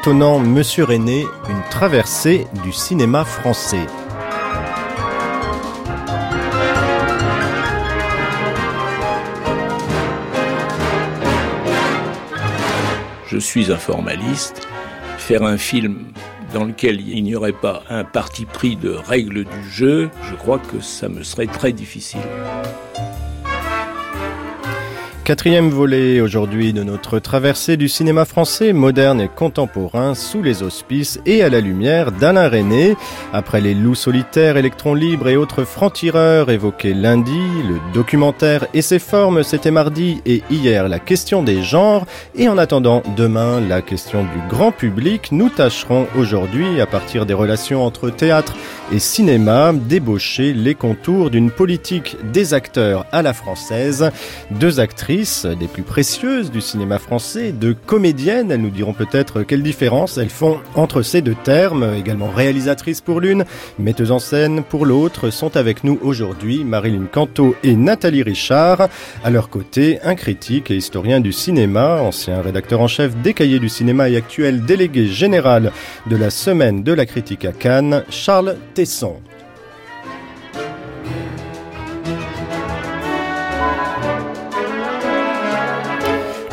L'étonnant Monsieur René, une traversée du cinéma français. Je suis un formaliste. Faire un film dans lequel il n'y aurait pas un parti pris de règles du jeu, je crois que ça me serait très difficile. Quatrième volet aujourd'hui de notre traversée du cinéma français moderne et contemporain sous les auspices et à la lumière d'Alain René. Après les loups solitaires, électrons libres et autres francs-tireurs évoqués lundi, le documentaire et ses formes, c'était mardi et hier la question des genres. Et en attendant demain la question du grand public, nous tâcherons aujourd'hui, à partir des relations entre théâtre et cinéma, débaucher les contours d'une politique des acteurs à la française. Deux actrices des plus précieuses du cinéma français, de comédiennes. Elles nous diront peut-être quelle différence elles font entre ces deux termes, également réalisatrices pour l'une, metteuses en scène pour l'autre, sont avec nous aujourd'hui Marilyn Canto et Nathalie Richard. À leur côté, un critique et historien du cinéma, ancien rédacteur en chef des cahiers du cinéma et actuel délégué général de la semaine de la critique à Cannes, Charles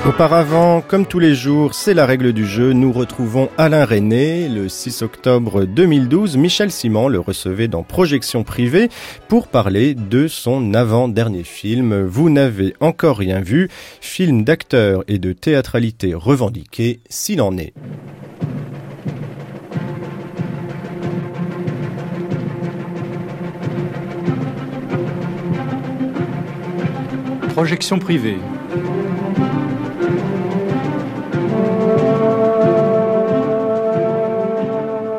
Auparavant, comme tous les jours, c'est la règle du jeu, nous retrouvons Alain René. Le 6 octobre 2012, Michel Simon le recevait dans Projection privée pour parler de son avant-dernier film, Vous n'avez encore rien vu, film d'acteur et de théâtralité revendiqué, s'il en est. Projection privée.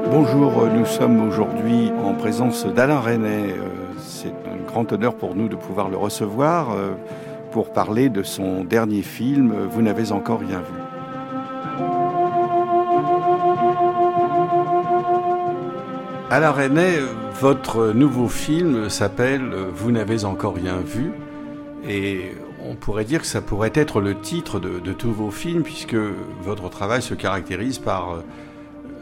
Bonjour, nous sommes aujourd'hui en présence d'Alain René. Euh, c'est un grand honneur pour nous de pouvoir le recevoir euh, pour parler de son dernier film, Vous n'avez encore rien vu. Alain René, votre nouveau film s'appelle Vous n'avez encore rien vu et on pourrait dire que ça pourrait être le titre de, tous vos films puisque votre travail se caractérise par euh,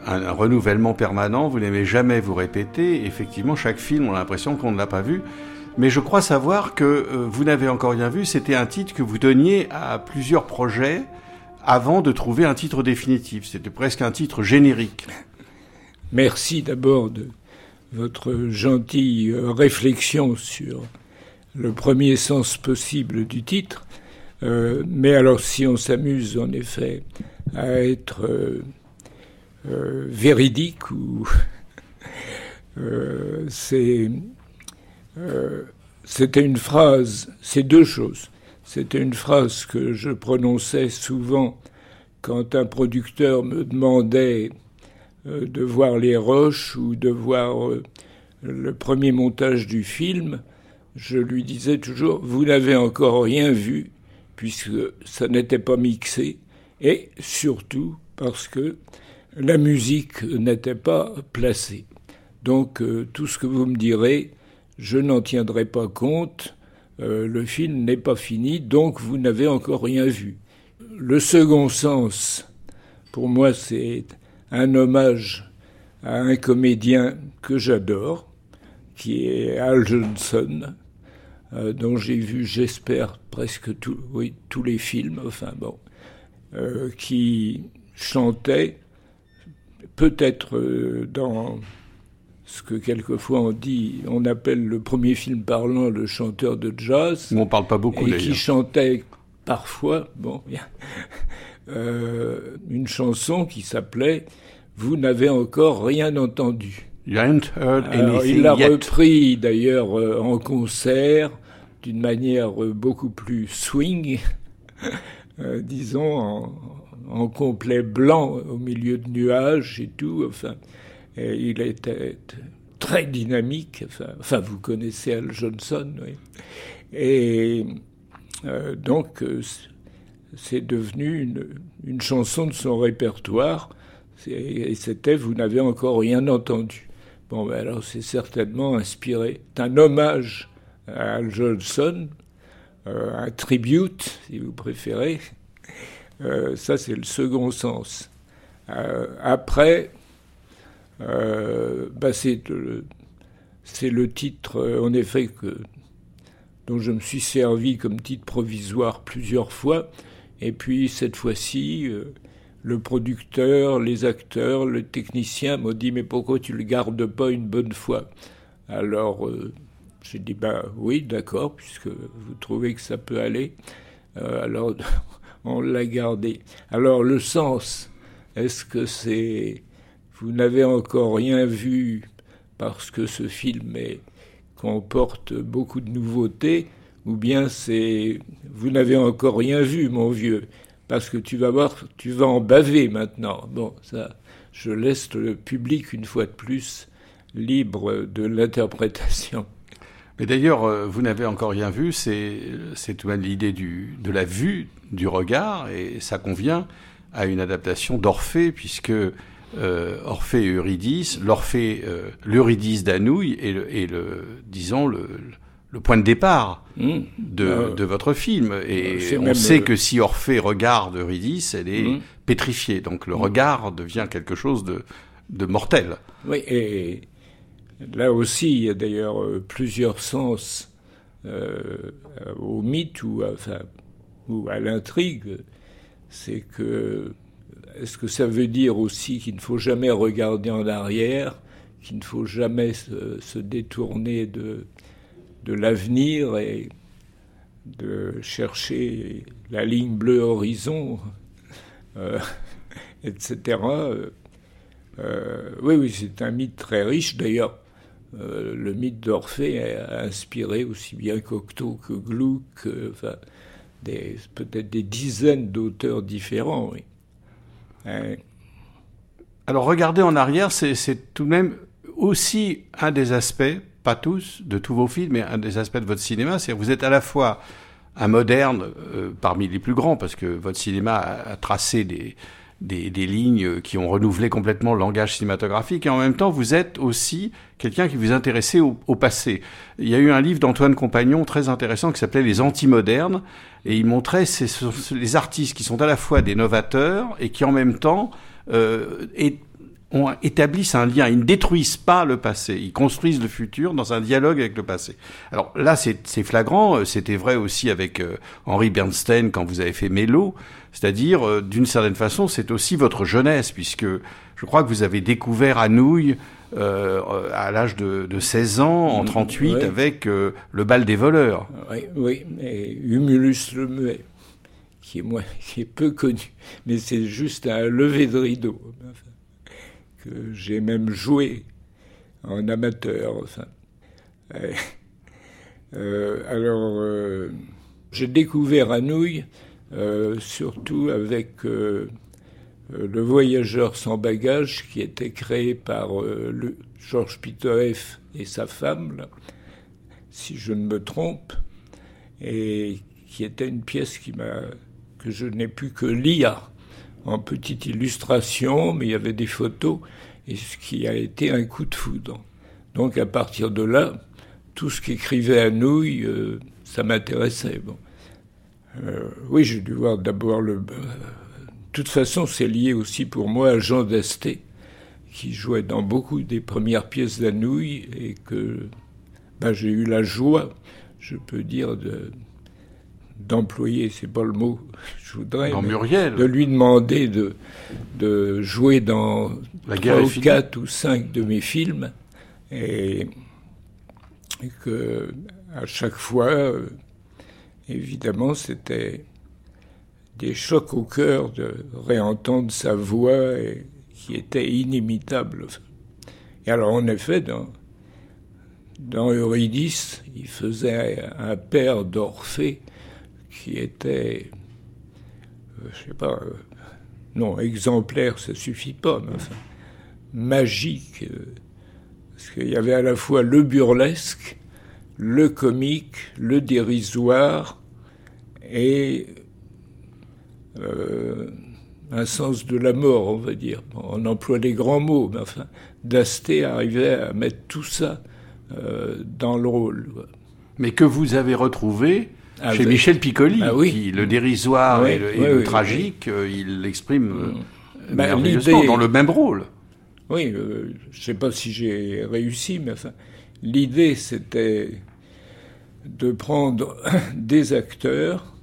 un, renouvellement permanent, vous n'aimez jamais vous répéter. Effectivement, chaque film, on a l'impression qu'on ne l'a pas vu. Mais je crois savoir que euh, vous n'avez encore rien vu, c'était un titre que vous donniez à plusieurs projets avant de trouver un titre définitif. C'était presque un titre générique. Merci d'abord de votre gentille euh, réflexion sur le premier sens possible du titre. Euh, mais alors si on s'amuse en effet à être euh, véridique ou euh, c'est euh, c'était une phrase, c'est deux choses. C'était une phrase que je prononçais souvent quand un producteur me demandait de voir les roches ou de voir le premier montage du film. Je lui disais toujours, vous n'avez encore rien vu puisque ça n'était pas mixé et surtout parce que la musique n'était pas placée. Donc euh, tout ce que vous me direz, je n'en tiendrai pas compte. Euh, le film n'est pas fini, donc vous n'avez encore rien vu. Le second sens, pour moi, c'est un hommage à un comédien que j'adore, qui est Al Johnson, euh, dont j'ai vu, j'espère, presque oui, tous les films, enfin bon, qui chantait peut-être euh, dans ce que quelquefois on dit, on appelle le premier film parlant le chanteur de jazz. On parle pas beaucoup Et qui chantait parfois, bon, euh, une chanson qui s'appelait Vous n'avez encore rien entendu. You haven't heard anything il l'a repris d'ailleurs euh, en concert d'une manière beaucoup plus swing, disons, en, en complet blanc au milieu de nuages et tout. Enfin, il était très dynamique. Enfin, vous connaissez Al Johnson, oui. Et euh, donc, euh, c'est devenu une, une, chanson de son répertoire. Et c'était Vous n'avez encore rien entendu. Bon, ben alors c'est certainement inspiré. C'est un hommage à Al Johnson, euh, un tribute, si vous préférez, euh, ça, c'est le second sens. après, bah c'est c'est le titre, en effet, que, dont je me suis servi comme titre provisoire plusieurs fois. Et puis, cette fois-ci, le producteur, les acteurs, le technicien m'ont dit mais pourquoi tu le gardes pas une bonne fois? Alors euh, j'ai dit bah oui d'accord puisque vous trouvez que ça peut aller. Euh, alors on l'a gardé. Alors le sens, est-ce que c'est vous n'avez encore rien vu parce que ce film comporte beaucoup de nouveautés ou bien c'est vous n'avez encore rien vu mon vieux? Parce que tu vas voir, tu vas en baver maintenant. Bon, ça, je laisse le public une fois de plus libre de l'interprétation. Mais d'ailleurs, euh, vous n'avez encore rien vu, c'est l'idée de la vue, du regard, et ça convient à une adaptation d'Orphée, puisque euh, Orphée et Eurydice, l'Orphée, euh, l'Eurydice d'Anouilh est le, disons, le point de départ mmh. de, euh, de, votre film. Et on sait que si Orphée regarde Eurydice, elle est mmh. pétrifiée. Donc le mmh. regard devient quelque chose de, de mortel. Oui, et là aussi, il y a d'ailleurs euh, plusieurs sens euh, au mythe ou, enfin, ou à l'intrigue. C'est que, est-ce que ça veut dire aussi qu'il ne faut jamais regarder en arrière, qu'il ne faut jamais se détourner de, de l'avenir et de chercher la ligne bleue horizon, euh, etc. Euh, oui, oui, c'est un mythe très riche. D'ailleurs, euh, le mythe d'Orphée a inspiré aussi bien Cocteau que Gluck, peut-être des dizaines d'auteurs différents. Hein. Alors, regarder en arrière, c'est tout de même aussi un des aspects pas tous, de tous vos films, mais un des aspects de votre cinéma, c'est que vous êtes à la fois un moderne euh, parmi les plus grands, parce que votre cinéma a, tracé des, des, lignes qui ont renouvelé complètement le langage cinématographique, et en même temps, vous êtes aussi quelqu'un qui vous intéressait au, passé. Il y a eu un livre d'Antoine Compagnon très intéressant qui s'appelait Les Antimodernes, et il montrait ces, les artistes qui sont à la fois des novateurs et qui en même temps euh, on établissent un lien, ils ne détruisent pas le passé, ils construisent le futur dans un dialogue avec le passé. Alors là, c'est flagrant, euh, c'était vrai aussi avec euh, Henri Bernstein quand vous avez fait Mélo, c'est-à-dire, euh, d'une certaine façon, c'est aussi votre jeunesse, puisque je crois que vous avez découvert Anouilh euh, à l'âge de, de, 16 ans, en 38, mm, avec Le bal des voleurs. Oui, oui, et Humulus le muet, qui est, moi, qui est peu connu, mais c'est juste un lever de rideau j'ai même joué en amateur. Euh, alors, euh, j'ai découvert Anouilh euh, surtout avec le voyageur sans bagage qui était créé par Georges Pitoef et sa femme, si je ne me trompe, et qui était une pièce que je n'ai pu que lire en petite illustration, mais il y avait des photos, et ce qui a été un coup de foudre. Donc à partir de là, tout ce qu'écrivait Anouilh, euh, ça m'intéressait. Bon. Euh, oui, j'ai dû voir d'abord le. De toute façon, c'est lié aussi pour moi à Jean Dasté, qui jouait dans beaucoup des premières pièces d'Anouilh et que ben, j'ai eu la joie, je peux dire, de, d'employer, c'est pas le mot je voudrais, de lui demander de, de jouer dans trois ou quatre ou cinq de mes films et, que à chaque fois, évidemment, c'était des chocs au cœur de réentendre sa voix qui était inimitable. Et alors, en effet, dans, dans Eurydice, il faisait un père d'Orphée qui était, euh, je sais pas, euh, non, exemplaire, ça suffit pas, mais enfin, magique, euh, parce qu'il y avait à la fois le burlesque, le comique, le dérisoire et un sens de la mort, on va dire. on emploie des grands mots, mais enfin, Dasté arrivait à mettre tout ça dans le rôle. Mais que vous avez retrouvé ah, Chez Michel Piccoli, ah qui, le dérisoire et, le, tragique, euh, il l'exprime mm. bah, dans le même rôle. Oui, je ne sais pas si j'ai réussi, mais enfin, l'idée c'était de prendre des acteurs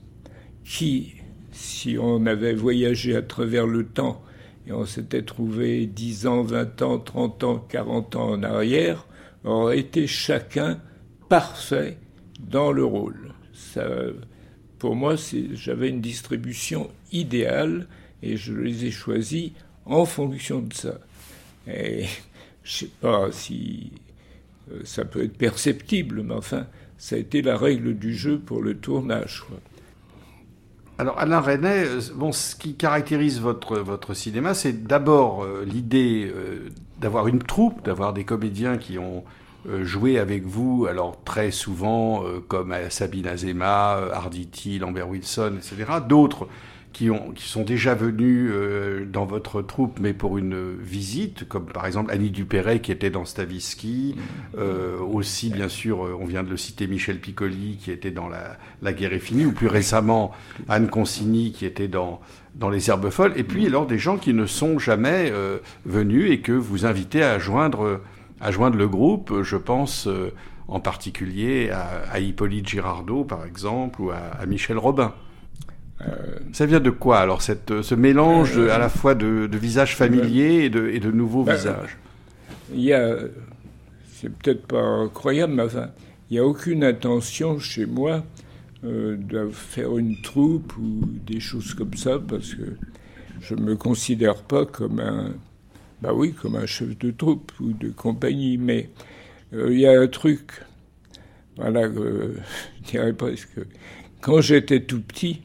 qui, si on avait voyagé à travers le temps et on s'était trouvé 10 ans, 20 ans, 30 ans, 40 ans en arrière, auraient été chacun parfait dans le rôle. Pour moi, j'avais une distribution idéale et je les ai choisis en fonction de ça. Et je sais pas si euh, ça peut être perceptible, mais enfin, ça a été la règle du jeu pour le tournage. Alors Alain René, euh, bon, ce qui caractérise votre, votre cinéma, c'est d'abord euh, l'idée d'avoir une troupe, d'avoir des comédiens qui ont joué avec vous, alors très souvent comme Sabine Azema, Arditi, Lambert Wilson, etc. D'autres qui, ont, qui sont déjà venus euh, dans votre troupe, mais pour une visite, comme par exemple Annie Dupéret qui était dans Stavisky, mm. euh, aussi bien sûr, euh, on vient de le citer, Michel Piccoli qui était dans La, la guerre est finie, ou plus récemment Anne Consigny qui était dans, dans Les Herbes Folles, et puis alors des gens qui ne sont jamais venus et que vous invitez à joindre, à joindre le groupe, je pense en particulier à, Hippolyte Girardot par exemple, ou à Michel Robin. Euh, ça vient de quoi alors cette, ce mélange à la fois de, visages familiers et de, et de nouveaux ben, visages? Il y a, c'est peut-être pas incroyable, mais enfin, il n'y a aucune intention chez moi euh, de faire une troupe ou des choses comme ça parce que je ne me considère pas comme un, bah oui, comme un chef de troupe ou de compagnie, mais euh, il y a un truc, voilà, je dirais presque, quand j'étais tout petit,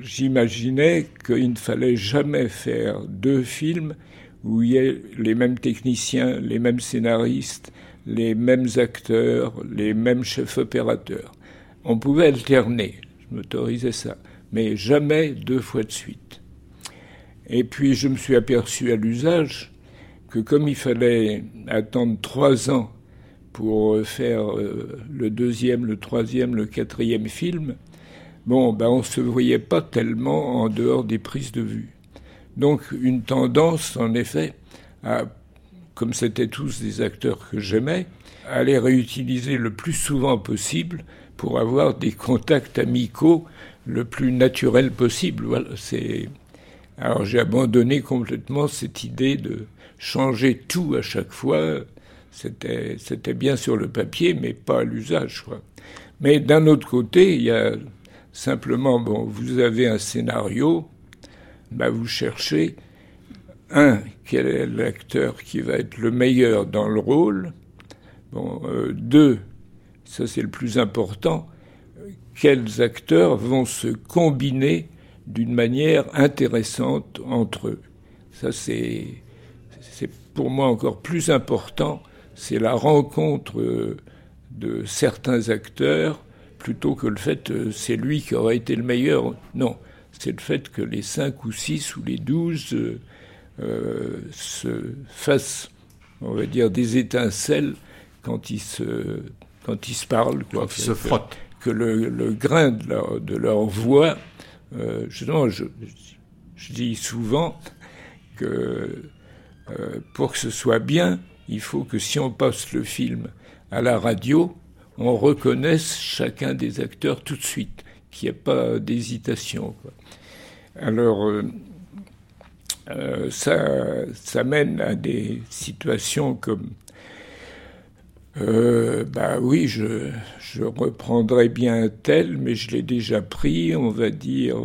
j'imaginais qu'il ne fallait jamais faire deux films où il y ait les mêmes techniciens, les mêmes scénaristes, les mêmes acteurs, les mêmes chefs opérateurs. On pouvait alterner, je m'autorisais ça, mais jamais deux fois de suite. Et puis je me suis aperçu à l'usage que comme il fallait attendre trois ans pour faire euh, le deuxième, le troisième, le quatrième film, bon, ben on ne se voyait pas tellement en dehors des prises de vue. Donc une tendance, en effet, à, comme c'était tous des acteurs que j'aimais, à les réutiliser le plus souvent possible pour avoir des contacts amicaux le plus naturel possible. Voilà, c'est... Alors j'ai abandonné complètement cette idée de changer tout à chaque fois. C'était, bien sur le papier, mais pas à l'usage. Mais d'un autre côté, il y a Simplement, bon, vous avez un scénario, bah vous cherchez, un, quel est l'acteur qui va être le meilleur dans le rôle. Bon, euh, deux, ça c'est le plus important, quels acteurs vont se combiner d'une manière intéressante entre eux. Ça c'est, pour moi encore plus important, c'est la rencontre de certains acteurs plutôt que le fait euh, c'est lui qui aurait été le meilleur. Non, c'est le fait que les cinq ou six ou les douze euh, euh, se fassent, on va dire, des étincelles quand ils se, quand ils se parlent. Quoi. Quand ils se frottent. Que le, grain de leur, de leur voix, justement, je, dis souvent que pour que ce soit bien, il faut que si on passe le film à la radio, on reconnaisse chacun des acteurs tout de suite, qu'il n'y ait pas d'hésitation. Alors, euh, euh, ça, ça mène à des situations comme euh, bah oui, je, je, reprendrai bien tel, mais je l'ai déjà pris. On va dire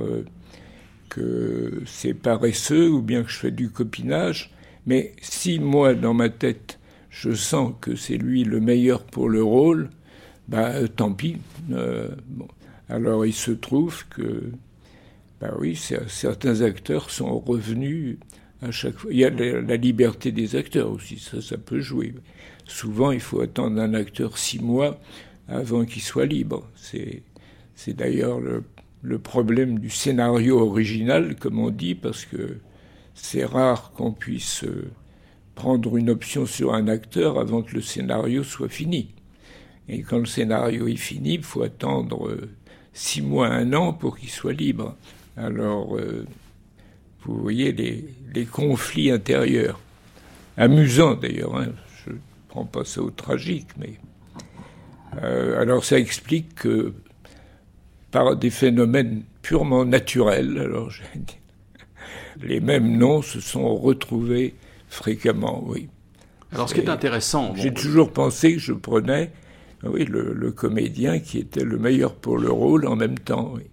que c'est paresseux ou bien que je fais du copinage. Mais si moi, dans ma tête, je sens que c'est lui le meilleur pour le rôle, bah, euh, tant pis. Euh, Alors il se trouve que, bah oui, certains acteurs sont revenus à chaque fois. Il y a la, liberté des acteurs aussi, ça, ça peut jouer. Souvent, il faut attendre un acteur six mois avant qu'il soit libre. C'est, d'ailleurs le, problème du scénario original, comme on dit, parce que c'est rare qu'on puisse euh, prendre une option sur un acteur avant que le scénario soit fini. Et quand le scénario est fini, il faut attendre euh, six mois, un an pour qu'il soit libre. Alors, euh, vous voyez les, conflits intérieurs. Amusants d'ailleurs, hein. Je ne prends pas ça au tragique, mais. Euh, alors ça explique que par des phénomènes purement naturels, alors les mêmes noms se sont retrouvés fréquemment, oui. Alors ce qui est intéressant. J'ai toujours pensé que je prenais oui, le, comédien qui était le meilleur pour le rôle en même temps. Oui.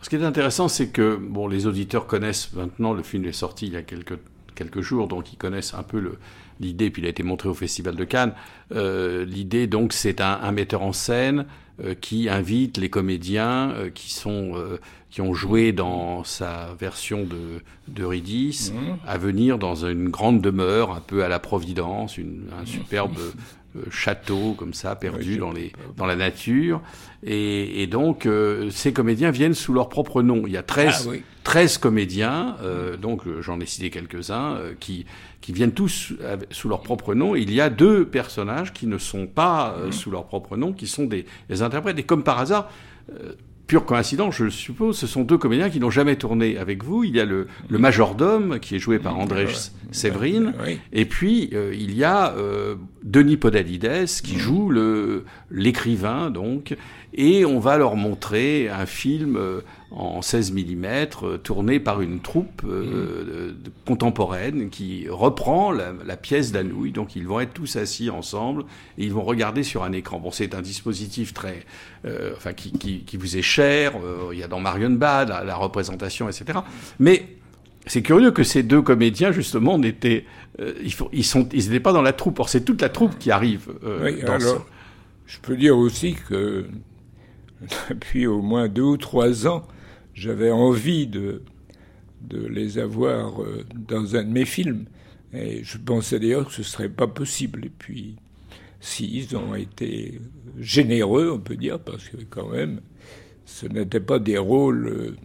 Ce qui est intéressant, c'est que bon, les auditeurs connaissent maintenant, le film est sorti il y a quelques, quelques jours, donc ils connaissent un peu l'idée, puis il a été montré au Festival de Cannes. Euh, l'idée, donc, c'est un, metteur en scène euh, qui invite les comédiens euh, qui sont qui ont joué dans sa version de d'Eurydice mmh. à venir dans une grande demeure, un peu à la Providence, une, un superbe euh, château comme ça, perdu dans, les, dans la nature. Et, et donc, euh, ces comédiens viennent sous leur propre nom. Il y a 13, 13 ah comédiens, euh, donc j'en ai cité quelques-uns, qui, qui viennent tous sous leur propre nom. Il y a deux personnages qui ne sont pas mmh. sous leur propre nom, qui sont des, des interprètes. Et comme par hasard, pure coïncidence, je le suppose, ce sont deux comédiens qui n'ont jamais tourné avec vous. Il y a le, le majordome, qui est joué par André Séverine, et puis euh, il y a euh, Denis Podalides, qui joue le l'écrivain, donc, et on va leur montrer un film euh, en 16 mm euh, tourné par une troupe euh, contemporaine qui reprend la, pièce d'Anouilh. Donc ils vont être tous assis ensemble et ils vont regarder sur un écran. Bon, c'est un dispositif très, enfin, qui, qui, vous est cher. il y a dans Marion Bad la, représentation, etc. Mais c'est curieux que ces deux comédiens, justement, n'étaient, ils, ils, sont, ils n'étaient pas dans la troupe. Or, c'est toute la troupe qui arrive. oui, alors, je peux dire aussi que depuis au moins deux ou trois ans, j'avais envie de, les avoir euh, dans un de mes films. Et je pensais d'ailleurs que ce serait pas possible. Et puis, si, ils ont été généreux, on peut dire, parce que quand même, ce n'étaient pas des rôles euh,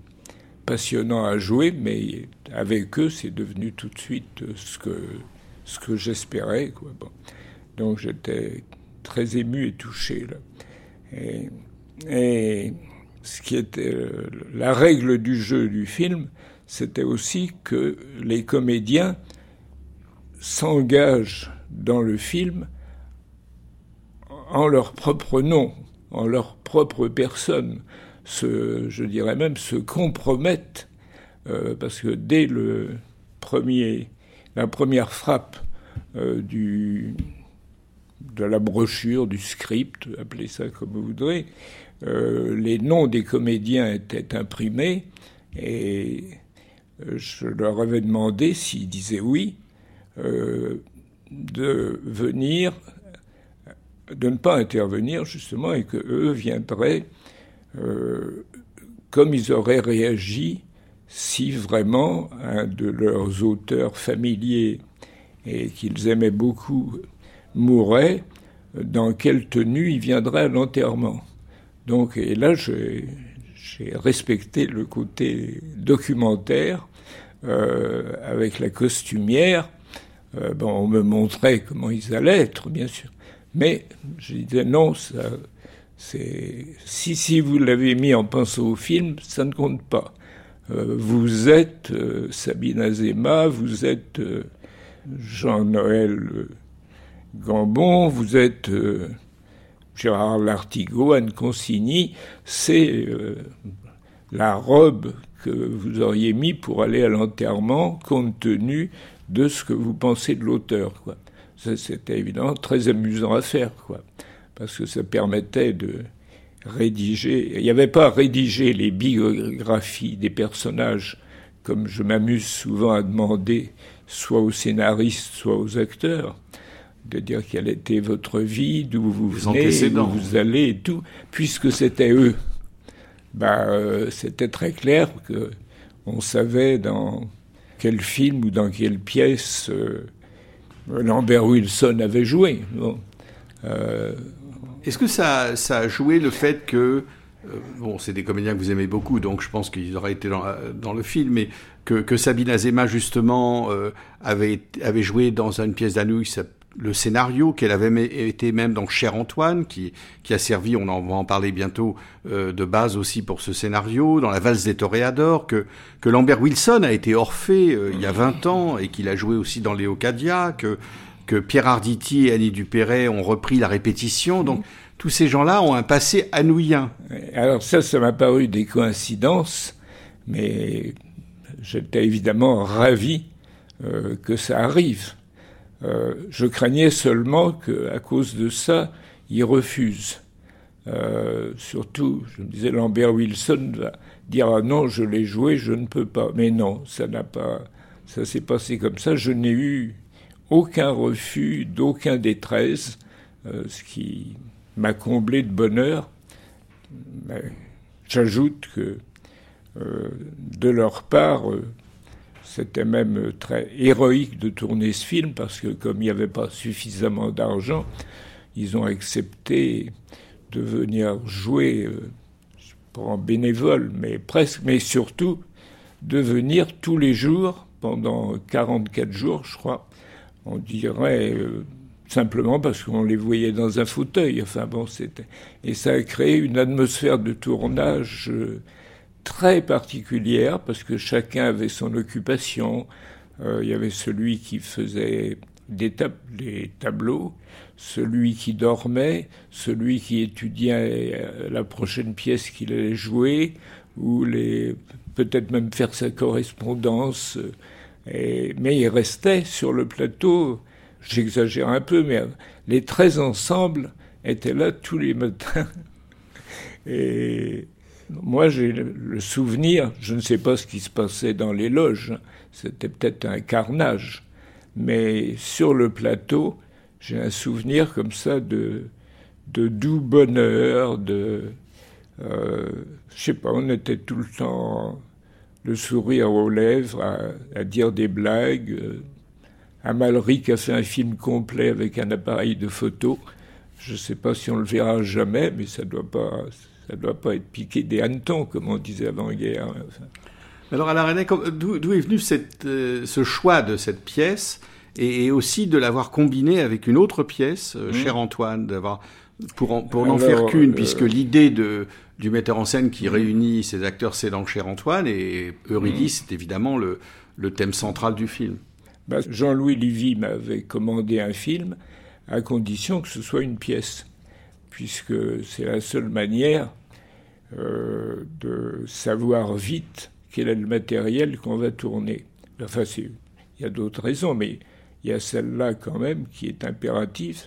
passionnants à jouer, mais avec eux, c'est devenu tout de suite ce que, ce que j'espérais. Donc j'étais très ému et touché. Et ce qui était euh, la règle du jeu du film, c'était aussi que les comédiens s'engagent dans le film en leur propre nom, en leur propre personne, je dirais même se compromettent, euh, parce que dès la première frappe euh, de la brochure, du script, appelez ça comme vous voudrez, euh, les noms des comédiens étaient imprimés et euh, je leur avais demandé s'ils disaient oui euh, de venir, de ne pas intervenir justement et que eux viendraient comme ils auraient réagi si vraiment un de leurs auteurs familiers et qu'ils aimaient beaucoup mourait, dans quelle tenue il viendrait à l'enterrement. Donc, et là, j'ai respecté le côté documentaire euh, avec la costumière. Euh, on me montrait comment ils allaient être, bien sûr. Mais je disais non, ça, si si vous l'avez mis en pensant au film, ça ne compte pas. Euh, vous êtes Sabine Azema, vous êtes Jean-Noël Gambon, vous êtes Gérard Lartigot, Anne Consigny, c'est euh, la robe que vous auriez mis pour aller à l'enterrement compte tenu de ce que vous pensez de l'auteur. C'était évidemment très amusant à faire, parce que ça permettait de rédiger. Il n'y avait pas à rédiger les biographies des personnages comme je m'amuse souvent à demander soit aux scénaristes, soit aux acteurs de dire quelle était votre vie, d'où vous venez, d'où vous allez et tout, puisque c'était eux. Ben, euh, c'était très clair que on savait dans quel film ou dans quelle pièce euh, Lambert Wilson avait joué. Euh, Est-ce que ça, ça, a joué le fait que bon, c'est des comédiens que vous aimez beaucoup, donc je pense qu'ils auraient été dans, dans, le film, mais que, que Sabine Azema, justement, avait, avait joué dans une pièce d'Anouilh le scénario, qu'elle avait été même dans Cher Antoine, qui, qui a servi, on en va en parler bientôt, euh, de base aussi pour ce scénario, dans La valse des toréadors, que, que Lambert Wilson a été Orphée euh, il y a 20 ans et qu'il a joué aussi dans Léocadia, que, que Pierre Arditi et Annie Dupéret ont repris la répétition. Donc tous ces gens-là ont un passé anouillant. Alors ça, ça m'a paru des coïncidences, mais j'étais évidemment ravi euh, que ça arrive. Euh, je craignais seulement qu'à cause de ça, il refuse. Euh, surtout, je me disais, Lambert Wilson va dire ah non, je l'ai joué, je ne peux pas. Mais non, ça n'a pas, ça s'est passé comme ça. Je n'ai eu aucun refus d'aucun des treize, ce qui m'a comblé de bonheur. J'ajoute que de leur part, c'était même très héroïque de tourner ce film parce que comme il n'y avait pas suffisamment d'argent, ils ont accepté de venir jouer, euh, pas en bénévole, mais presque, mais surtout de venir tous les jours pendant 44 jours, je crois. On dirait euh, simplement parce qu'on les voyait dans un fauteuil. Enfin bon, c'était et ça a créé une atmosphère de tournage. Euh, très particulière parce que chacun avait son occupation. Euh, il y avait celui qui faisait des, tableaux, celui qui dormait, celui qui étudiait euh, la prochaine pièce qu'il allait jouer, ou les peut-être même faire sa correspondance. Et, mais il restait sur le plateau, j'exagère un peu, mais les 13 ensemble étaient là tous les matins. Et moi, j'ai le souvenir, je ne sais pas ce qui se passait dans les loges, c'était peut-être un carnage, mais sur le plateau, j'ai un souvenir comme ça de, de doux bonheur, de. Euh, je sais pas, on était tout le temps le sourire aux lèvres, à, dire des blagues. Amalric a fait un film complet avec un appareil de photo. Je ne sais pas si on le verra jamais, mais ça doit pas, ça ne doit pas être piqué des hannetons, comme on disait avant-guerre. Alors, Alain René, d'où est venu cette, euh, ce choix de cette pièce et, aussi de l'avoir combinée avec une autre pièce, euh, mmh. cher Antoine, d'avoir pour, pour n'en faire qu'une, euh, puisque l'idée de, du metteur en scène qui mmh. réunit ses acteurs, c'est dans Cher Antoine, et Eurydice, mmh. c'est évidemment le, le, thème central du film. Bah, Jean-Louis Livy m'avait commandé un film à condition que ce soit une pièce puisque c'est la seule manière euh, de savoir vite quel est le matériel qu'on va tourner. Enfin, il y a d'autres raisons, mais il y a celle-là quand même qui est impérative.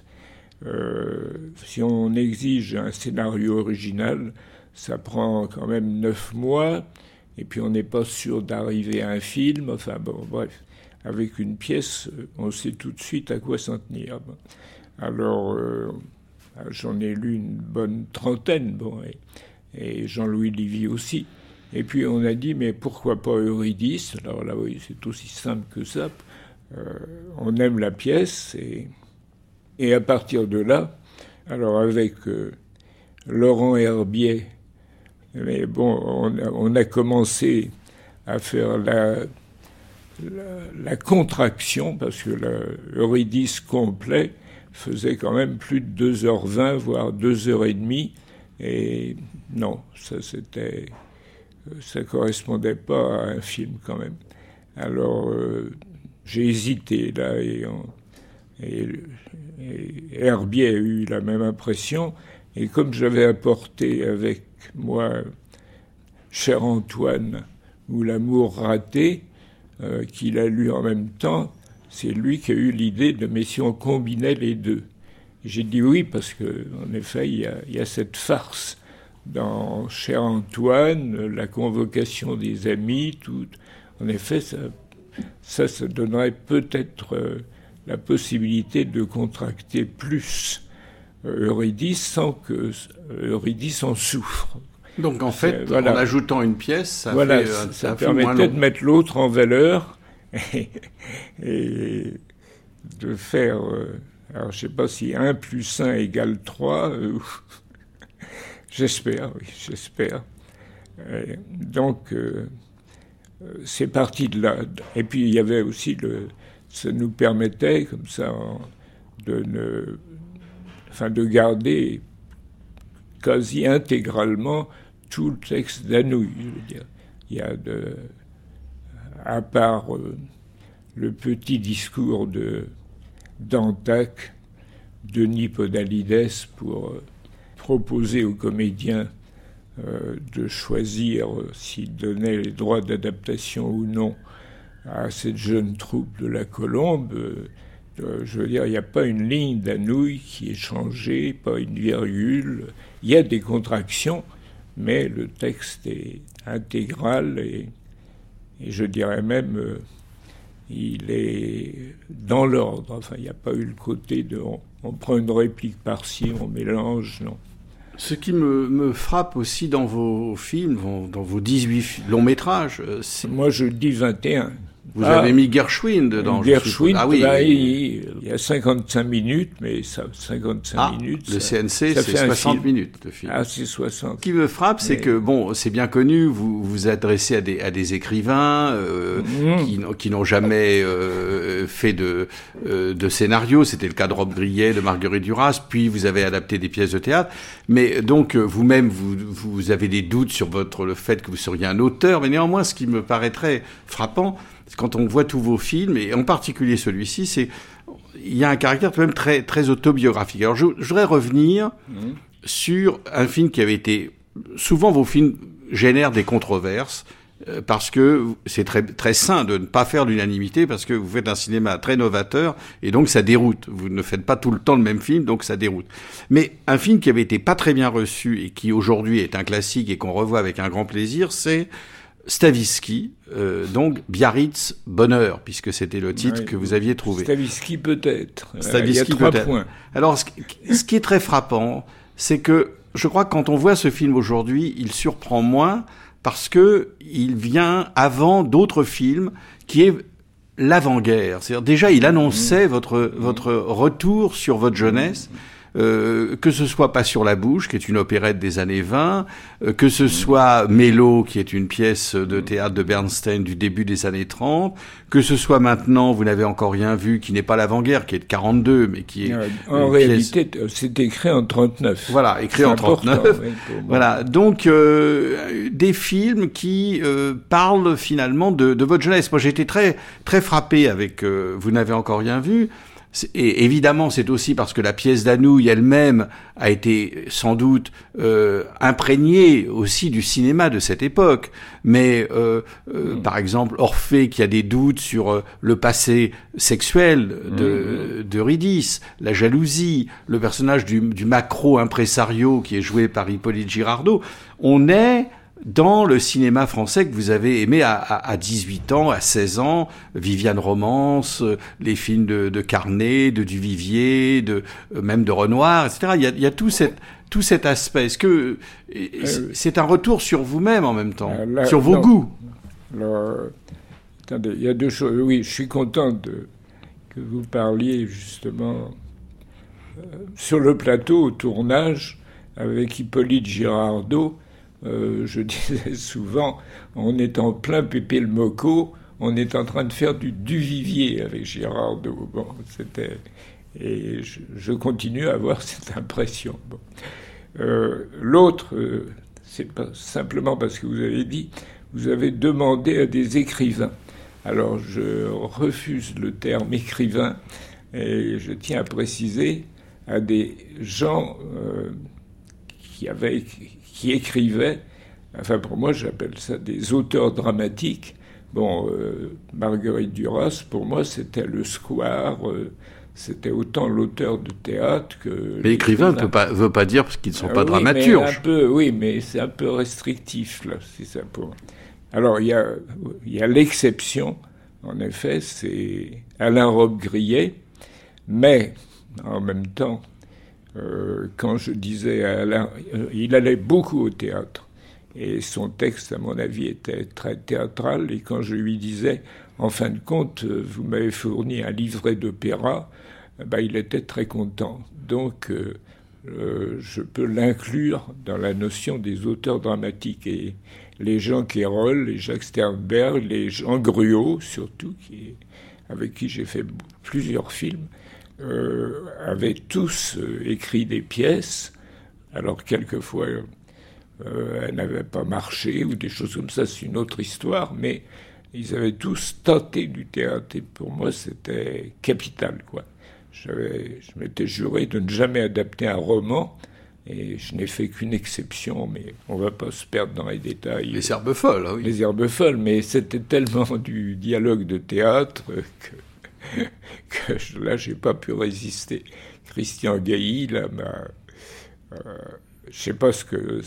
Euh, si on exige un scénario original, ça prend quand même neuf mois, et puis on n'est pas sûr d'arriver à un film. Enfin bon, bref, avec une pièce, on sait tout de suite à quoi s'en tenir. Alors, euh, j'en ai lu une bonne trentaine, bon, et, Jean-Louis Livy aussi. Et puis on a dit, mais pourquoi pas Eurydice? Alors là, oui, c'est aussi simple que ça. Euh, on aime la pièce, et, à partir de là, alors avec euh, Laurent Herbier, mais bon, on a, commencé à faire la, la, contraction, parce que l'Eurydice complet, faisait quand même plus de 2h20, voire 2h30. Et non, ça c'était. Ça correspondait pas à un film quand même. Alors euh, j'ai hésité là et, et, Herbier a eu la même impression. Et comme j'avais apporté avec moi Cher Antoine ou L'amour raté, euh, qu'il a lu en même temps, c'est lui qui a eu l'idée de mais si on combinait les deux. J'ai dit oui parce que en effet il y a, cette farce dans Cher Antoine, la convocation des amis, tout. En effet, ça, ça, ça donnerait peut-être euh, la possibilité de contracter plus euh, Eurydice sans que euh, Eurydice en souffre. Donc en fait, en ajoutant une pièce, ça, voilà, ça, permettait de mettre l'autre en valeur et, de faire. Euh, alors, je ne sais pas si 1 plus 1 égale 3. Euh, j'espère, oui, j'espère. donc, euh, c'est parti de là. Et puis, il y avait aussi le. Ça nous permettait, comme ça, de ne, enfin de garder quasi intégralement tout le texte d'Anouilh. Il y a de, à part euh, le petit discours de d'Antac, Denis Podalides pour euh, proposer aux comédiens euh, de choisir s'ils donnaient les droits d'adaptation ou non à cette jeune troupe de la Colombe. je veux dire, il n'y a pas une ligne d'Anouilh qui est changée, pas une virgule. Il y a des contractions, mais le texte est intégral et, je dirais même euh, il est dans l'ordre. Enfin, il n'y a pas eu le côté de on, prend une réplique par-ci, on mélange, non. Ce qui me, me, frappe aussi dans vos films, dans vos 18 longs métrages, euh, c'est... Moi je dis 21. Vous avez mis Gershwin dedans. Gershwin, ah oui, il, y a 55 minutes, mais ça, 55 ah, minutes. Le CNC, c'est 60 minutes de film. Ah, c'est 60. Ce qui me frappe, c'est que, bon, c'est bien connu, vous vous adressez à des, à des écrivains euh, mmh. qui, n'ont jamais euh, fait de, euh, de scénario. C'était le cas de Rob Grillet, de Marguerite Duras, puis vous avez adapté des pièces de théâtre. Mais donc, vous-même, vous, vous avez des doutes sur votre, le fait que vous seriez un auteur. Mais néanmoins, ce qui me paraît très frappant, quand on voit tous vos films, et en particulier celui-ci, c'est il y a un caractère quand même très, très autobiographique. Alors je, voudrais revenir mhm. sur un film qui avait été... Souvent vos films génèrent des controverses euh, parce que c'est très, très sain de ne pas faire l'unanimité parce que vous faites un cinéma très novateur et donc ça déroute. Vous ne faites pas tout le temps le même film, donc ça déroute. Mais un film qui avait été pas très bien reçu et qui aujourd'hui est un classique et qu'on revoit avec un grand plaisir, c'est Stavisky, euh, donc Biarritz Bonheur, puisque c'était le titre que vous aviez trouvé. Stavisky peut-être. Stavisky peut-être. Alors, ce, qui est très frappant, c'est que je crois que quand on voit ce film aujourd'hui, il surprend moins parce que il vient avant d'autres films qui est l'avant-guerre. C'est-à-dire déjà, il annonçait mmh. votre votre retour sur votre jeunesse. Euh, que ce soit Pas sur la bouche, qui est une opérette des années 20, euh, que ce soit Mélo, qui est une pièce de théâtre de Bernstein du début des années 30, que ce soit maintenant, vous n'avez encore rien vu, qui n'est pas l'avant-guerre, qui est de 42, mais qui est... en réalité, c'est écrit en 39. Voilà, écrit en 39. voilà, donc euh, des films qui parlent finalement de, de, votre jeunesse. Moi, j'ai été très, très frappé avec Vous n'avez encore rien vu, et évidemment, c'est aussi parce que la pièce d'Anouilh elle-même a été sans doute euh, imprégnée aussi du cinéma de cette époque. Mais euh, euh, par exemple, Orphée qui a des doutes sur euh, le passé sexuel de, mm. d'Eurydice, la jalousie, le personnage du, du macro impresario qui est joué par Hippolyte Girardot, on est dans le cinéma français que vous avez aimé à, à, 18 ans, à 16 ans, Viviane Romance, euh, les films de, de Carnet, de Duvivier, de, euh, même de Renoir, etc. Il y a, il y a tout, cet aspect. Est-ce que euh, c'est un retour sur vous-même en même temps, sur vos goûts? Attendez, il y a deux choses. Oui, je suis content de, que vous parliez justement sur le plateau au tournage avec Hippolyte Girardot euh, je disais souvent, on est en plein Pépé le Moco, on est en train de faire du Duvivier avec Girardot. Bon, c'était et je, continue à avoir cette impression. Euh, l'autre, euh, c'est simplement parce que vous avez dit, vous avez demandé à des écrivains. Alors je refuse le terme écrivain et je tiens à préciser à des gens qui avaient qui écrivaient, enfin pour moi j'appelle ça des auteurs dramatiques. Bon, euh, Marguerite Duras, pour moi c'était le square, euh, c'était autant l'auteur de théâtre que... Mais écrivain ne pas, veut pas dire qu'ils ne sont ah pas dramaturges. un peu, oui, mais c'est un peu restrictif là, c'est ça pour... Alors il y a, y a l'exception, en effet, c'est Alain Robbe-Grillet, mais en même temps, euh, quand je disais à Alain, euh, il allait beaucoup au théâtre. Et son texte, à mon avis, était très théâtral. Et quand je lui disais, en fin de compte, euh, vous m'avez fourni un livret d'opéra, bah, il était très content. Donc, je peux l'inclure dans la notion des auteurs dramatiques. Et les Jean Quérol, les Jacques Sternberg, les Jean Gruot, surtout, qui, avec qui j'ai fait plusieurs films, euh, avaient tous euh, écrit des pièces. Alors quelquefois, euh, elles n'avaient pas marché ou des choses comme ça, c'est une autre histoire, mais ils avaient tous tenté du théâtre et pour moi c'était capital quoi. je m'étais juré de ne jamais adapter un roman et je n'ai fait qu'une exception, mais on va pas se perdre dans les détails. Les herbes folles, ah oui. Les herbes folles, mais c'était tellement du dialogue de théâtre que, que là, j'ai pas pu résister. Christian Gailly, là, m'a. Euh, je sais pas ce que,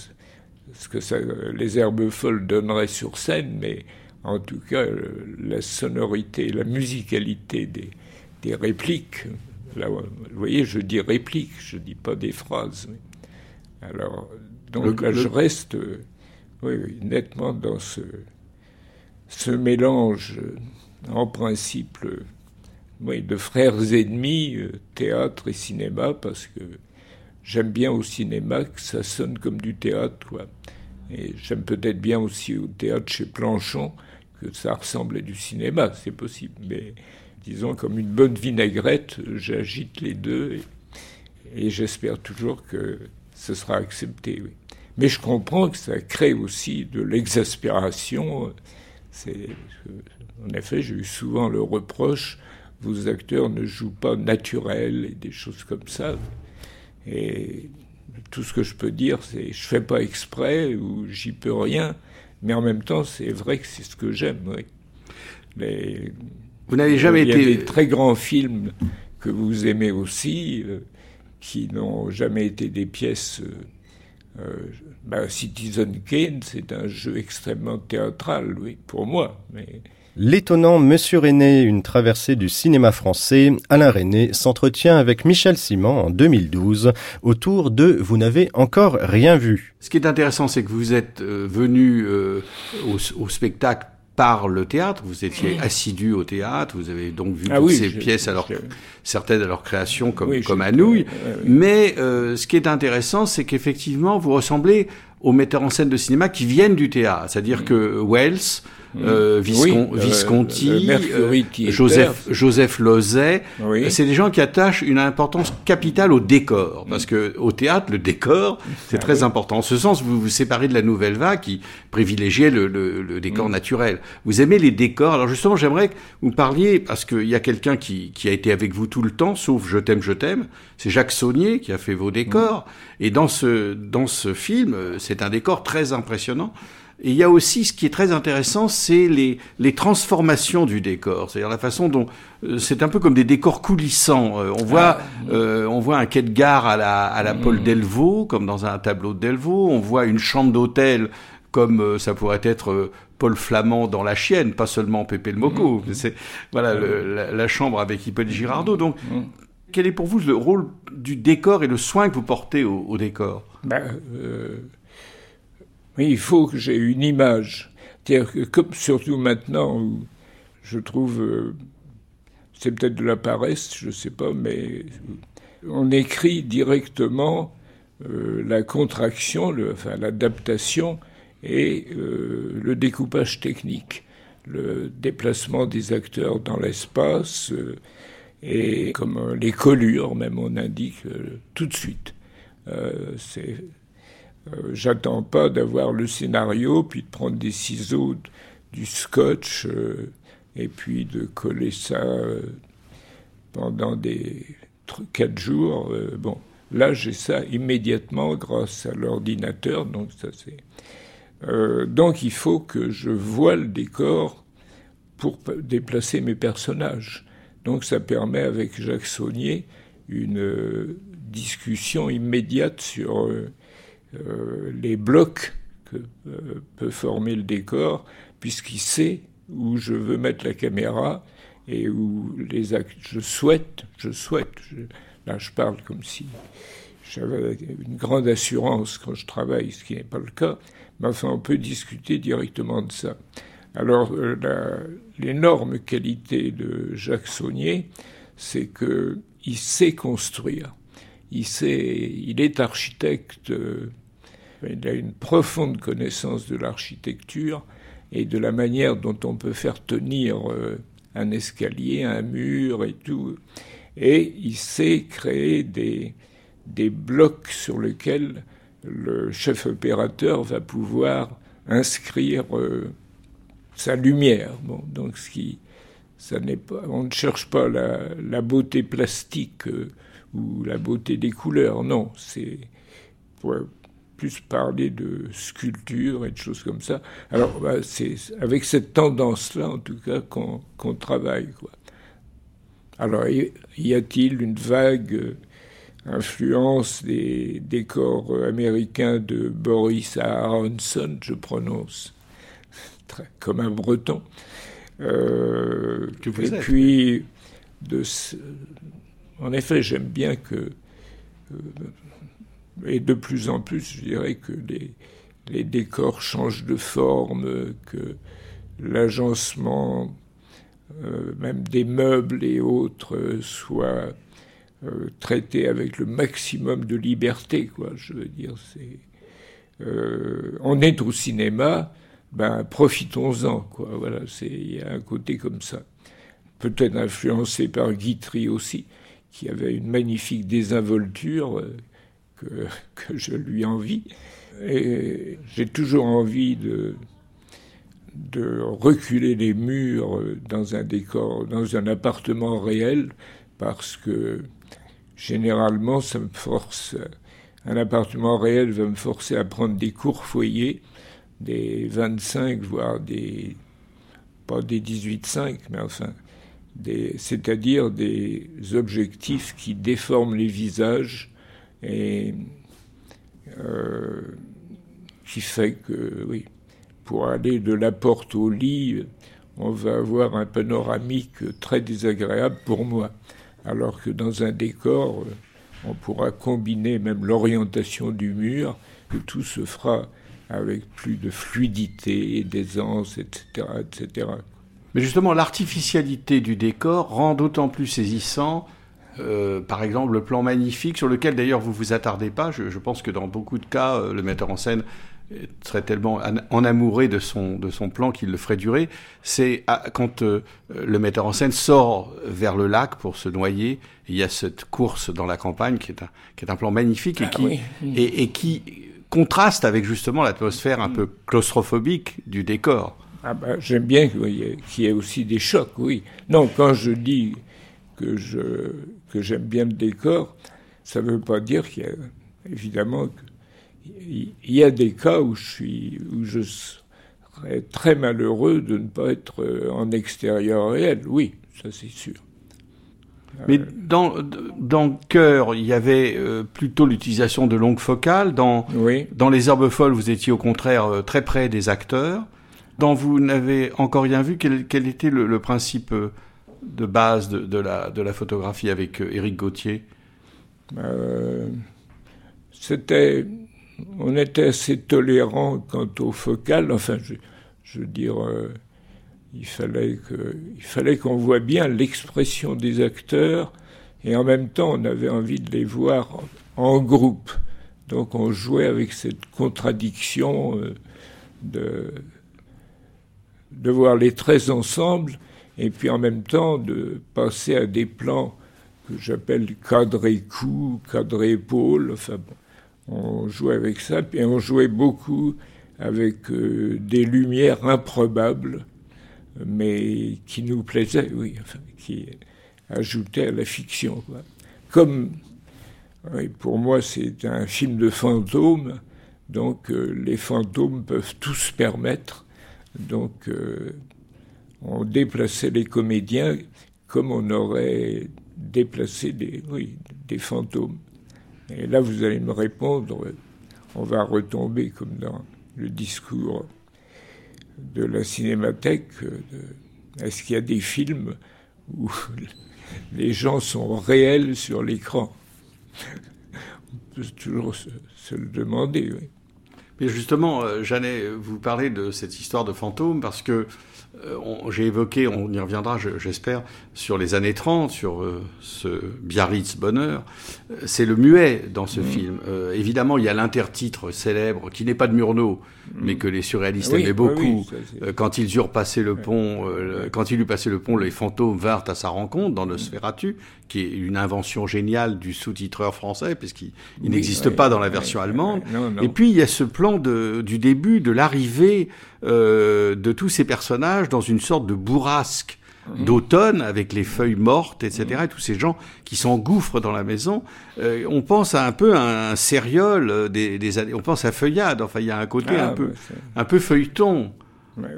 ce que ça, les herbes folles donneraient sur scène, mais en tout cas, la sonorité, la musicalité des, des répliques. Là, vous voyez, je dis répliques, je dis pas des phrases. Alors, donc là, je reste oui, nettement dans ce, ce mélange, en principe, oui, de frères ennemis, euh, théâtre et cinéma, parce que j'aime bien au cinéma que ça sonne comme du théâtre, quoi. Et j'aime peut-être bien aussi au théâtre chez Planchon que ça ressemble à du cinéma, c'est possible. Mais disons, comme une bonne vinaigrette, j'agite les deux et j'espère toujours que ce sera accepté. Mais je comprends que ça crée aussi de l'exaspération. En effet, j'ai eu souvent le reproche vos acteurs ne jouent pas naturel et des choses comme ça. Et tout ce que je peux dire, c'est je fais pas exprès ou j'y peux rien, mais en même temps, c'est vrai que c'est ce que j'aime. Oui. Les, vous n'avez jamais été. Il y a des très grands films que vous aimez aussi. Euh, qui n'ont jamais été des pièces. Euh, euh, bah, Citizen Kane, c'est un jeu extrêmement théâtral, oui, pour moi. Mais... L'étonnant Monsieur René, une traversée du cinéma français, Alain René s'entretient avec Michel Simon en 2012 autour de Vous n'avez encore rien vu. Ce qui est intéressant, c'est que vous êtes euh, venu au, au, spectacle par le théâtre. Vous étiez assidu au théâtre, vous avez donc vu ah toutes ces pièces, alors certaines à leur création comme, comme Anouilh. Mais euh, ce qui est intéressant, c'est qu'effectivement, vous ressemblez aux metteurs en scène de cinéma qui viennent du théâtre. C'est-à-dire que Wells, mm. euh, Visconti, euh, Joseph, Joseph Lozet, c'est des gens qui attachent une importance capitale au décor. Parce que au théâtre, le décor, c'est ah très important. En ce sens, vous vous séparez de la nouvelle vague qui privilégiait le, le, le décor mm. naturel. Vous aimez les décors. Alors justement, j'aimerais que vous parliez, parce qu'il y a quelqu'un qui, qui a été avec vous tout le temps, sauf Je t'aime, je t'aime. C'est Jacques Saunier qui a fait vos décors. Et dans ce, dans ce film, c'est un décor très impressionnant. Et il y a aussi ce qui est très intéressant, c'est les, les transformations du décor, c'est-à-dire la façon dont euh, c'est un peu comme des décors coulissants. Euh, on voit, ah. euh, on voit un quai de gare à la, à la Paul mm. Delvaux, comme dans un tableau de Delvaux. On voit une chambre d'hôtel comme ça pourrait être Paul Flamand dans La Chienne, pas seulement Pépé le Moco. Mm. C'est voilà la, chambre avec Hippolyte Girardot. Donc, mm. quel est pour vous le rôle du décor et le soin que vous portez au, décor? Ben, oui, il faut que j'ai une image. C'est-à-dire que, surtout maintenant, je trouve, euh, c'est peut-être de la paresse, je ne sais pas, mais on écrit directement euh, la contraction, enfin l'adaptation et euh, le découpage technique, le déplacement des acteurs dans l'espace et comme les collures, même on indique tout de suite. Euh, j'attends pas d'avoir le scénario, puis de prendre des ciseaux, du scotch, euh, et puis de coller ça euh, pendant des quatre jours. bon, là j'ai ça immédiatement grâce à l'ordinateur, donc ça c'est. donc il faut que je voie le décor pour déplacer mes personnages. Donc ça permet avec Jacques Saunier une discussion immédiate sur les blocs que euh, peut former le décor, puisqu'il sait où je veux mettre la caméra et où les actes. Je souhaite, je souhaite. là, je parle comme si j'avais une grande assurance quand je travaille, ce qui n'est pas le cas. Mais enfin, on peut discuter directement de ça. Alors, euh, l'énorme qualité de Jacques Saunier, c'est qu'il sait construire. Il, sait, il est architecte il a une profonde connaissance de l'architecture et de la manière dont on peut faire tenir euh, un escalier, un mur et tout. Et il sait créer des, des blocs sur lesquels le chef opérateur va pouvoir inscrire euh, sa lumière. Bon, donc ce qui, ça pas, on ne cherche pas la, beauté plastique euh, ou la beauté des couleurs, non, c'est plus parler de sculpture et de choses comme ça. Alors, bah, c'est avec cette tendance-là, en tout cas, qu'on travaille. Quoi. Alors, y a-t-il une vague euh, influence des décors américains de Boris Aronson, je prononce très, comme un breton. Euh, et puis, de, en effet, j'aime bien que, euh, et de plus en plus, je dirais que les, décors changent de forme, que l'agencement, euh, même des meubles et autres, soit euh, traité avec le maximum de liberté, quoi. Je veux dire. Euh, on est au cinéma, ben profitons-en, quoi. Voilà, c'est il y a un côté comme ça. Peut-être influencé par Guitry aussi, qui avait une magnifique désinvolture euh, que, je lui envie. Et j'ai toujours envie de de reculer les murs dans un décor, dans un appartement réel, parce que généralement, ça me force, un appartement réel va me forcer à prendre des courts foyers, des 25, voire des, pas des 18,5, mais enfin, c'est-à-dire des objectifs qui déforment les visages et euh, qui fait que, oui, pour aller de la porte au lit, on va avoir un panoramique très désagréable pour moi alors que dans un décor, on pourra combiner même l'orientation du mur, et tout se fera avec plus de fluidité, d'aisance, etc., etc. Mais justement, l'artificialité du décor rend d'autant plus saisissant, euh, par exemple, le plan magnifique sur lequel d'ailleurs vous vous attardez pas. Je, je, pense que dans beaucoup de cas, euh, le metteur en scène serait tellement enamouré de son, de son plan qu'il le ferait durer, c'est quand euh, le metteur en scène sort vers le lac pour se noyer, il y a cette course dans la campagne qui est un, qui est un plan magnifique et, ah qui, et, qui contraste avec justement l'atmosphère un peu claustrophobique du décor. Ah ben, J'aime bien qu'il y ait aussi des chocs, oui. Non, quand je dis que je que j'aime bien le décor, ça ne veut pas dire qu'il y a évidemment il y a des cas où je, suis, où je serais très malheureux de ne pas être euh, en extérieur réel. Oui, ça c'est sûr. Mais dans, dans Cœur, il y avait euh, plutôt l'utilisation de longues focales. Dans, oui. dans Les Herbes Folles, vous étiez au contraire euh, très près des acteurs. Dans Vous n'avez encore rien vu, quel, quel était le, principe de base de, la, de la photographie avec Éric Gauthier? C'était on était assez tolérant quant au focal. Enfin, je, veux dire, euh, il fallait qu'on voit bien l'expression des acteurs et en même temps, on avait envie de les voir en, groupe. Donc, on jouait avec cette contradiction euh, de de voir les traits ensemble et puis en même temps de passer à des plans que j'appelle cadré cou, cadré épaule. Enfin on jouait avec ça, et on jouait beaucoup avec euh, des lumières improbables, mais qui nous plaisaient, oui, qui ajoutaient à la fiction. Comme, pour moi, c'est un film de fantômes, donc euh, les fantômes peuvent tout se permettre, donc euh, on déplaçait les comédiens comme on aurait déplacé des, oui, des fantômes. Et là, vous allez me répondre, on va retomber comme dans le discours de la cinémathèque. Est-ce qu'il y a des films où les gens sont réels sur l'écran? On peut toujours se, le demander. Mais justement, j'allais vous parler de cette histoire de fantôme parce que euh, j'ai évoqué, on y reviendra, j'espère, sur les années 30, sur euh, ce Biarritz bonheur. Euh, c'est le muet dans ce mmh. film. évidemment, il y a l'intertitre célèbre qui n'est pas de Murnau, mmh. mais que les surréalistes aimaient beaucoup. quand ils eurent passé le pont, quand il eut passé le pont, les fantômes vinrent à sa rencontre dans Nosferatu, qui est une invention géniale du sous-titreur français, puisqu'il n'existe pas dans la version allemande. Et puis il y a ce plan de, du début, de l'arrivée euh, de tous ces personnages dans une sorte de bourrasque d'automne avec les feuilles mortes, etc. Et tous ces gens qui s'engouffrent dans la maison. Euh, on pense à un peu à un sériole euh, des, des années. On pense à Feuillade. Enfin, il y a un côté ah, un peu, un peu feuilleton.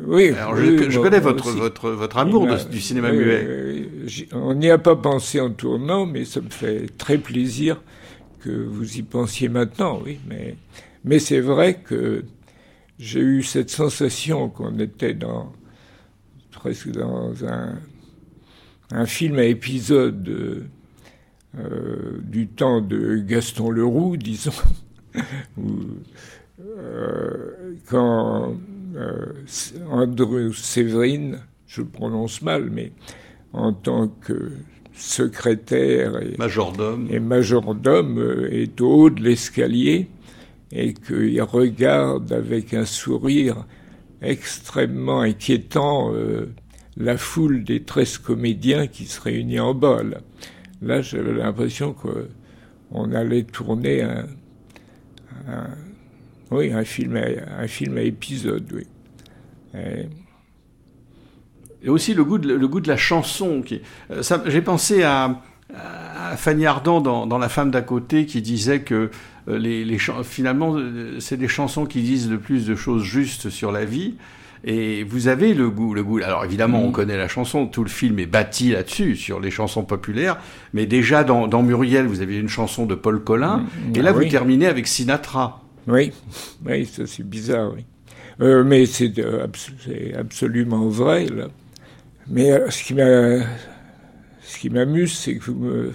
Oui, Alors, je, connais votre, votre, votre amour du cinéma muet. on n'y a pas pensé en tournant, mais ça me fait très plaisir que vous y pensiez maintenant, oui. Mais, mais c'est vrai que j'ai eu cette sensation qu'on était dans presque dans un, un film à épisode euh, du temps de Gaston Leroux, disons, où, euh, quand euh, Andrew Séverine, je le prononce mal, mais en tant que secrétaire et majordome, et majordome est au haut de l'escalier et qu'il regarde avec un sourire extrêmement inquiétant euh, la foule des treize comédiens qui se réunit en bas. Là, j'avais l'impression qu'on allait tourner un, oui, un film, à, un film à épisode, oui. Et, aussi le goût de, le goût de la chanson. Euh, j'ai pensé à, Fanny Ardant dans, La femme d'à côté qui disait que les, les finalement, euh, c'est des chansons qui disent le plus de choses justes sur la vie. Et vous avez le goût, le goût. Alors évidemment, on mm. connaît la chanson, tout le film est bâti là-dessus, sur les chansons populaires. Mais déjà dans, dans Muriel, vous avez une chanson de Paul Collin, mm. et là ah vous terminez avec Sinatra. Oui, oui, ça c'est bizarre, oui. Euh, mais c'est absolument vrai là. Mais ce qui m'amuse, c'est que vous me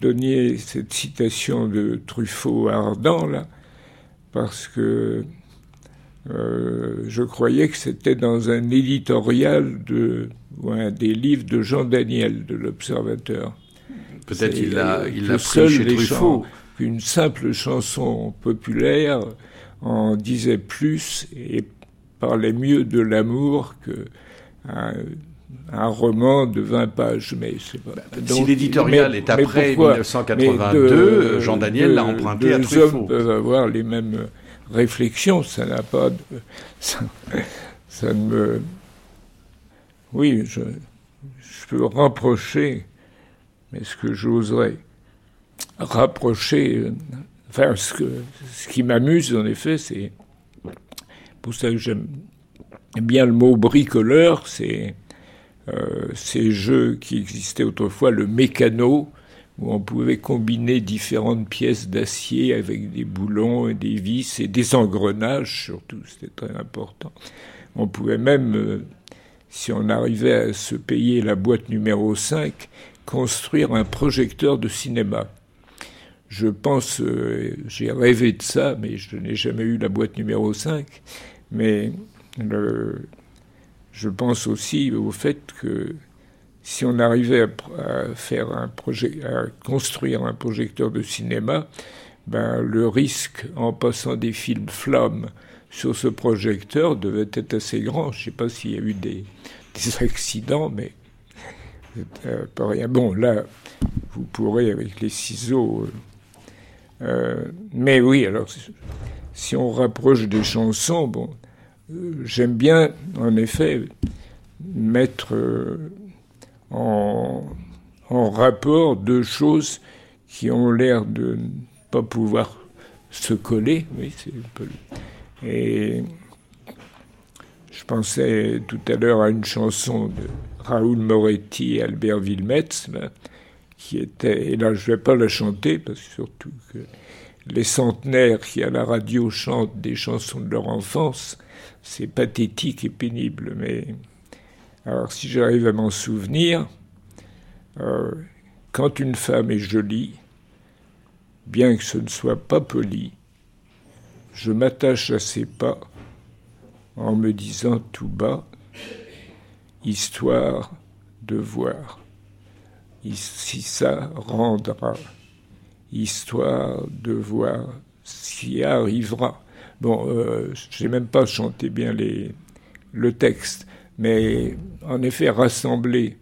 donniez cette citation de Truffaut ardent, là, parce que euh, je croyais que c'était dans un éditorial de, ou un des livres de Jean Daniel de l'Observateur. Peut-être il l'a il l'a pris chez Truffaut. Une simple chanson populaire en disait plus et parlait mieux de l'amour que un roman de 20 pages, mais c'est pas. Bah, si l'éditorial est après 1982, Jean Daniel l'a emprunté à Truffaut. hommes peuvent avoir les mêmes réflexions, ça n'a pas de. Ça, ne me. Oui, je, je peux rapprocher, mais ce que j'oserais rapprocher. Enfin, ce, que, ce qui m'amuse, en effet, c'est. Pour ça que j'aime bien le mot bricoleur, c'est euh, ces jeux qui existaient autrefois, le mécano, où on pouvait combiner différentes pièces d'acier avec des boulons et des vis et des engrenages surtout, c'était très important. On pouvait même, euh, si on arrivait à se payer la boîte numéro 5, construire un projecteur de cinéma. Je pense, euh, j'ai rêvé de ça, mais je n'ai jamais eu la boîte numéro 5. Mais le, je pense aussi au fait que si on arrivait à, faire un projet, à construire un projecteur de cinéma, ben, le risque en passant des films flammes sur ce projecteur devait être assez grand. Je ne sais pas s'il y a eu des, accidents, mais euh. Bon, là, vous pourrez avec les ciseaux. Euh, euh, mais oui, alors si on rapproche des chansons, bon, j'aime bien, en effet, mettre euh, en, rapport deux choses qui ont l'air de ne pas pouvoir se coller. Oui, peu... Et je pensais tout à l'heure à une chanson de Raoul Moretti et Albert Wilmetz, qui était, et là je ne vais pas la chanter, parce que surtout que les centenaires qui à la radio chantent des chansons de leur enfance, c'est pathétique et pénible, mais alors si j'arrive à m'en souvenir, euh, quand une femme est jolie, bien que ce ne soit pas poli, je m'attache à ses pas en me disant tout bas, histoire de voir, si ça rendra, histoire de voir s'y arrivera. Bon, euh, j'ai même pas chanté bien le texte, mais en effet, rassembler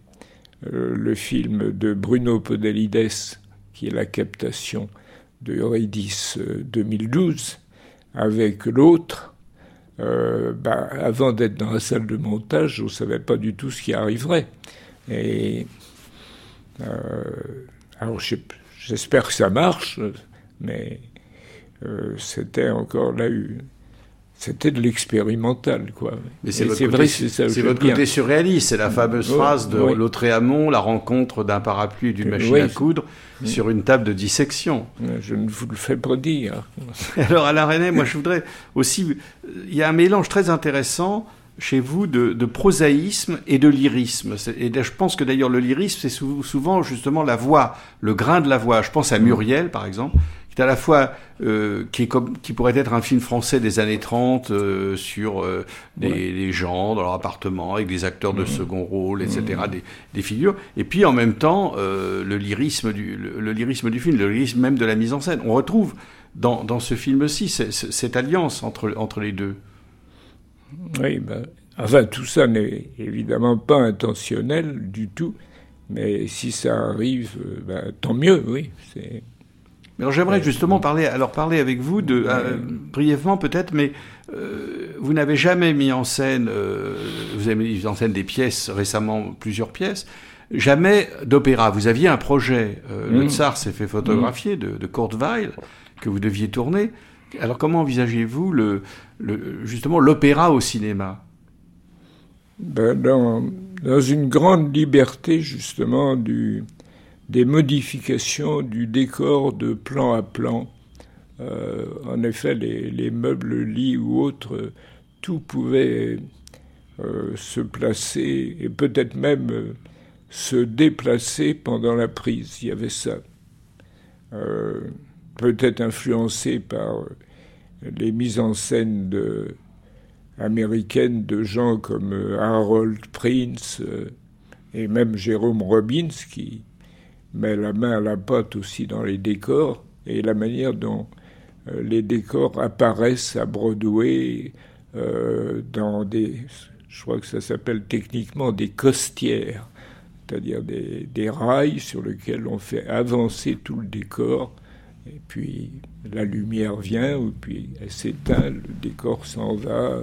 euh, le film de Bruno Podalides, qui est la captation de Eurydice 2012, euh, avec l'autre, bah, avant d'être dans la salle de montage, je ne savais pas du tout ce qui arriverait. Alors j'espère que ça marche, mais c'était encore là c'était de l'expérimental, quoi. Mais c'est votre, côté, c'est votre côté surréaliste. C'est la fameuse phrase de l'autre et Amont, la rencontre d'un parapluie et d'une machine à coudre sur une table de dissection. Je ne vous le fais pas dire. Alors, Alain René, moi, je voudrais aussi. Il y a un mélange très intéressant chez vous de, de prosaïsme et de lyrisme. Et je pense que d'ailleurs, le lyrisme, c'est souvent justement la voix, le grain de la voix. Je pense à Muriel, par exemple, qui à la fois euh, qui, est comme, qui pourrait être un film français des années 30 euh, sur euh, des, gens dans leur appartement avec des acteurs de mmh. second rôle, etc., mmh. des, des, figures, et puis en même temps le lyrisme du le, lyrisme du film, le lyrisme même de la mise en scène. On retrouve dans, dans ce film-ci cette alliance entre entre les deux. Oui, ben, enfin tout ça n'est évidemment pas intentionnel du tout, mais si ça arrive, ben, tant mieux, oui. C'est alors j'aimerais justement parler, alors parler avec vous de euh, brièvement peut-être, mais euh, vous n'avez jamais mis en scène, euh, vous avez mis en scène des pièces récemment, plusieurs pièces, jamais d'opéra. Vous aviez un projet, le mm. Tsar s'est fait photographier de, de Kurt Weill que vous deviez tourner. Alors comment envisagez-vous le, le, justement l'opéra au cinéma? Ben dans, dans une grande liberté justement du des modifications du décor de plan à plan. Euh, en effet, les, meubles lits ou autres, tout pouvait euh, se placer et peut-être même euh, se déplacer pendant la prise. Il y avait ça. peut-être influencé par les mises en scène américaines de gens comme Harold Prince et même Jérôme Robbins qui, met la main à la pâte aussi dans les décors et la manière dont euh, les décors apparaissent à Broadway euh, dans des, je crois que ça s'appelle techniquement des costières, c'est-à-dire des, rails sur lesquels on fait avancer tout le décor. Et puis la lumière vient, ou puis elle s'éteint, le décor s'en va.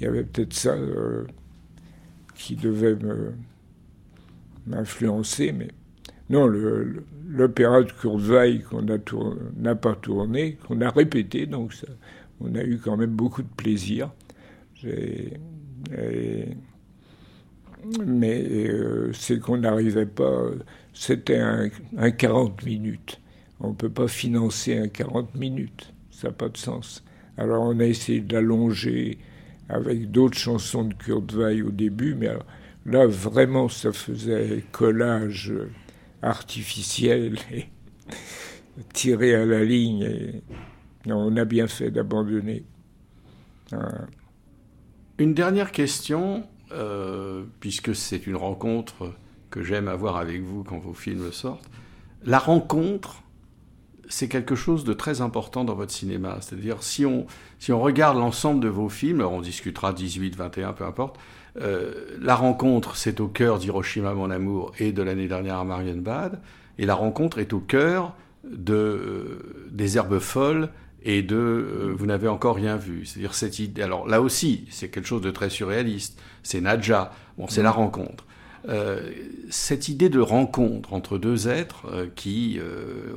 il y avait peut-être ça euh, qui devait m'influencer, mais non, l'opéra de Kurzweil qu'on n'a pas tourné, qu'on a répété, donc on a eu quand même beaucoup de plaisir. mais euh, c'est qu'on n'arrivait pas. C'était un, 40 minutes. On ne peut pas financer un 40 minutes. Ça n'a pas de sens. Alors on a essayé d'allonger avec d'autres chansons de Kurt Weill au début, mais là vraiment ça faisait collage artificiel et tiré à la ligne. On a bien fait d'abandonner. Une dernière question, euh, puisque c'est une rencontre que j'aime avoir avec vous quand vos films sortent. La rencontre, c'est quelque chose de très important dans votre cinéma. C'est-à-dire, si on, si on regarde l'ensemble de vos films, on discutera 18, 21, peu importe, euh, la rencontre, c'est au cœur d'Hiroshima, mon amour, et de l'année dernière à Marienbad. Et la rencontre est au cœur de, euh, des herbes folles et de euh, Vous n'avez encore rien vu. C'est-à-dire cette idée. Alors là aussi, c'est quelque chose de très surréaliste. C'est Nadja. Bon, c'est la rencontre. cette idée de rencontre entre deux êtres qui,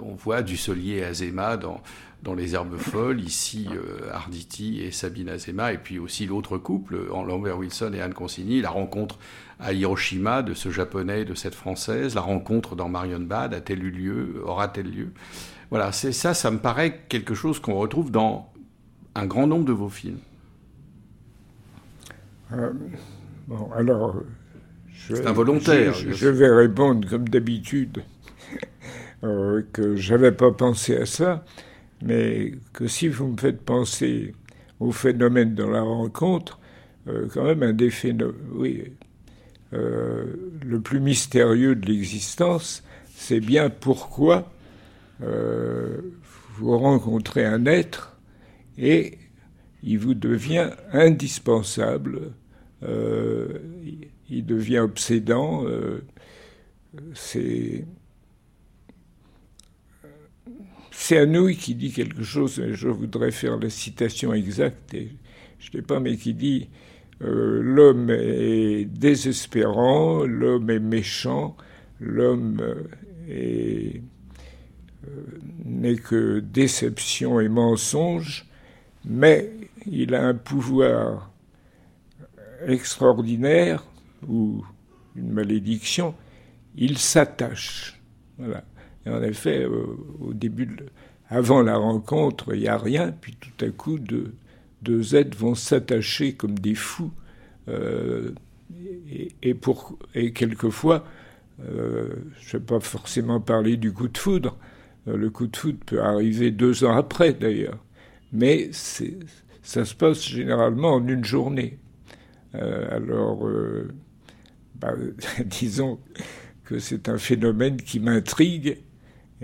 on voit Dussolier et Azema dans, dans Les Herbes Folles, ici euh, Arditi et Sabine Azema, et puis aussi l'autre couple, Lambert Wilson et Anne Consigny, la rencontre à Hiroshima de ce japonais et de cette française, la rencontre dans Marienbad a-t-elle eu lieu, aura-t-elle lieu? Voilà, c'est ça, ça me paraît quelque chose qu'on retrouve dans un grand nombre de vos films. Euh, bon, alors. C'est involontaire. Je, je, vais répondre comme d'habitude euh, que j'avais pas pensé à ça. Mais que si vous me faites penser au phénomène de la rencontre, euh, quand même un des phénomènes, oui, euh, le plus mystérieux de l'existence, c'est bien pourquoi euh, vous rencontrez un être et il vous devient indispensable, il devient obsédant, c'est c'est Anouilh qui dit quelque chose, je voudrais faire la citation exacte, je ne sais pas, mais qui dit euh, L'homme est désespérant, l'homme est méchant, l'homme euh, n'est que déception et mensonge, mais il a un pouvoir extraordinaire ou une malédiction, il s'attache. Voilà. Et en effet, euh, au début, avant la rencontre, il n'y a rien, puis tout à coup, deux, êtres vont s'attacher comme des fous. Euh, et quelquefois, euh, je ne vais pas forcément parler du coup de foudre, le coup de foudre peut arriver deux ans après d'ailleurs, mais ça se passe généralement en une journée. alors, bah, disons que c'est un phénomène qui m'intrigue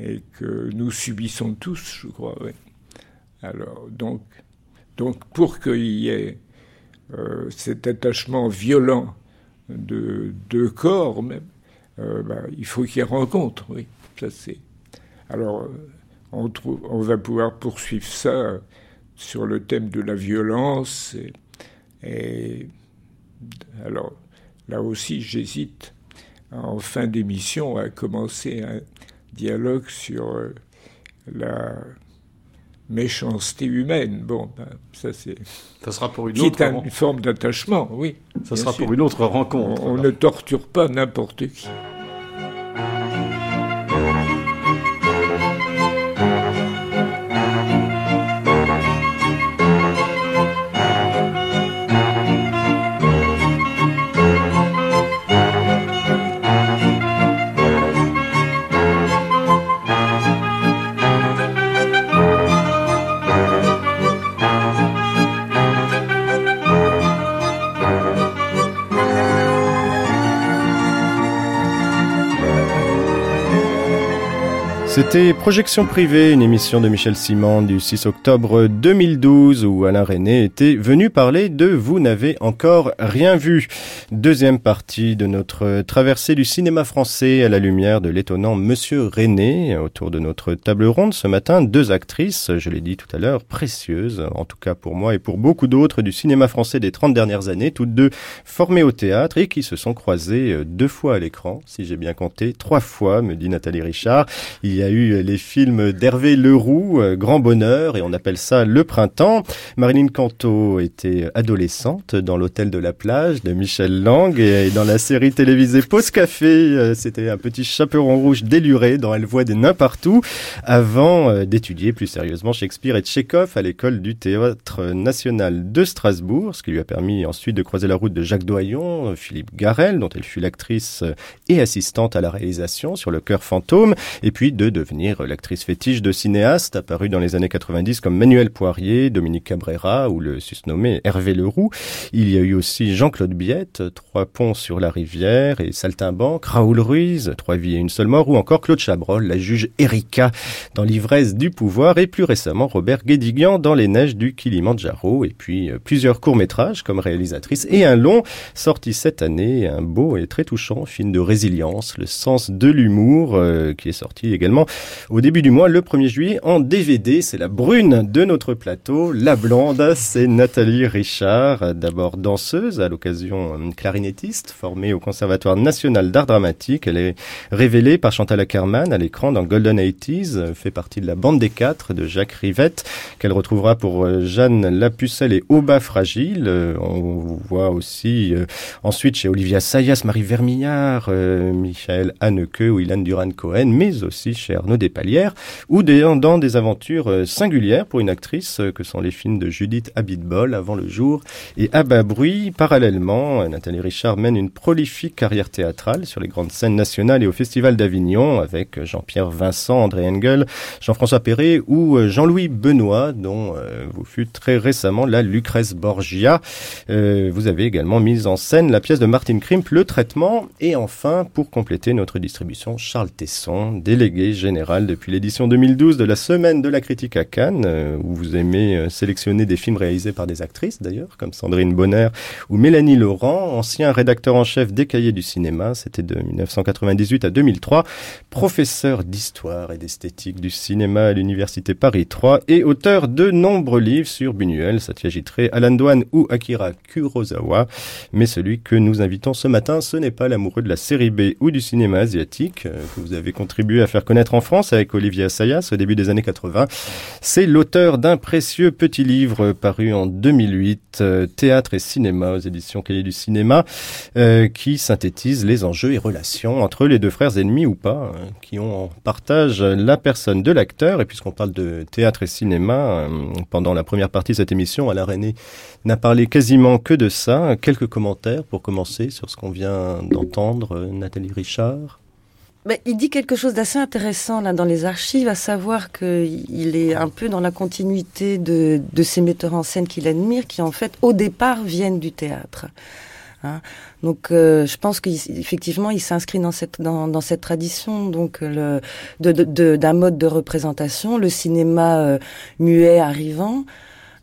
et que nous subissons tous, je crois. Alors, donc, donc pour qu'il y ait euh, cet attachement violent de corps, même, euh, bah, il faut qu'il y ait rencontre, oui. Ça, c'est. Alors, on va pouvoir poursuivre ça sur le thème de la violence. et alors, là aussi, j'hésite en fin d'émission à commencer un, dialogue sur euh, la méchanceté humaine. Bon, ben, ça c'est. Ça sera pour une autre. une forme d'attachement, oui. Ça sera pour une autre rencontre. on ne torture pas n'importe qui. C'était Projection privée, une émission de Michel Simon du 6 octobre 2012 où Alain René était venu parler de Vous n'avez encore rien vu. Deuxième partie de notre traversée du cinéma français à la lumière de l'étonnant Monsieur René. Autour de notre table ronde ce matin, deux actrices, je l'ai dit tout à l'heure, précieuses, en tout cas pour moi et pour beaucoup d'autres du cinéma français des 30 dernières années, toutes deux formées au théâtre et qui se sont croisées deux fois à l'écran, si j'ai bien compté, trois fois, me dit Nathalie Richard. Il y a eu les films d'Hervé Leroux, euh, Grand Bonheur, et on appelle ça Le Printemps. Marilyn Canto était adolescente dans l'hôtel de la plage de Michel Lang, et dans la série télévisée Pause Café, euh, c'était un petit chaperon rouge déluré dont elle voit des nains partout, avant euh, d'étudier plus sérieusement Shakespeare et Tchekhov à l'école du Théâtre National de Strasbourg, ce qui lui a permis ensuite de croiser la route de Jacques Doyon, Philippe Garel, dont elle fut l'actrice et assistante à la réalisation sur Le Cœur Fantôme, et puis de devenir l'actrice fétiche de cinéastes apparus dans les années 90 comme Manuel Poirier, Dominique Cabrera ou le susnommé Hervé Leroux. Il y a eu aussi Jean-Claude Biette, Trois ponts sur la rivière et Saltimbanque, Raoul Ruiz, Trois vies et une seule mort ou encore Claude Chabrol, la juge Erika dans L'ivresse du pouvoir et plus récemment Robert Guédiguian dans Les neiges du Kilimandjaro et puis euh, plusieurs courts-métrages comme réalisatrice et un long sorti cette année, un beau et très touchant film de résilience, le sens de l'humour euh, qui est sorti également au début du mois, le 1er juillet, en DVD. C'est la brune de notre plateau. La blonde, c'est Nathalie Richard, d'abord danseuse, à l'occasion euh, clarinettiste, formée au Conservatoire national d'art dramatique. Elle est révélée par Chantal Ackerman à l'écran dans Golden 80s, euh, fait partie de la bande des quatre de Jacques Rivette, qu'elle retrouvera pour euh, Jeanne Lapucelle et Aubin Fragile. On voit aussi ensuite chez Olivia Sayas, Marie Vermillard, Michael Haneke ou Ilan Duran-Cohen, mais aussi chez chez Arnaud Despalières, ou dans des aventures singulières pour une actrice que sont les films de Judith Abitbol, Avant le jour et À bas. Parallèlement, Nathalie Richard mène une prolifique carrière théâtrale sur les grandes scènes nationales et au Festival d'Avignon avec Jean-Pierre Vincent, André Engel, Jean-François Perret ou Jean-Louis Benoît, dont vous fûtes très récemment la Lucrèce Borgia. vous avez également mis en scène la pièce de Martin Krimp, Le Traitement. Et enfin, pour compléter notre distribution, Charles Tesson, délégué général depuis l'édition 2012 de la Semaine de la critique à Cannes, euh, où vous aimez euh, sélectionner des films réalisés par des actrices d'ailleurs, comme Sandrine Bonner ou Mélanie Laurent, ancien rédacteur en chef des cahiers du cinéma, c'était de 1998 à 2003, professeur d'histoire et d'esthétique du cinéma à l'Université Paris 3 et auteur de nombreux livres sur Buñuel, Satyajit Ray, Alan Douane ou Akira Kurosawa. Mais celui que nous invitons ce matin, ce n'est pas l'amoureux de la série B ou du cinéma asiatique euh, que vous avez contribué à faire connaître en France avec Olivier Assayas au début des années 80. C'est l'auteur d'un précieux petit livre paru en 2008, euh, Théâtre et cinéma aux éditions Cahiers du cinéma, euh, qui synthétise les enjeux et relations entre les deux frères ennemis ou pas, hein, qui ont en partage la personne de l'acteur. Et puisqu'on parle de théâtre et cinéma, pendant la première partie de cette émission, Alain René n'a parlé quasiment que de ça. Quelques commentaires pour commencer sur ce qu'on vient d'entendre, euh, Nathalie Richard ben, il dit quelque chose d'assez intéressant là dans les archives, à savoir qu'il est un peu dans la continuité de, ces metteurs en scène qu'il admire, qui en fait au départ viennent du théâtre. Hein. donc, euh, je pense qu'effectivement, il s'inscrit dans cette dans, cette tradition donc le d'un mode de représentation, le cinéma euh, muet arrivant.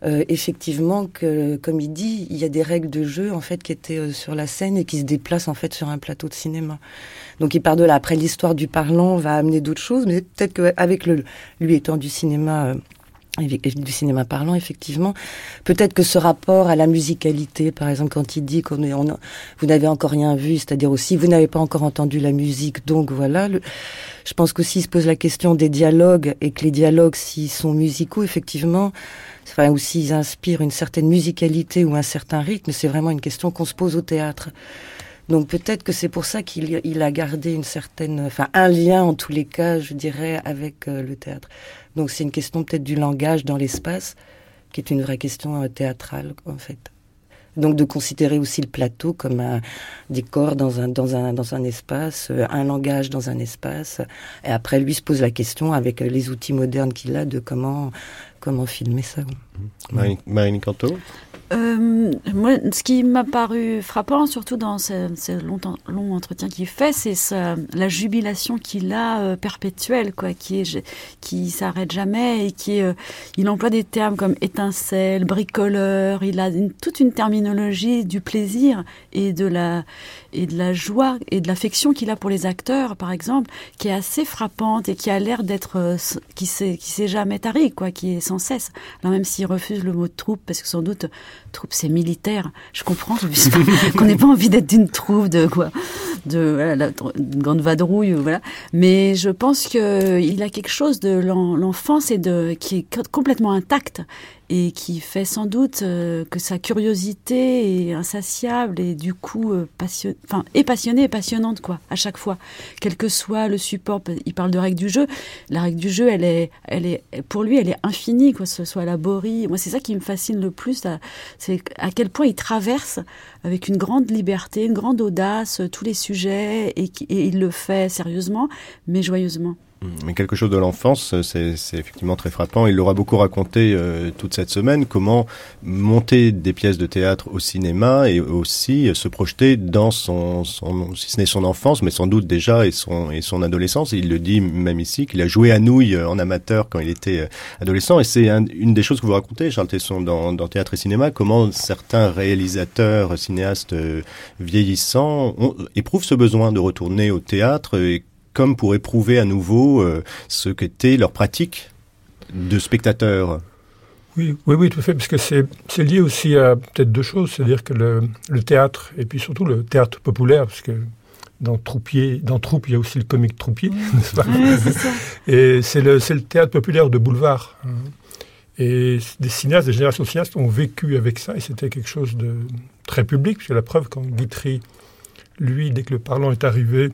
Euh, effectivement que, comme il dit, il y a des règles de jeu en fait qui étaient euh, sur la scène et qui se déplacent en fait sur un plateau de cinéma. Donc il part de là. Après l'histoire du parlant va amener d'autres choses, mais peut-être qu'avec le lui étant du cinéma. Euh, du cinéma parlant, effectivement. Peut-être que ce rapport à la musicalité, par exemple, quand il dit qu'on on vous n'avez encore rien vu, c'est-à-dire aussi, vous n'avez pas encore entendu la musique, donc voilà. je pense qu'aussi, il se pose la question des dialogues, et que les dialogues, s'ils sont musicaux, effectivement, enfin, ou s'ils inspirent une certaine musicalité ou un certain rythme, c'est vraiment une question qu'on se pose au théâtre. Donc peut-être que c'est pour ça qu'il a gardé une certaine, enfin un lien en tous les cas, je dirais, avec euh, le théâtre. Donc c'est une question peut-être du langage dans l'espace, qui est une vraie question euh, théâtrale en fait. Donc de considérer aussi le plateau comme un décor dans un, dans un, dans un espace, euh, un langage dans un espace. Et après, lui se pose la question, avec les outils modernes qu'il a, de comment comment filmer ça. Marine, Canto euh, moi, ce qui m'a paru frappant, surtout dans ce, long, long, entretien qu'il fait, c'est la jubilation qu'il a euh, perpétuelle, quoi, qui est, qui s'arrête jamais et qui, euh, il emploie des termes comme étincelle, bricoleur. Il a toute une terminologie du plaisir et de la et de la joie et de l'affection qu'il a pour les acteurs, par exemple, qui est assez frappante et qui a l'air d'être euh, qui s'est qui s'est jamais tari, quoi, qui est sans cesse. Alors même s'il refuse le mot troupe, parce que sans doute troupe c'est militaire, je comprends qu'on n'ait pas envie d'être d'une troupe de quoi, de la, grande vadrouille, voilà. Mais je pense que il a quelque chose de l'enfance et de qui est complètement intact et qui fait sans doute euh, que sa curiosité est insatiable et du coup euh, passion... enfin, passionnée et passionnante quoi à chaque fois. Quel que soit le support il parle de règles du jeu. La règle du jeu elle est elle est pour lui elle est infinie quoi que ce soit la borie. Moi c'est ça qui me fascine le plus c'est à quel point il traverse avec une grande liberté une grande audace tous les sujets et, et il le fait sérieusement mais joyeusement mais quelque chose de l'enfance, c'est effectivement très frappant. Il l'aura beaucoup raconté euh, toute cette semaine, comment monter des pièces de théâtre au cinéma et aussi se projeter dans son, son si ce n'est son enfance, mais sans doute déjà et son, et son adolescence. il le dit même ici, qu'il a joué à nouilles euh, en amateur quand il était euh, adolescent. Et c'est une des choses que vous racontez, Charles Tesson, dans, dans Théâtre et Cinéma, comment certains réalisateurs, cinéastes vieillissants éprouvent ce besoin de retourner au théâtre et comme pour éprouver à nouveau euh, ce qu'était leur pratique de spectateur. Oui, oui, oui, tout à fait, parce que c'est lié aussi à peut-être deux choses, c'est-à-dire que le, le, théâtre, et puis surtout le théâtre populaire, parce que dans Troupier, dans Troupe, il y a aussi le comique Troupier, n'est-ce pas Et c'est le, le, théâtre populaire de boulevard. Hein. Et des cinéastes, des générations de cinéastes ont vécu avec ça, et c'était quelque chose de très public, puisque la preuve, quand Guitry, lui, dès que le parlant est arrivé,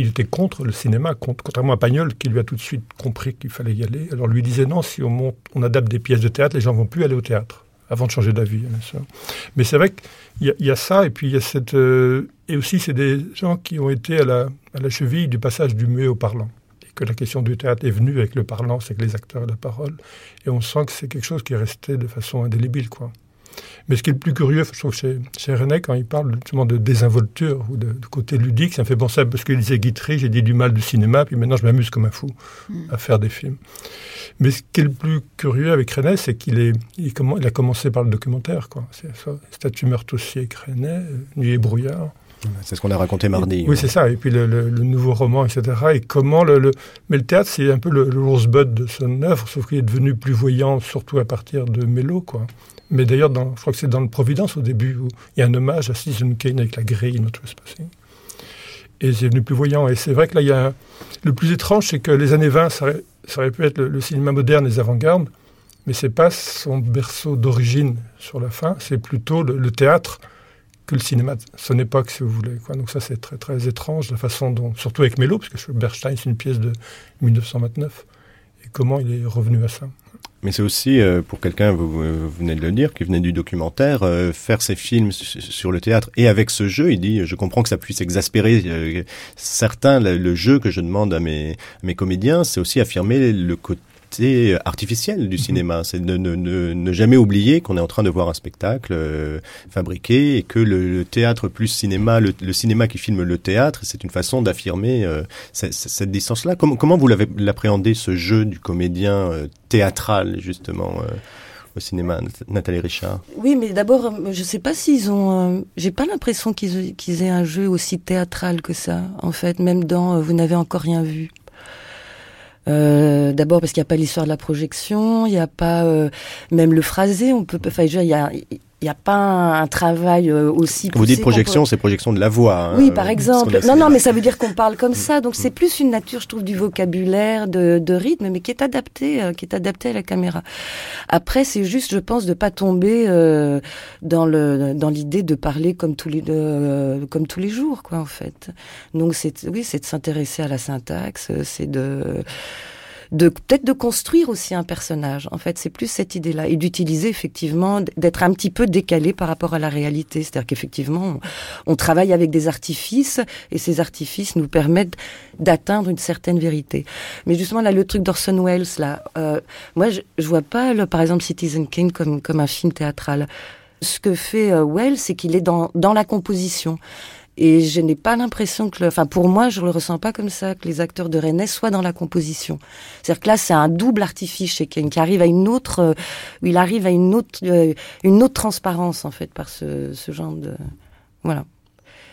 il était contre le cinéma, contrairement à Pagnol qui lui a tout de suite compris qu'il fallait y aller. Alors lui disait non, si on, monte, on adapte des pièces de théâtre, les gens vont plus aller au théâtre avant de changer d'avis. Mais c'est vrai qu'il y, a ça, et puis il y a cette... Euh, et aussi, c'est des gens qui ont été à la, à la cheville du passage du muet au parlant. Et que la question du théâtre est venue avec le parlant, c'est que les acteurs et la parole. Et on sent que c'est quelque chose qui est resté de façon indélébile, quoi. Mais ce qui est le plus curieux, je trouve, chez, chez René, quand il parle justement de désinvolture ou de, côté ludique, ça me fait penser à parce qu'il disait Guitry, j'ai dit du mal du cinéma, puis maintenant je m'amuse comme un fou mm. à faire des films. Mais ce qui est le plus curieux avec René, c'est qu'il est, il, il, a commencé par le documentaire. Quoi. C'est ça, Statue meurtre aussi avec René, Nuit et brouillard. C'est ce qu'on a raconté mardi. Oui, c'est ça. Et puis le, nouveau roman, etc. Et comment le, mais le théâtre, c'est un peu le, rosebud de son œuvre, sauf qu'il est devenu plus voyant, surtout à partir de Mélo, quoi. Mais d'ailleurs, je crois que c'est dans le Providence au début où il y a un hommage à Citizen Kane avec la grille Not Trespassing. Et c'est devenu plus voyant. Et c'est vrai que là, il y a le plus étrange, c'est que les années 20, ça aurait, pu être le, cinéma moderne, les avant-gardes, mais c'est pas son berceau d'origine sur la fin, c'est plutôt le, théâtre que le cinéma de son époque, si vous voulez. Donc ça, c'est très, très étrange, la façon dont, surtout avec Mello, parce que Bernstein, c'est une pièce de 1929, et comment il est revenu à ça. Mais c'est aussi, euh, pour quelqu'un, vous, venez de le dire, qui venait du documentaire, euh, faire ses films sur le théâtre. Et avec ce jeu, il dit, je comprends que ça puisse exaspérer euh, certains, le, jeu que je demande à mes, à mes comédiens, c'est aussi affirmer le côté artificielle du mhm. cinéma. C'est de ne, jamais oublier qu'on est en train de voir un spectacle euh, fabriqué et que le, théâtre plus cinéma, le, cinéma qui filme le théâtre, c'est une façon d'affirmer euh, cette, distance-là. Comment, comment vous l'avez l'appréhendé ce jeu du comédien euh, théâtral justement au cinéma, Nathalie Richard? Oui, mais d'abord, je ne sais pas s'ils ont. J'ai pas l'impression qu'ils aient un jeu aussi théâtral que ça, en fait, même dans Vous n'avez encore rien vu. Euh, D'abord parce qu'il n'y a pas l'histoire de la projection, il n'y a pas euh, même le phrasé. On peut, enfin, il y a, il n'y a pas un, travail euh, aussi. Vous dites projection, c'est projection de la voix. Hein, oui, par exemple. Non, non, mais ça veut dire qu'on parle comme ça. Donc c'est plus une nature, je trouve, du vocabulaire, de, de rythme, mais qui est adapté, euh, qui est adapté à la caméra. Après, c'est juste, je pense, de pas tomber euh, dans le dans l'idée de parler comme tous les de, comme tous les jours, quoi, en fait. Donc c'est oui, c'est de s'intéresser à la syntaxe, c'est de de peut-être de construire aussi un personnage. En fait, c'est plus cette idée-là et d'utiliser effectivement d'être un petit peu décalé par rapport à la réalité. C'est-à-dire qu'effectivement, on, travaille avec des artifices et ces artifices nous permettent d'atteindre une certaine vérité. Mais justement là, le truc d'Orson Welles là, euh, moi je, je vois pas le, par exemple Citizen Kane comme comme un film théâtral. Ce que fait euh, Welles, c'est qu'il est dans dans la composition. Et je n'ai pas l'impression que, le, enfin pour moi, je le ressens pas comme ça que les acteurs de René soient dans la composition. C'est-à-dire que là, c'est un double artifice chez Ken qui arrive à une autre, euh, il arrive à une autre, euh, une autre transparence en fait par ce, ce genre de, voilà.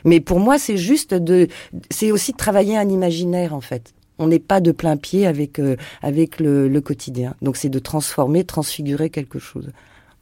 Mais pour moi, c'est juste de, c'est aussi de travailler un imaginaire en fait. On n'est pas de plein pied avec euh, avec le, le quotidien. Donc c'est de transformer, transfigurer quelque chose.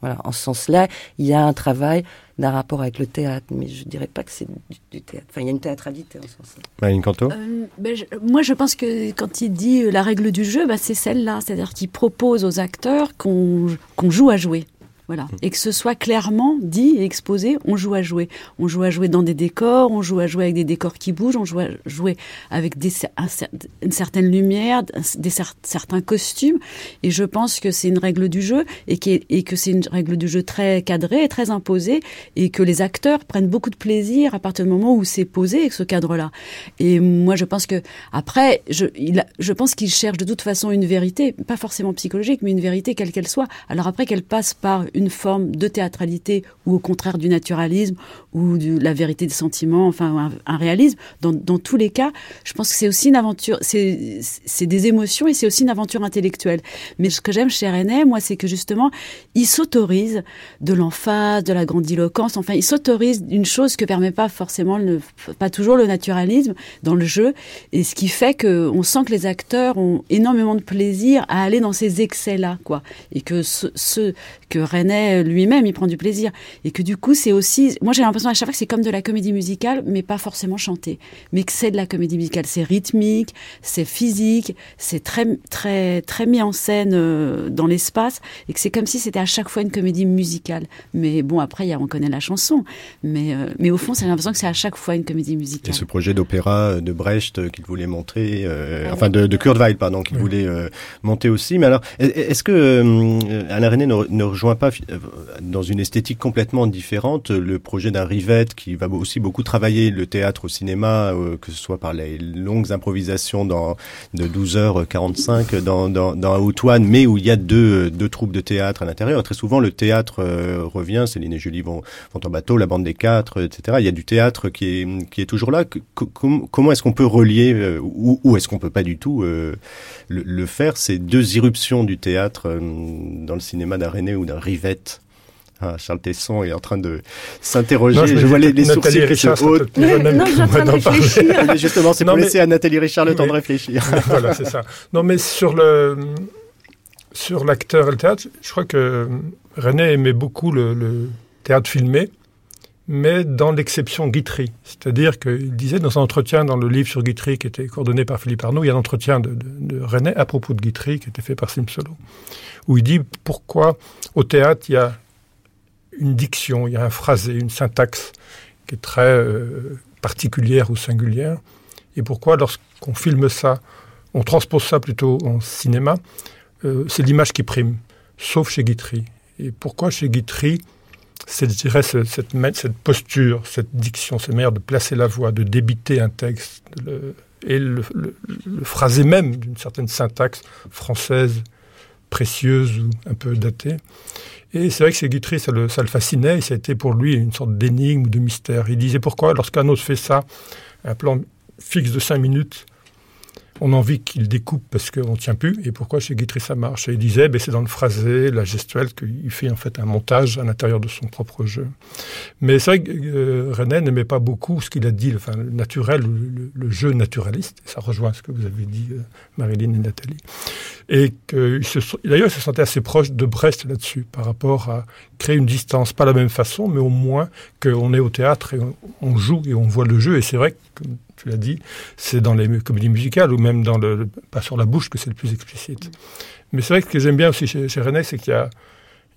Voilà, en ce sens-là, il y a un travail d'un rapport avec le théâtre, mais je dirais pas que c'est du, théâtre. Enfin, il y a une théâtralité en ce sens-là. Marine Canto euh, ben, Moi, je pense que quand il dit euh, la règle du jeu, ben, c'est celle-là. C'est-à-dire qu'il propose aux acteurs qu'on joue à jouer. Voilà. Et que ce soit clairement dit et exposé, on joue à jouer. On joue à jouer dans des décors, on joue à jouer avec des décors qui bougent, on joue à jouer avec des, une certaine lumière, des, certains costumes. Et je pense que c'est une règle du jeu et, et que c'est une règle du jeu très cadrée et très imposée et que les acteurs prennent beaucoup de plaisir à partir du moment où c'est posé avec ce cadre-là. Et moi, je pense que après, je, il je pense qu'il cherche de toute façon une vérité, pas forcément psychologique, mais une vérité quelle qu'elle soit. Alors après qu'elle passe par une forme de théâtralité ou au contraire du naturalisme ou de la vérité des sentiments, enfin un, réalisme. Dans, dans, tous les cas, je pense que c'est aussi une aventure, c'est des émotions et c'est aussi une aventure intellectuelle. Mais ce que j'aime chez René, moi, c'est que justement, il s'autorise de l'emphase, de la grandiloquence, enfin, il s'autorise une chose que permet pas forcément, le, pas toujours le naturalisme dans le jeu, et ce qui fait que on sent que les acteurs ont énormément de plaisir à aller dans ces excès-là, quoi, et que ce, que René lui-même, il prend du plaisir. Et que du coup, c'est aussi, moi j'ai l'impression à chaque fois que c'est comme de la comédie musicale, mais pas forcément chantée. Mais que c'est de la comédie musicale. C'est rythmique, c'est physique, c'est très, très, très mis en scène euh, dans l'espace. Et que c'est comme si c'était à chaque fois une comédie musicale. Mais bon, après, y a, on connaît la chanson. Mais, euh, mais au fond, c'est l'impression que c'est à chaque fois une comédie musicale. Et ce projet d'opéra de Brecht qu'il voulait montrer, euh, enfin de, de Kurt Weill, pardon, qu'il voulait monter aussi. Mais alors, est-ce que Alain René ne, ne rejoint pas dans une esthétique complètement différente le projet d'un Rivette qui va aussi beaucoup travailler le théâtre au cinéma, euh, que ce soit par les longues improvisations dans, de 12h45 dans, dans, dans mais où il y a deux, deux troupes de théâtre à l'intérieur. Très souvent, le théâtre euh, revient, Céline et Julie vont, vont en bateau, la bande des quatre, etc. Il y a du théâtre qui est, qui est toujours là. comment est-ce qu'on peut relier, euh, ou, ou est-ce qu'on peut pas du tout le, le, faire, ces deux irruptions du théâtre dans le cinéma d'un ou d'un Rivette? Ah, Charles Tesson est en train de s'interroger. Je, vois les, les sourcils qui se hautent. Non, j'ai en train de réfléchir. Justement, c'est pour laisser à Nathalie Richard le temps de réfléchir. voilà, c'est ça. Non, mais sur le sur l'acteur et le théâtre, je crois que René aimait beaucoup le, théâtre filmé, mais dans l'exception Guitry. C'est-à-dire qu'il disait dans un entretien dans le livre sur Guitry, qui était coordonné par Philippe Arnaud, il y a un entretien de, de, de René à propos de Guitry, qui était fait par Simsolo, où il dit pourquoi au théâtre il y a une diction, il y a un phrasé, une syntaxe qui est très euh, particulière ou singulière. Et pourquoi, lorsqu'on filme ça, on transpose ça plutôt en cinéma, euh, c'est l'image qui prime, sauf chez Guitry. Et pourquoi chez Guitry, c'est, cette, posture, cette diction, cette manière de placer la voix, de débiter un texte, et le phrasé même d'une certaine syntaxe française, précieuse ou un peu datée. Et c'est vrai que chez Guitry, ça le, ça le fascinait, et ça a été pour lui une sorte d'énigme de mystère. Il disait pourquoi, lorsqu'un autre fait ça, un plan fixe de cinq minutes, on a envie qu'il découpe parce qu'on ne tient plus. Et pourquoi chez Guitry ça marche? Et il disait, ben, c'est dans le phrasé, la gestuelle, qu'il fait en fait un montage à l'intérieur de son propre jeu. Mais c'est vrai que euh, René n'aimait pas beaucoup ce qu'il a dit, enfin, le naturel, le, jeu naturaliste. Ça rejoint ce que vous avez dit, euh, Marilyn et Nathalie. Et d'ailleurs, il se sentait assez proche de Brest là-dessus, par rapport à créer une distance, pas la même façon, mais au moins qu'on est au théâtre et on, joue et on voit le jeu. Et c'est vrai que tu l'as dit, c'est dans les comédies musicales ou même dans le, pas sur la bouche que c'est le plus explicite. Mais c'est vrai que ce que j'aime bien aussi chez, René, c'est qu'il y a,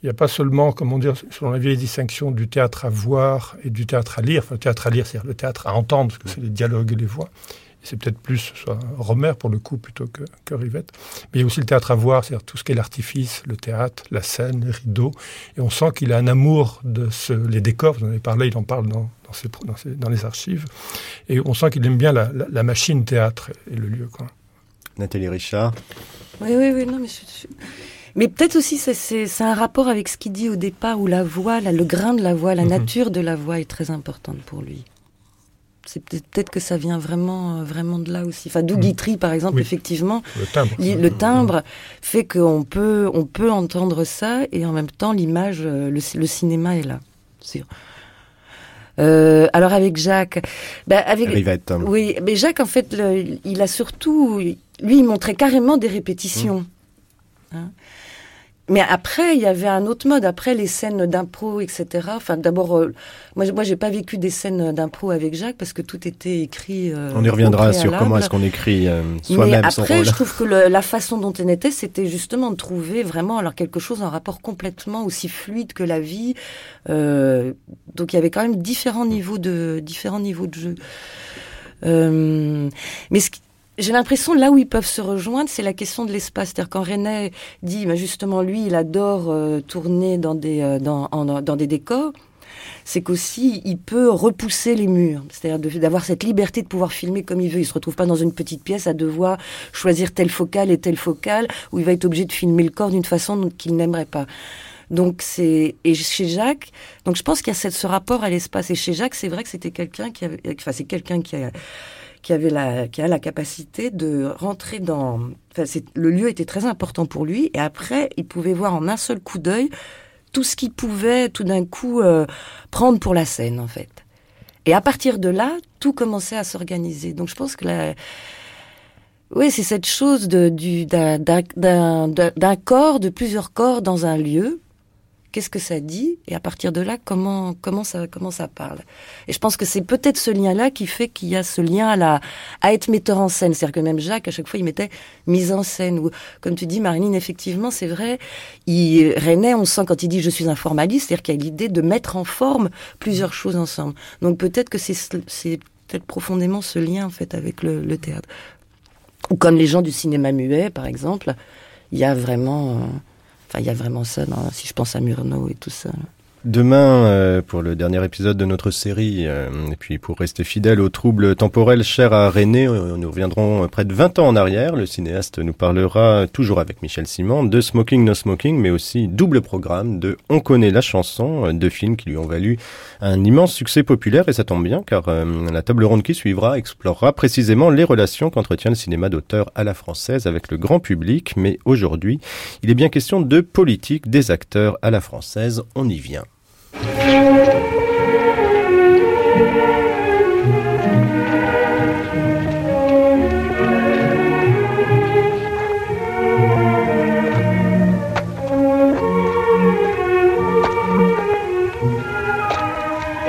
il n'y a pas seulement, comment dire, selon la vieille distinction du théâtre à voir et du théâtre à lire. Enfin, le théâtre à lire, c'est-à-dire le théâtre à entendre, parce que c'est les dialogues et les voix c'est peut-être plus soit Romer pour le coup plutôt que, que, Rivette. Mais il y a aussi le théâtre à voir, c'est-à-dire tout ce qui est l'artifice, le théâtre, la scène, les rideaux. Et on sent qu'il a un amour de ce, les décors. Vous en avez parlé, il en parle dans, dans, ses, dans, ses, dans les archives. Et on sent qu'il aime bien la, la, la, machine théâtre et le lieu. Quoi. Nathalie Richard. Oui, oui, oui, non, mais je, mais peut-être aussi c'est un rapport avec ce qu'il dit au départ où la voix, là, le grain de la voix, la mm -hmm. nature de la voix est très importante pour lui c'est peut-être que ça vient vraiment, euh, vraiment de là aussi. Enfin, d'où mm. Guitry, par exemple, effectivement. Le timbre. Le timbre fait qu'on peut, on peut entendre ça et en même temps, l'image, euh, le, le, cinéma est là. Euh, alors avec Jacques, bah avec Rivette. oui, mais Jacques en fait, le, il a surtout, lui, il montrait carrément des répétitions. Mmh. Hein mais après, il y avait un autre mode. Après, les scènes d'impro, etc. Enfin, d'abord, euh, moi, moi, j'ai pas vécu des scènes d'impro avec Jacques parce que tout était écrit. Euh, on y reviendra sur comment est-ce qu'on écrit euh, soi-même son rôle. je trouve que le, la façon dont on était, c'était justement de trouver vraiment alors quelque chose en rapport complètement aussi fluide que la vie. Euh, donc, il y avait quand même différents niveaux de différents niveaux de jeu. Euh, mais ce qui, j'ai l'impression là où ils peuvent se rejoindre, c'est la question de l'espace. C'est-à-dire quand René dit, bah justement, lui, il adore euh, tourner dans des euh, dans, dans des décors. C'est qu'aussi il peut repousser les murs, c'est-à-dire d'avoir cette liberté de pouvoir filmer comme il veut. Il se retrouve pas dans une petite pièce à devoir choisir telle focale et telle focale où il va être obligé de filmer le corps d'une façon qu'il n'aimerait pas. Donc c'est et chez Jacques, donc je pense qu'il y a ce rapport à l'espace. Et chez Jacques, c'est vrai que c'était quelqu'un qui avait, enfin c'est quelqu'un qui a qui avait la, qui a la capacité de rentrer dans. Enfin, le lieu était très important pour lui, et après, il pouvait voir en un seul coup d'œil tout ce qu'il pouvait tout d'un coup euh, prendre pour la scène, en fait. Et à partir de là, tout commençait à s'organiser. Donc, je pense que la, oui, c'est cette chose d'un corps, de plusieurs corps dans un lieu, qu'est-ce que ça dit, et à partir de là, comment comment ça comment ça parle. Et je pense que c'est peut-être ce lien-là qui fait qu'il y a ce lien à la à être metteur en scène. C'est-à-dire que même Jacques, à chaque fois, il mettait mise en scène. Ou comme tu dis, Marilyn, effectivement, c'est vrai. Il René, on sent quand il dit je suis un formaliste, c'est-à-dire qu'il y a l'idée de mettre en forme plusieurs choses ensemble. Donc peut-être que c'est peut-être profondément ce lien en fait avec le, le théâtre. Ou comme les gens du cinéma muet, par exemple, il y a vraiment, euh, enfin, il y a vraiment ça. Dans, si je pense à Murnau et tout ça. Demain, euh, pour le dernier épisode de notre série, euh, et puis pour rester fidèle aux troubles temporels chers à René, euh, nous reviendrons près de 20 ans en arrière. Le cinéaste nous parlera, toujours avec Michel Simon, de Smoking No Smoking, mais aussi double programme de On connaît la chanson, deux films qui lui ont valu un immense succès populaire, et ça tombe bien, car la table ronde qui suivra explorera précisément les relations qu'entretient le cinéma d'auteur à la française avec le grand public, mais aujourd'hui, il est bien question de politique des acteurs à la française. On y vient.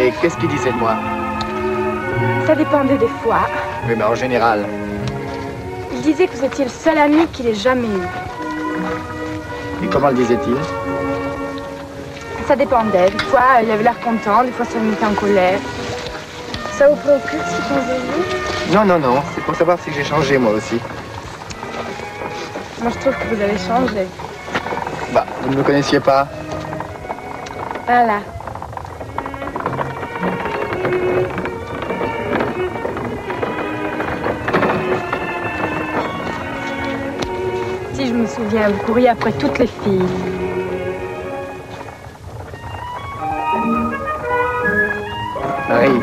Et qu'est-ce qu'il disait de moi? Ça dépendait des fois. Oui, mais en général. Il disait que vous étiez le seul ami qu'il ait jamais eu. Et comment le disait-il? Ça dépendait. Des fois, il avait l'air content, des fois, ça me mettait en colère. Ça vous préoccupe de vous Non, non, non. C'est pour savoir si j'ai changé, moi aussi. Moi, je trouve que vous avez changé. Bah, vous ne me connaissiez pas. Voilà. Si je me souviens, vous couriez après toutes les filles. Oui.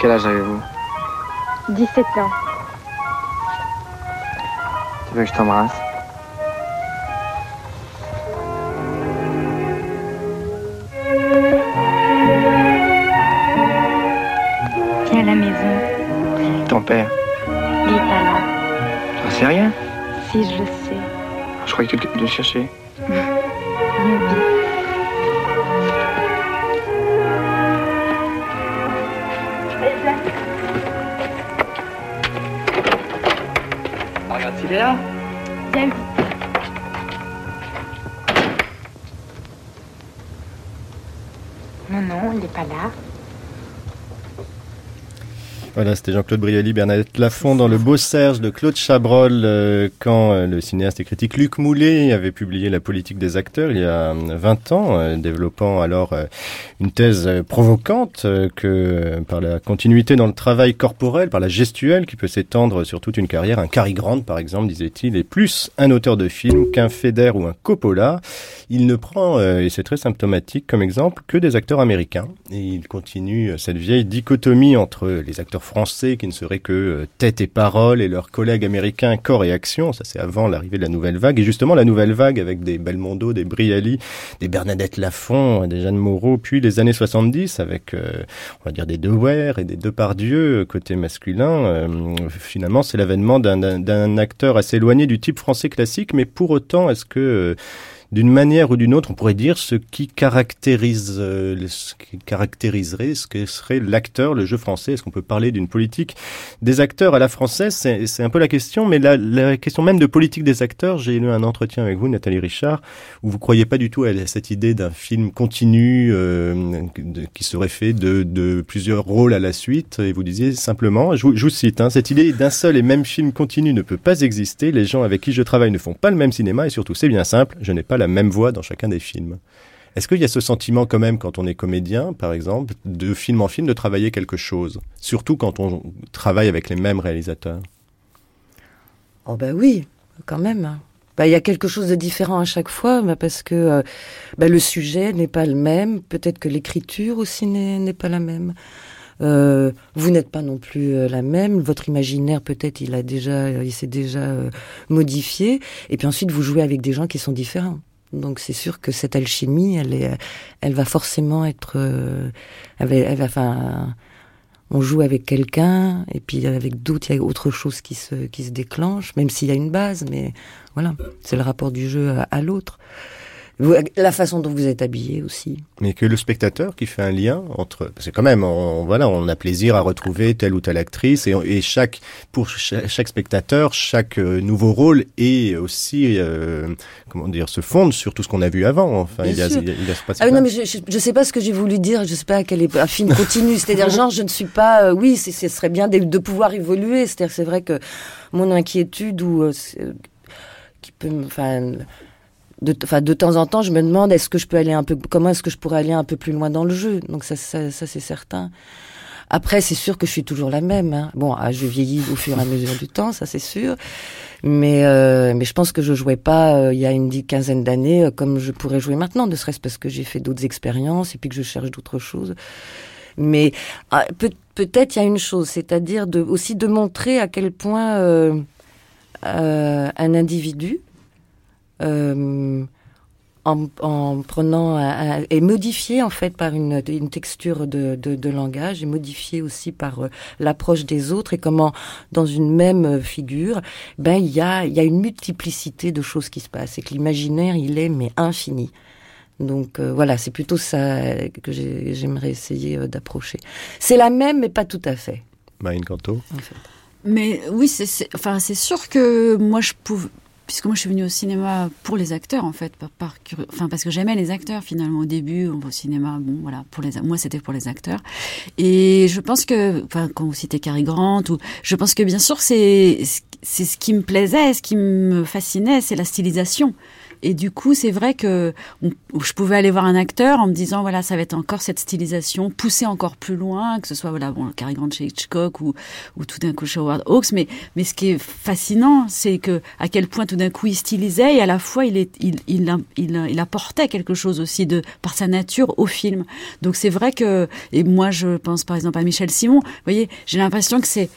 quel âge avez-vous? 17 ans. Tu veux que je t'embrasse? Viens à la maison. Ton père? Il est pas là. J'en sais rien? Si, je le sais. Je croyais que tu le chercher. Non, non, il n'est pas là. Voilà, c'était Jean-Claude Brialy, Bernadette Lafont dans Le Beau Serge de Claude Chabrol, euh, quand euh, le cinéaste et critique Luc Moulet avait publié La politique des acteurs il y a 20 ans, euh, développant alors une thèse provocante que par la continuité dans le travail corporel, par la gestuelle qui peut s'étendre sur toute une carrière, un Cary Grant par exemple, disait-il, est plus un auteur de film qu'un Feder ou un Coppola. Il ne prend, et c'est très symptomatique comme exemple, que des acteurs américains. Et il continue cette vieille dichotomie entre les acteurs français qui ne seraient que euh, tête et parole et leurs collègues américains corps et action. Ça c'est avant l'arrivée de la nouvelle vague. Et justement la nouvelle vague avec des Belmondo, des Briali, des Bernadette Lafont, des Jeanne Moreau, puis les années 70 avec, euh, on va dire, des Dewer et des Depardieu euh, côté masculin. Euh, finalement c'est l'avènement d'un acteur assez éloigné du type français classique, mais pour autant est-ce que euh, d'une manière ou d'une autre, on pourrait dire ce qui caractérise, euh, ce qui caractériserait ce que serait l'acteur, le jeu français. Est-ce qu'on peut parler d'une politique des acteurs à la française? C'est un peu la question, mais la, la question même de politique des acteurs, j'ai lu un entretien avec vous, Nathalie Richard, où vous croyez pas du tout à cette idée d'un film continu euh, qui serait fait de, de plusieurs rôles à la suite, et vous disiez simplement, je je vous cite, hein, cette idée d'un seul et même film continu ne peut pas exister. Les gens avec qui je travaille ne font pas le même cinéma, et surtout, c'est bien simple, je n'ai pas la même voix dans chacun des films. Est-ce qu'il y a ce sentiment quand même quand on est comédien, par exemple, de film en film, de travailler quelque chose? Surtout quand on travaille avec les mêmes réalisateurs. Oh bah oui, quand même. Bah, il y a quelque chose de différent à chaque fois, bah, parce que euh, le sujet n'est pas le même. Peut-être que l'écriture aussi n'est pas la même. Euh, vous n'êtes pas non plus euh, la même. Votre imaginaire, peut-être, il a déjà, il s'est déjà modifié. Et puis ensuite, vous jouez avec des gens qui sont différents. Donc c'est sûr que cette alchimie, elle est, elle va forcément être, euh, elle enfin, on joue avec quelqu'un et puis avec d'autres il y a autre chose qui se qui se déclenche même s'il y a une base mais voilà c'est le rapport du jeu à l'autre la façon dont vous êtes habillé aussi. Mais que le spectateur qui fait un lien entre, parce que quand même, on, voilà, on a plaisir à retrouver telle ou telle actrice et, et chaque, pour chaque, chaque, spectateur, chaque euh, nouveau rôle est aussi, euh, comment dire, se fonde sur tout ce qu'on a vu avant. Enfin, Bien il y a, sûr. il y a, il y a Ah oui, non, mais je, je, je sais pas ce que j'ai voulu dire. Je sais pas quel est un film continu. C'est-à-dire, genre, je ne suis pas. euh, oui, ce serait bien de, de pouvoir évoluer. C'est-à-dire, c'est vrai que mon inquiétude ou euh, euh, qui peut, me- enfin, de, de temps en temps, je me demande est-ce que je peux aller un peu, comment est-ce que je pourrais aller un peu plus loin dans le jeu? Donc ça, ça, ça c'est certain. Après, c'est sûr que je suis toujours la même. Hein. Bon, ah, je vieillis au fur et à mesure du temps, ça c'est sûr. Mais euh, mais je pense que je jouais pas euh, il y a une quinzaine d'années euh, comme je pourrais jouer maintenant, ne serait-ce parce que j'ai fait d'autres expériences et puis que je cherche d'autres choses. Mais ah, peut- peut-être il y a une chose, c'est-à-dire de aussi de montrer à quel point euh, euh, un individu euh, en, en prenant un, un- est modifié en fait par une, une texture de, de, de langage, est modifié aussi par euh, l'approche des autres et comment dans une même euh, figure, ben il y a il y a une multiplicité de choses qui se passent et que l'imaginaire il est mais infini. Donc euh, voilà, c'est plutôt ça que j'ai- j'aimerais essayer euh, d'approcher. C'est la même mais pas tout à fait. Marine Canto. En fait. Mais oui, c'est- enfin, c'est sûr que moi, je pouvais. Puisque moi je suis venue au cinéma pour les acteurs en fait, par, par enfin parce que j'aimais les acteurs finalement au début, on va au cinéma, bon voilà, pour les moi c'était pour les acteurs. Et je pense que, enfin quand vous citez Cary Grant, ou je pense que bien sûr c'est c'est ce qui me plaisait, ce qui me fascinait, c'est la stylisation. Et du coup, c'est vrai que je pouvais aller voir un acteur en me disant voilà, ça va être encore cette stylisation, pousser encore plus loin, que ce soit voilà, bon, Cary Grant chez Hitchcock ou, ou tout d'un coup chez Howard Hawks. Mais, mais ce qui est fascinant, c'est que à quel point tout d'un coup il stylisait et à la fois il, il, il, il, il apportait quelque chose aussi de par sa nature au film. Donc c'est vrai que et moi je pense par exemple à Michel Simon. Vous voyez, j'ai l'impression que c'est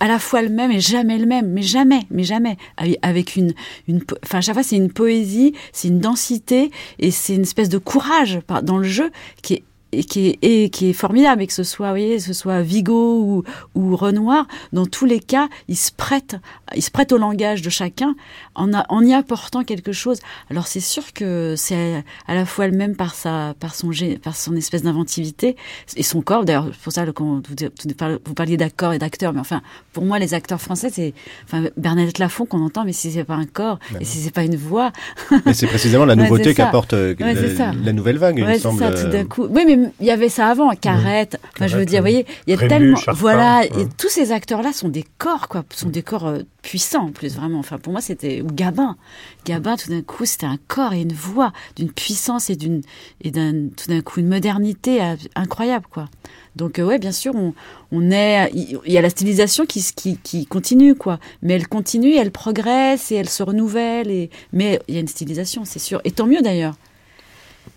à, la fois le même et jamais le même, mais jamais, mais jamais, avec une, une, enfin chaque fois c'est une poésie, c'est une densité et c'est une espèce de courage dans le jeu qui est et qui est, et qui est formidable et que ce soit, vous voyez, ce soit Vigo ou, ou Renoir, dans tous les cas, ils se prêtent, ils se prêtent au langage de chacun en, a- en y apportant quelque chose. Alors c'est sûr que c'est à la fois le même par sa, par son, par son espèce d'inventivité et son corps. D'ailleurs, c'est pour ça que quand vous, parliez d'accords et d'acteurs, mais enfin, pour moi, les acteurs français, c'est, enfin, Bernadette Lafont qu'on entend, mais si c'est pas un corps et si c'est pas une voix, Mais c'est précisément la nouveauté qu'apporte euh, Ouais, la, la nouvelle vague, il me Ouais, c'est semble. ça, tout euh, d'un coup. Oui, mais il y avait ça avant, Carrette. Enfin, je veux dire, vous voyez, il y a tellement, Charpin, voilà, et tous ces acteurs-là sont des corps, quoi, sont des corps euh, puissants, en plus, vraiment. Enfin, pour moi, c'était, Gabin. Gabin, tout d'un coup, c'était un corps et une voix, d'une puissance et d'une, et d'un, tout d'un coup, une modernité euh, incroyable, quoi. Donc, euh, ouais, bien sûr, on, on est, il y a la stylisation qui, qui, qui continue, quoi. Mais elle continue, elle progresse et elle se renouvelle et, mais il y a une stylisation, c'est sûr. Et tant mieux, d'ailleurs.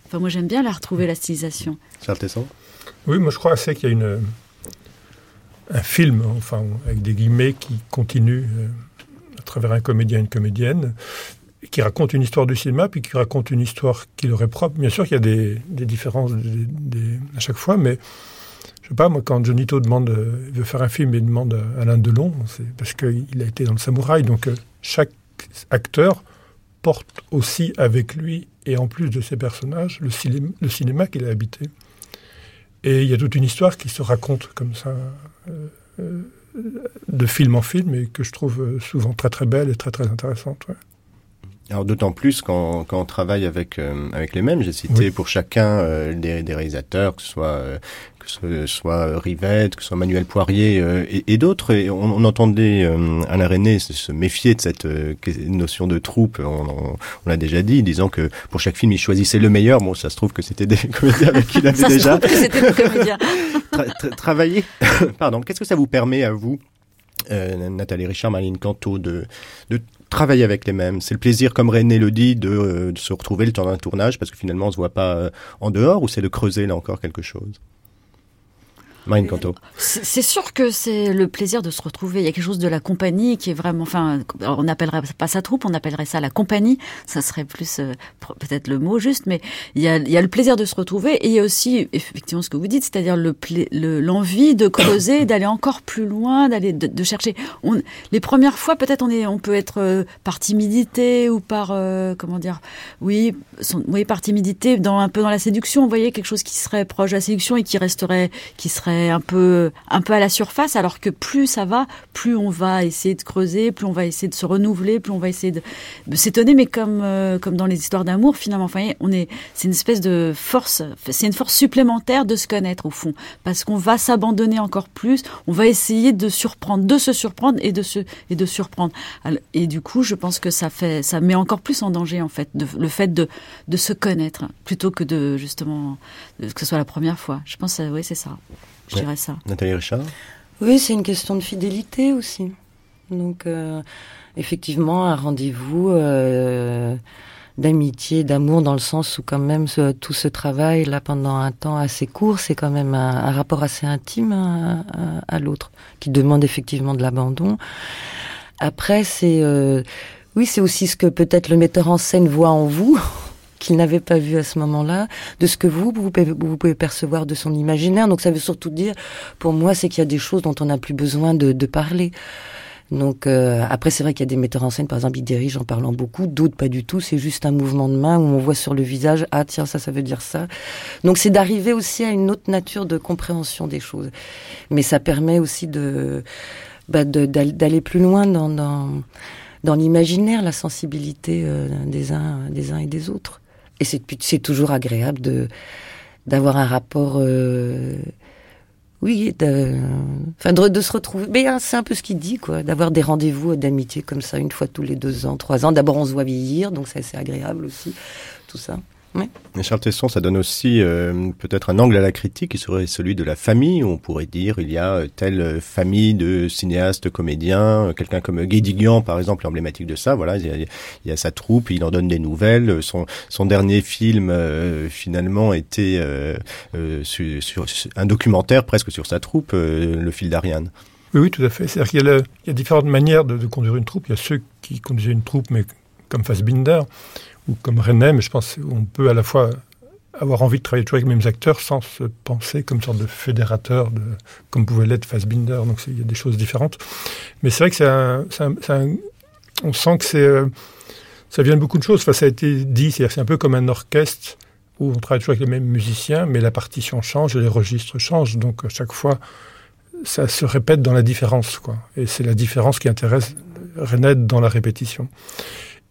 Enfin, moi, j'aime bien la retrouver, la stylisation. Charles Tesson? Oui, moi je crois assez qu'il y a une, un film, enfin, avec des guillemets, qui continue euh, travers un comédien et une comédienne, qui raconte une histoire du cinéma, puis qui raconte une histoire qui leur est propre. Bien sûr qu'il y a des, des différences à chaque fois, mais je sais pas, moi, quand Jonito demande, euh, il veut faire un film et demande à Alain Delon, c'est parce qu'il a été dans le samouraï, donc euh, chaque acteur porte aussi avec lui, et en plus de ses personnages, le, cinéma, qu'il a habité. Et il y a toute une histoire qui se raconte comme ça, euh, euh, de film en film, et que je trouve euh, souvent très très belle et très très intéressante. ouais. Alors d'autant plus quand, quand on travaille avec euh, avec les mêmes. J'ai cité Oui. pour chacun euh, des, des réalisateurs, que ce soit que ce soit euh, Rivette, que ce soit Manuel Poirier euh, et, et d'autres. Et on, on entendait euh, Alain René se, se méfier de cette euh, notion de troupe. On, l'a déjà dit, disant que pour chaque film il choisissait le meilleur. Bon, ça se trouve que c'était des comédiens avec qui il avait Ça déjà tra- tra- travaillé. Pardon. Qu'est-ce que ça vous permet à vous, Nathalie Richard, Marlene Canto, de, de travailler avec les mêmes? C'est le plaisir, comme René le dit, de, euh, de se retrouver le temps d'un tournage, parce que finalement on se voit pas euh, en dehors, ou c'est de creuser là encore quelque chose? C'est sûr que c'est le plaisir de se retrouver. Il y a quelque chose de la compagnie qui est vraiment, enfin, on n'appellerait pas sa troupe, on appellerait ça la compagnie. Ça serait plus euh, peut-être le mot juste, mais il y, a, le plaisir de se retrouver et il y a aussi effectivement ce que vous dites, c'est-à-dire le l'envie de creuser, d'aller encore plus loin, d'aller de, chercher. Les premières fois, peut-être on peut être euh, par timidité ou par euh, comment dire, oui, oui, par timidité, dans un peu dans la séduction. Vous voyez quelque chose qui serait proche de la séduction et qui resterait, qui serait un peu, un peu à la surface, alors que plus ça va, plus on va essayer de creuser, plus on va essayer de se renouveler, plus on va essayer de, s'étonner, mais comme, euh, comme dans les histoires d'amour, finalement, on est, c'est une espèce de force, c'est une force supplémentaire de se connaître au fond, parce qu'on va s'abandonner encore plus, on va essayer de surprendre, de se surprendre et de se, et de surprendre. Et du coup, je pense que ça fait, ça met encore plus en danger, en fait, le fait de, de se connaître, plutôt que de, justement, que ce soit la première fois. Je pense, que, oui, c'est ça je dirais ça. Nathalie Richard Oui, c'est une question de fidélité aussi. Donc, euh, effectivement, un rendez-vous euh, d'amitié, d'amour, dans le sens où quand même tout ce travail, là, pendant un temps assez court, c'est quand même un, rapport assez intime à, l'autre, qui demande effectivement de l'abandon. Après, c'est... Euh, oui, c'est aussi ce que peut-être le metteur en scène voit en vous, qu'il n'avait pas vu à ce moment-là, de ce que vous, vous pouvez, vous pouvez percevoir de son imaginaire. Donc ça veut surtout dire, pour moi, c'est qu'il y a des choses dont on n'a plus besoin de, de parler. Donc euh, après c'est vrai qu'il y a des metteurs en scène par exemple ils dirigent en parlant beaucoup, d'autres pas du tout, c'est juste un mouvement de main où on voit sur le visage ah tiens ça ça veut dire ça. Donc c'est d'arriver aussi à une autre nature de compréhension des choses. Mais ça permet aussi de bah, d'aller plus loin dans dans, dans l'imaginaire, la sensibilité euh, des uns des uns et des autres. Et c'est toujours agréable d'avoir un rapport, euh, oui, de, enfin de, se retrouver. Mais hein, c'est un peu ce qu'il dit, quoi, d'avoir des rendez-vous d'amitié comme ça une fois tous les deux ans, trois ans. D'abord, on se voit vieillir, donc c'est assez agréable aussi, tout ça. Oui. Charles Tesson, ça donne aussi euh, peut-être un angle à la critique qui serait celui de la famille, où on pourrait dire il y a euh, telle famille de cinéastes, comédiens, euh, quelqu'un comme Guédiguian par exemple, emblématique de ça. Voilà, il y, a, sa troupe, il en donne des nouvelles. Son, son dernier film finalement était sur, un documentaire presque sur sa troupe, Le fil d'Ariane. Oui, oui, tout à fait. C'est-à-dire qu'il y, a différentes manières de, de, conduire une troupe. Il y a ceux qui conduisaient une troupe, mais comme Fassbinder, ou comme René, mais je pense qu'on peut à la fois avoir envie de travailler toujours avec les mêmes acteurs sans se penser comme sorte de fédérateur, comme pouvait l'être Fassbinder. Donc il y a des choses différentes. Mais c'est vrai que c'est un, on sent que euh, ça vient de beaucoup de choses. Enfin, ça a été dit, c'est un peu comme un orchestre où on travaille toujours avec les mêmes musiciens, mais la partition change et les registres changent. Donc à chaque fois, ça se répète dans la différence, quoi. Et c'est la différence qui intéresse René dans la répétition.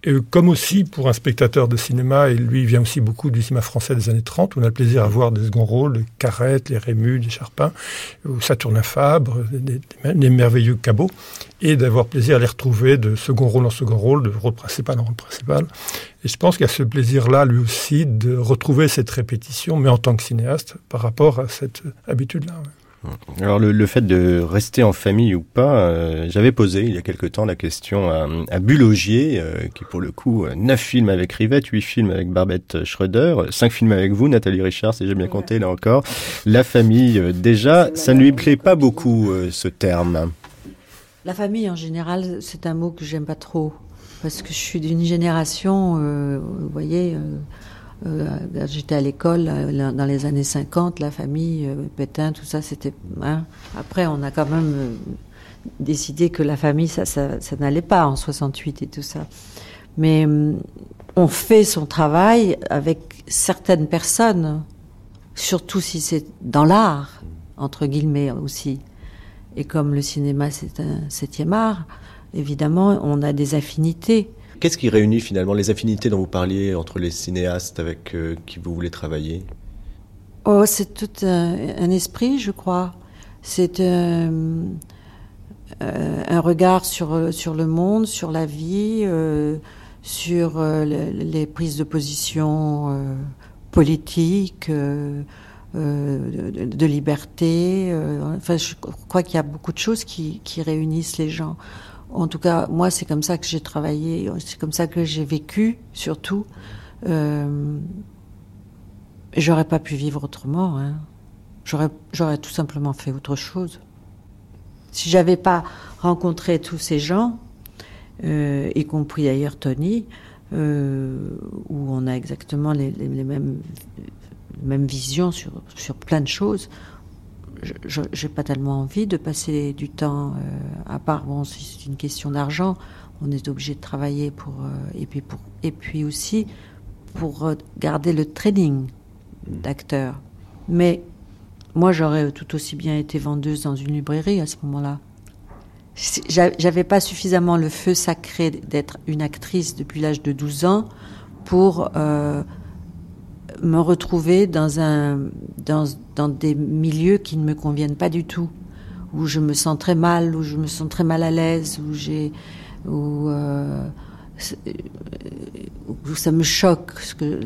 Et comme aussi pour un spectateur de cinéma, et lui vient aussi beaucoup du cinéma français des années 30, on a le plaisir à voir des seconds rôles, les Carrette, les Rémus, les Charpin, ou Saturnin Fabre, des, merveilleux cabots, et d'avoir plaisir à les retrouver de second rôle en second rôle, de rôle principal en rôle principal. Et je pense qu'il y a ce plaisir-là, lui aussi, de retrouver cette répétition, mais en tant que cinéaste, par rapport à cette habitude-là. Alors le, le, fait de rester en famille ou pas, euh, j'avais posé il y a quelque temps la question à, à Bulogier, euh, qui pour le coup, euh, neuf films avec Rivette, huit films avec Barbette Schroeder, cinq films avec vous, Nathalie Richard, si j'ai bien compté là encore. La famille, déjà, ça ne lui plaît pas beaucoup ce terme. La famille en général, c'est un mot que j'aime pas trop, parce que je suis d'une génération, vous voyez j'étais à l'école euh, dans les années 50, la famille, euh, Pétain, tout ça, c'était. Hein. Après, on a quand même décidé que la famille, ça, n'allait pas en 68 et tout ça. Mais on fait son travail avec certaines personnes, surtout si c'est dans l'art, entre guillemets aussi. Et comme le cinéma, c'est un septième art, évidemment, on a des affinités. Qu'est-ce qui réunit finalement les affinités dont vous parliez entre les cinéastes avec euh, qui vous voulez travailler? Oh, c'est tout un, esprit, je crois. C'est euh, euh, un regard sur, sur le monde, sur la vie, sur les prises de position politiques, de, liberté. enfin, je crois qu'il y a beaucoup de choses qui réunissent les gens. En tout cas, moi, c'est comme ça que j'ai travaillé, c'est comme ça que j'ai vécu, surtout. Euh, J'aurais pas pu vivre autrement. Hein. J'aurais, tout simplement fait autre chose. Si j'avais pas rencontré tous ces gens, euh, y compris d'ailleurs Tony, euh, où on a exactement les mêmes visions sur, sur plein de choses, je n'ai pas tellement envie de passer du temps, euh, à part, bon, si c'est une question d'argent, on est obligé de travailler pour, euh, et, puis pour, et puis aussi pour euh, garder le training d'acteur. Mais moi, j'aurais tout aussi bien été vendeuse dans une librairie à ce moment-là. J'avais pas suffisamment le feu sacré d'être une actrice depuis l'âge de 12 ans pour euh, me retrouver dans, un, dans, dans des milieux qui ne me conviennent pas du tout, où je me sens très mal, où je me sens très mal à l'aise, où j'ai, où, euh, euh, ça me choque, ce que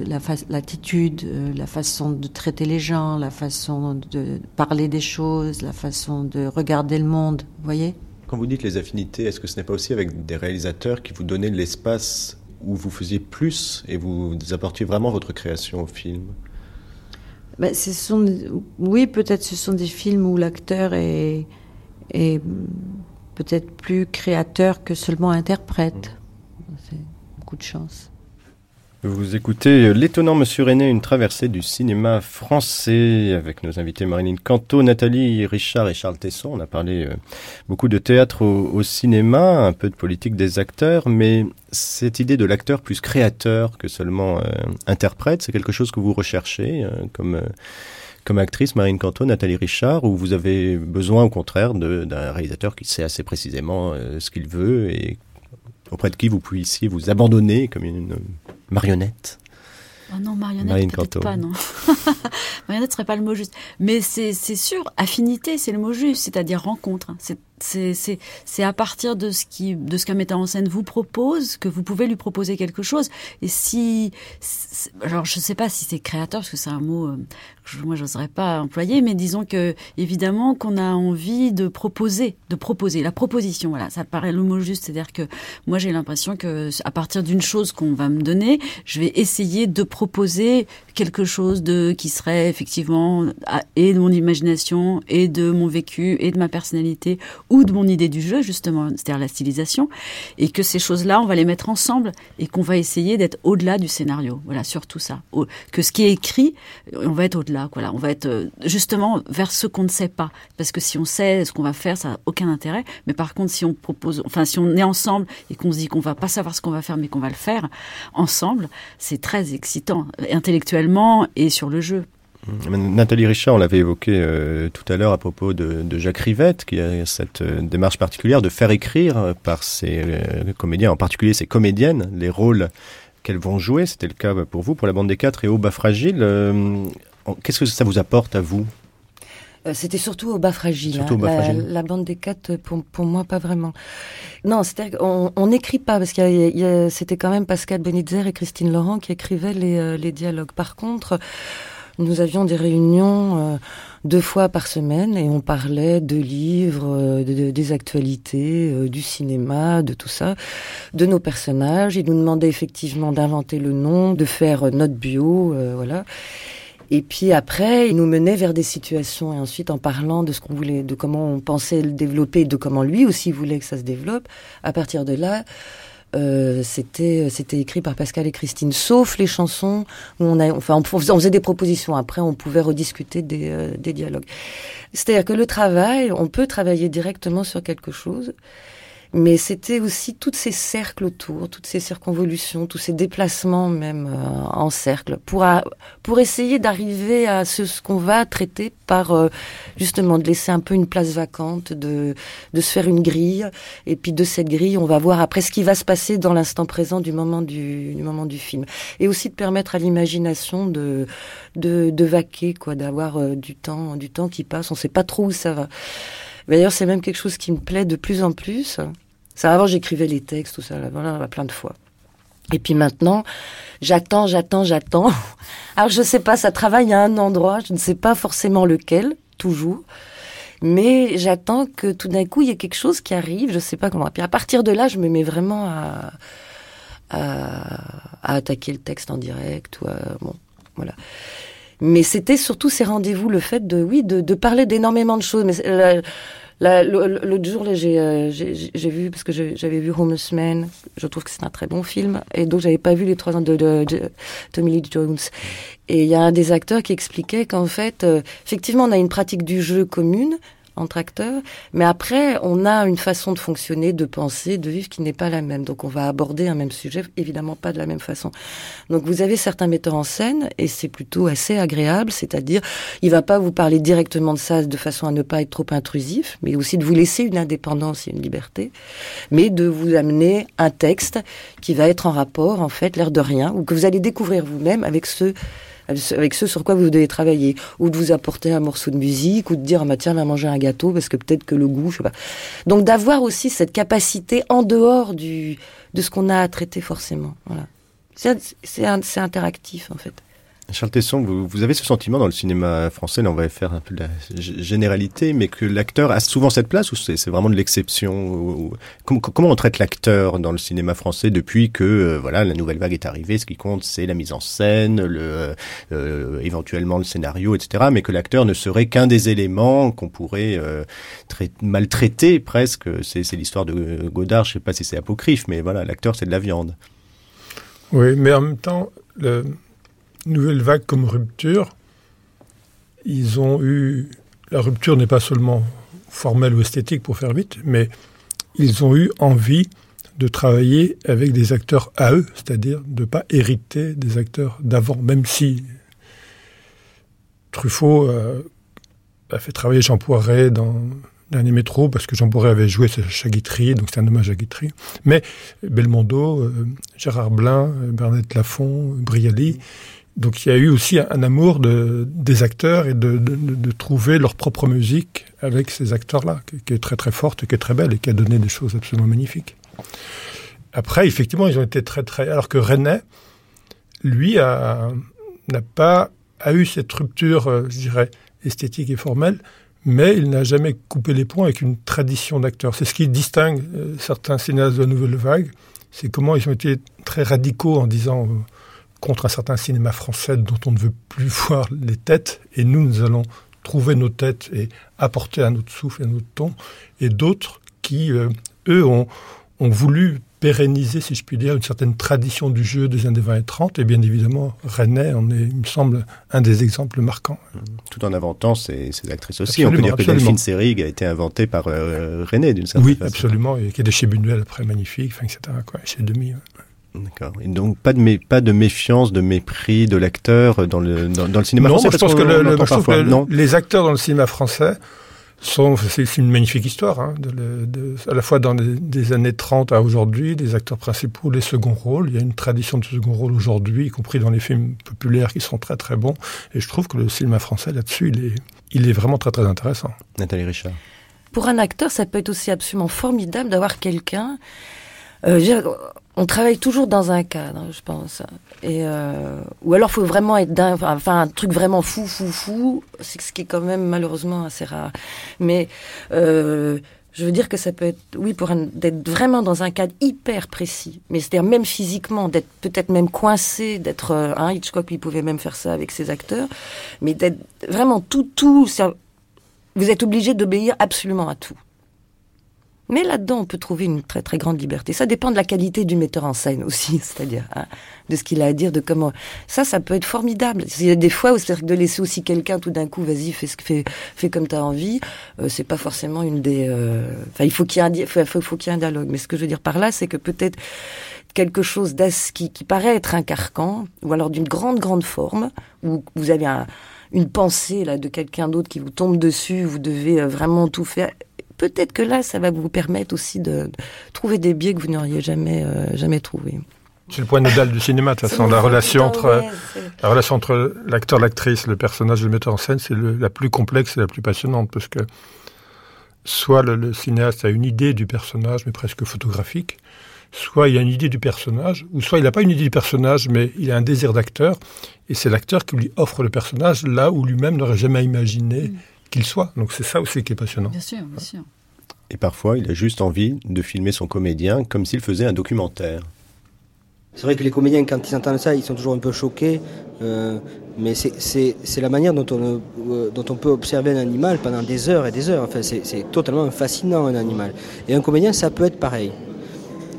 l'attitude, euh, la façon de traiter les gens, la façon de parler des choses, la façon de regarder le monde, voyez? Quand vous dites les affinités, est-ce que ce n'est pas aussi avec des réalisateurs qui vous donnaient l'espace où vous faisiez plus et vous apportiez vraiment votre création au film Ben, ce sont, oui, peut-être ce sont des films où l'acteur est, est peut-être plus créateur que seulement interprète. C'est beaucoup de chance. Vous écoutez L'étonnant Monsieur René, une traversée du cinéma français avec nos invités Marilyn Canto, Nathalie Richard et Charles Tesson. On a parlé euh, beaucoup de théâtre au, cinéma, un peu de politique des acteurs, mais cette idée de l'acteur plus créateur que seulement euh, interprète, c'est quelque chose que vous recherchez euh, comme, euh, comme actrice, Marine Canto, Nathalie Richard, ou vous avez besoin au contraire d'un réalisateur qui sait assez précisément euh, ce qu'il veut et auprès de qui vous puissiez vous abandonner comme une marionnette Oh non, marionnette, peut-être pas, non. marionnette serait pas le mot juste. Mais c'est c'est sûr, affinité, c'est le mot juste, c'est-à-dire rencontre. C'est c'est à partir de ce qui de ce qu'un metteur en scène vous propose que vous pouvez lui proposer quelque chose. Et si alors je sais pas si c'est créateur parce que c'est un mot euh, que moi j'oserais pas employer, mais disons que évidemment qu'on a envie de proposer, de proposer la proposition. Voilà, ça paraît le mot juste, c'est-à-dire que moi j'ai l'impression que à partir d'une chose qu'on va me donner, je vais essayer de proposer quelque chose de qui serait effectivement et de mon imagination et de mon vécu et de ma personnalité ou de mon idée du jeu justement, c'est-à-dire la stylisation et que ces choses-là on va les mettre ensemble et qu'on va essayer d'être au-delà du scénario. Voilà, surtout ça. Que ce qui est écrit, on va être au-delà, voilà, on va être euh, justement vers ce qu'on ne sait pas parce que si on sait ce qu'on va faire, ça n'a aucun intérêt, mais par contre si on propose enfin si on est ensemble et qu'on se dit qu'on va pas savoir ce qu'on va faire mais qu'on va le faire ensemble, c'est très excitant intellectuellement et sur le jeu. Nathalie Richard, on l'avait évoqué euh, tout à l'heure à propos de, de Jacques Rivette, qui a cette euh, démarche particulière de faire écrire par ses euh, comédiens, en particulier ses comédiennes, les rôles qu'elles vont jouer. C'était le cas pour vous, pour la bande des quatre et au bas fragile. Qu'est-ce que ça vous apporte à vous? C'était surtout au bas fragile. Surtout hein. au bas la, fragile. la bande des quatre, pour, pour moi, pas vraiment. Non, c'est-à-dire qu'on on n'écrit pas, parce a- c'était quand même Pascal Benitzer et Christine Laurent qui écrivaient les, les dialogues. Par contre, nous avions des réunions euh, deux fois par semaine et on parlait de livres, euh, de, de- des actualités, euh, du cinéma, de tout ça, de nos personnages. Ils nous demandaient effectivement d'inventer le nom, de faire notre bio, voilà. Et puis après, il nous menait vers des situations et ensuite en parlant de ce qu'on voulait, de comment on pensait le développer, de comment lui aussi voulait que ça se développe. À partir de là, euh, c'était c'était écrit par Pascal et Christine, sauf les chansons où on a, enfin, on faisait des propositions. Après, on pouvait rediscuter des, euh, des dialogues. C'est-à-dire que le travail, on peut travailler directement sur quelque chose. Mais c'était aussi tous ces cercles autour, toutes ces circonvolutions, tous ces déplacements même euh, en cercle, pour, a- pour essayer d'arriver à ce, qu'on va traiter par euh, justement de laisser un peu une place vacante, de, de se faire une grille, et puis de cette grille, on va voir après ce qui va se passer dans l'instant présent du moment du, du moment du film, et aussi de permettre à l'imagination de, de, de vaquer, quoi, d'avoir euh, du temps, du temps qui passe, on sait pas trop où ça va. D'ailleurs, c'est même quelque chose qui me plaît de plus en plus. Ça, avant, j'écrivais les textes, tout ça, là, voilà, plein de fois. Et puis maintenant, j'attends, j'attends, j'attends. Alors, je sais pas, ça travaille à un endroit, je ne sais pas forcément lequel, toujours. Mais j'attends que tout d'un coup, il y ait quelque chose qui arrive, je sais pas comment. Puis à partir de là, je me mets vraiment à, à, à attaquer le texte en direct. Ou à- bon, voilà. Mais c'était surtout ces rendez-vous, le fait de, oui, de, de parler d'énormément de choses. L'autre jour, euh, j'ai vu, parce que j'avais vu Homeless Man, je trouve que c'est un très bon film, et donc j'avais pas vu les trois ans de, de, de Tommy Lee Jones. Et il y a un des acteurs qui expliquait qu'en fait, euh, effectivement, on a une pratique du jeu commune, entre acteurs, mais après, on a une façon de fonctionner, de penser, de vivre qui n'est pas la même. Donc, on va aborder un même sujet, évidemment pas de la même façon. Donc, vous avez certains metteurs en scène, et c'est plutôt assez agréable, c'est-à-dire, il va pas vous parler directement de ça de façon à ne pas être trop intrusif, mais aussi de vous laisser une indépendance et une liberté, mais de vous amener un texte qui va être en rapport, en fait, l'air de rien, ou que vous allez découvrir vous-même avec ce avec ce sur quoi vous devez travailler, ou de vous apporter un morceau de musique, ou de dire ah, bah, tiens va manger un gâteau parce que peut-être que le goût, je sais pas. Donc d'avoir aussi cette capacité en dehors du de ce qu'on a à traiter forcément. Voilà. C'est interactif en fait. Charles Tesson, vous, vous, avez ce sentiment dans le cinéma français, là on va faire un peu de la généralité, mais que l'acteur a souvent cette place ou c'est vraiment de l'exception comment, comment, on traite l'acteur dans le cinéma français depuis que euh, voilà la nouvelle vague est arrivée? Ce qui compte, c'est la mise en scène, le, euh, éventuellement le scénario, etc. Mais que l'acteur ne serait qu'un des éléments qu'on pourrait euh, maltraiter presque. C'est l'histoire de Godard, je sais pas si c'est apocryphe, mais voilà, l'acteur c'est de la viande. Oui, mais en même temps, le nouvelle vague comme rupture, ils ont eu. La rupture n'est pas seulement formelle ou esthétique pour faire vite, mais ils ont eu envie de travailler avec des acteurs à eux, c'est-à-dire de ne pas hériter des acteurs d'avant, même si Truffaut euh, a fait travailler Jean Poiret dans Dernier métro, parce que Jean Poiret avait joué chez Guitry, donc c'est un hommage à Guitry. Mais Belmondo, euh, Gérard Blin, Bernadette Lafont, Brialy, donc il y a eu aussi un, amour de, des acteurs et de, trouver leur propre musique avec ces acteurs-là, qui, est très très forte et qui est très belle et qui a donné des choses absolument magnifiques. Après, effectivement, ils ont été très très... Alors que René, lui, n'a pas a eu cette rupture, euh, je dirais, esthétique et formelle, mais il n'a jamais coupé les ponts avec une tradition d'acteurs. C'est ce qui distingue euh, certains cinéastes de la nouvelle vague, c'est comment ils ont été très radicaux en disant... Euh, contre un certain cinéma français dont on ne veut plus voir les têtes, et nous, nous allons trouver nos têtes et apporter un autre souffle et un autre ton, et d'autres qui, euh, eux, ont, ont voulu pérenniser, si je puis dire, une certaine tradition du jeu des années 20 et 30, et bien évidemment, René en est, il me semble, un des exemples marquants. Tout en inventant ces, ces actrices aussi. Absolument, On peut dire absolument. que Delphine Seyrig a été inventée par euh, René, d'une certaine oui, façon. Oui, absolument, et qui est chez Buñuel après, magnifique, enfin, etc., quoi, chez Demi. Ouais. D'accord. Et donc pas de mé pas de méfiance, de mépris de l'acteur dans le dans, dans, le cinéma non, français. Moi, je pense que, le, le, parfois, que non les acteurs dans le cinéma français sont c'est une magnifique histoire, hein, de, de, à la fois dans les, des années 30 à aujourd'hui, des acteurs principaux, les seconds rôles. Il y a une tradition de second rôle aujourd'hui, y compris dans les films populaires qui sont très très bons. Et je trouve que le cinéma français là-dessus, il est il est vraiment très très intéressant. Nathalie Richard. Pour un acteur, ça peut être aussi absolument formidable d'avoir quelqu'un. Euh, on travaille toujours dans un cadre, je pense. Et euh, ou alors, faut vraiment être d'un, enfin, un truc vraiment fou, fou, fou. C'est ce qui est quand même malheureusement assez rare. Mais euh, je veux dire que ça peut être, oui, pour d'être vraiment dans un cadre hyper précis. Mais c'est-à-dire même physiquement, d'être peut-être même coincé, d'être hein, Hitchcock, il pouvait même faire ça avec ses acteurs, mais d'être vraiment tout, tout. Vous êtes obligé d'obéir absolument à tout. Mais là-dedans, on peut trouver une très très grande liberté. Ça dépend de la qualité du metteur en scène aussi, c'est-à-dire hein, de ce qu'il a à dire, de comment. Ça, ça peut être formidable. Il y a des fois où c'est de laisser aussi quelqu'un tout d'un coup, vas-y, fais ce fais, fais comme t'as envie. Euh, c'est pas forcément une des. Euh... Enfin, il faut qu'il y ait un, faut, faut, faut qu'il y ait un dialogue. Mais ce que je veux dire par là, c'est que peut-être quelque chose qui, qui paraît être un carcan, ou alors d'une grande grande forme, où vous avez un, une pensée là de quelqu'un d'autre qui vous tombe dessus, vous devez euh, vraiment tout faire peut-être que là, ça va vous permettre aussi de trouver des biais que vous n'auriez jamais, euh, jamais trouvés. C'est le point nodal du cinéma, de toute façon. La relation, entre, la relation entre l'acteur, l'actrice, le personnage le metteur en scène, c'est la plus complexe et la plus passionnante, parce que soit le, le, cinéaste a une idée du personnage, mais presque photographique, soit il a une idée du personnage, ou soit il n'a pas une idée du personnage, mais il a un désir d'acteur, et c'est l'acteur qui lui offre le personnage là où lui-même n'aurait jamais imaginé mm qu'il soit. Donc c'est ça aussi qui est passionnant. Bien sûr, bien sûr. Et parfois, il a juste envie de filmer son comédien comme s'il faisait un documentaire. C'est vrai que les comédiens, quand ils entendent ça, ils sont toujours un peu choqués. Euh, mais c'est la manière dont on, euh, dont on peut observer un animal pendant des heures et des heures. Enfin, c'est totalement fascinant un animal. Et un comédien, ça peut être pareil.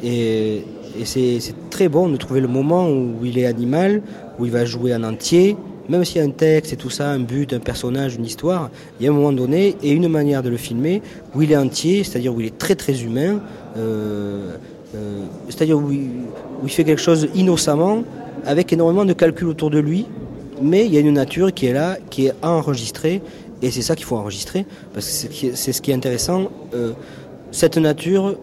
Et, et c'est très bon de trouver le moment où il est animal, où il va jouer en entier, même s'il y a un texte et tout ça, un but, un personnage, une histoire, il y a un moment donné et une manière de le filmer où il est entier, c'est-à-dire où il est très très humain, euh, euh, c'est-à-dire où, il fait quelque chose innocemment, avec énormément de calculs autour de lui, mais il y a une nature qui est là, qui est enregistrée, et c'est ça qu'il faut enregistrer, parce que c'est ce qui est intéressant, euh, cette nature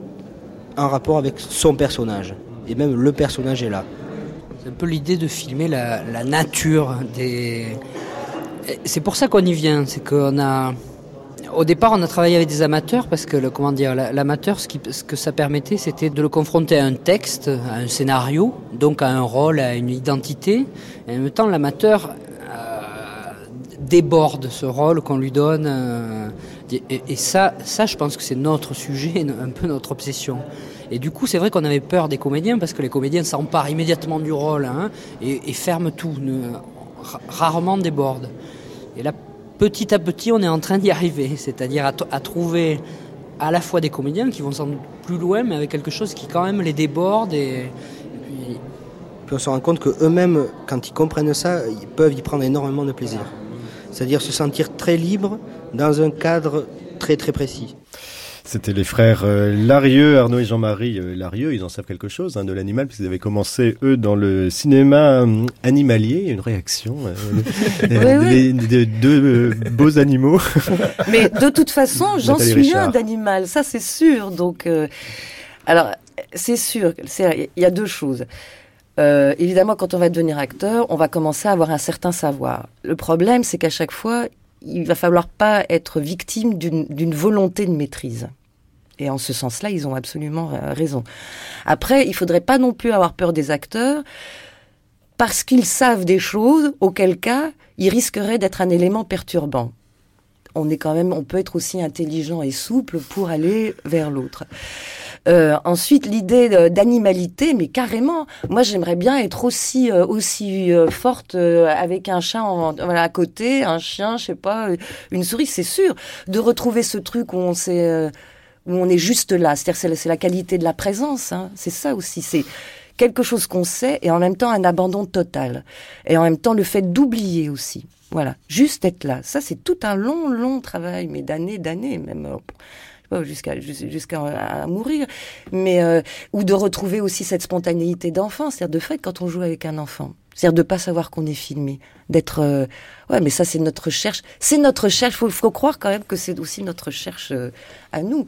en rapport avec son personnage, et même le personnage est là. C'est un peu l'idée de filmer la, nature des... C'est pour ça qu'on y vient, c'est qu'on a au départ, on a travaillé avec des amateurs parce que, comment dire, l'amateur, ce, ce, que ça permettait, c'était de le confronter à un texte, à un scénario, donc à un rôle, à une identité. Et en même temps, l'amateur euh, déborde ce rôle qu'on lui donne. Euh, et, ça, ça, je pense que c'est notre sujet, un peu notre obsession. Et du coup, c'est vrai qu'on avait peur des comédiens parce que les comédiens s'emparent immédiatement du rôle hein, et, et, ferment tout, ne, rarement débordent. Et là, petit à petit, on est en train d'y arriver, c'est-à-dire à, à, trouver à la fois des comédiens qui vont sans doute plus loin, mais avec quelque chose qui quand même les déborde. Et, et puis... puis... on se rend compte qu'eux-mêmes, quand ils comprennent ça, ils peuvent y prendre énormément de plaisir. C'est-à-dire se sentir très libre dans un cadre très très précis. C'était les frères euh, Larieux, Arnaud et Jean-Marie euh, Larieux. Ils en savent quelque chose hein, de l'animal puisqu'ils avaient commencé eux dans le cinéma euh, animalier. Une réaction euh, oui, oui. de deux beaux animaux. Mais de toute façon, j'en suis un d'animal, ça c'est sûr. Donc, euh, alors c'est sûr. Il y a deux choses. Euh, évidemment, quand on va devenir acteur, on va commencer à avoir un certain savoir. Le problème, c'est qu'à chaque fois, il va falloir pas être victime d'une volonté de maîtrise. Et en ce sens-là, ils ont absolument raison. Après, il faudrait pas non plus avoir peur des acteurs parce qu'ils savent des choses, auquel cas, ils risqueraient d'être un élément perturbant. On est quand même, on peut être aussi intelligent et souple pour aller vers l'autre. Euh, ensuite, l'idée d'animalité, mais carrément, moi j'aimerais bien être aussi euh, aussi euh, forte euh, avec un chat en, voilà, à côté, un chien, je sais pas, une souris, c'est sûr. De retrouver ce truc où on s'est euh, où on est juste là, c'est-à-dire c'est la qualité de la présence, hein. c'est ça aussi, c'est quelque chose qu'on sait et en même temps un abandon total et en même temps le fait d'oublier aussi. Voilà, juste être là. Ça c'est tout un long long travail, mais d'années d'années même jusqu'à jusqu'à mourir, mais euh, ou de retrouver aussi cette spontanéité d'enfant, c'est-à-dire de fait quand on joue avec un enfant, c'est-à-dire de pas savoir qu'on est filmé, d'être euh, ouais, mais ça c'est notre recherche, c'est notre recherche. Faut, faut croire quand même que c'est aussi notre recherche euh, à nous.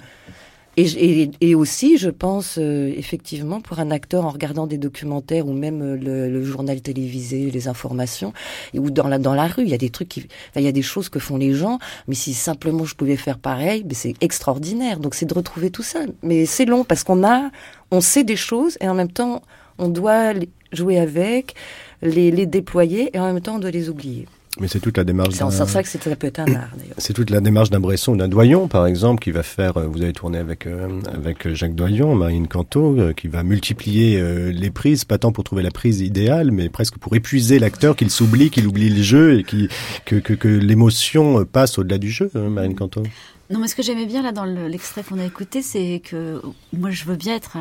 Et, et, et, aussi, je pense, euh, effectivement, pour un acteur, en regardant des documentaires ou même euh, le, le, journal télévisé, les informations, ou dans la, dans la rue, il y a des trucs il y a des choses que font les gens, mais si simplement je pouvais faire pareil, c'est extraordinaire. Donc c'est de retrouver tout ça. Mais c'est long parce qu'on a, on sait des choses et en même temps, on doit jouer avec, les, les déployer et en même temps, on doit les oublier. Mais c'est toute la démarche. C'est en sens ça que un art d'ailleurs. C'est toute la démarche d'un Bresson, d'un Doyon par exemple, qui va faire. Vous avez tourné avec euh, avec Jacques Doyon, Marine Canto, euh, qui va multiplier euh, les prises, pas tant pour trouver la prise idéale, mais presque pour épuiser l'acteur, qu'il s'oublie, qu'il oublie le jeu et qui que que, que l'émotion passe au-delà du jeu, hein, Marine Canto. Non, mais ce que j'aimais bien là dans l'extrait qu'on a écouté, c'est que moi je veux bien être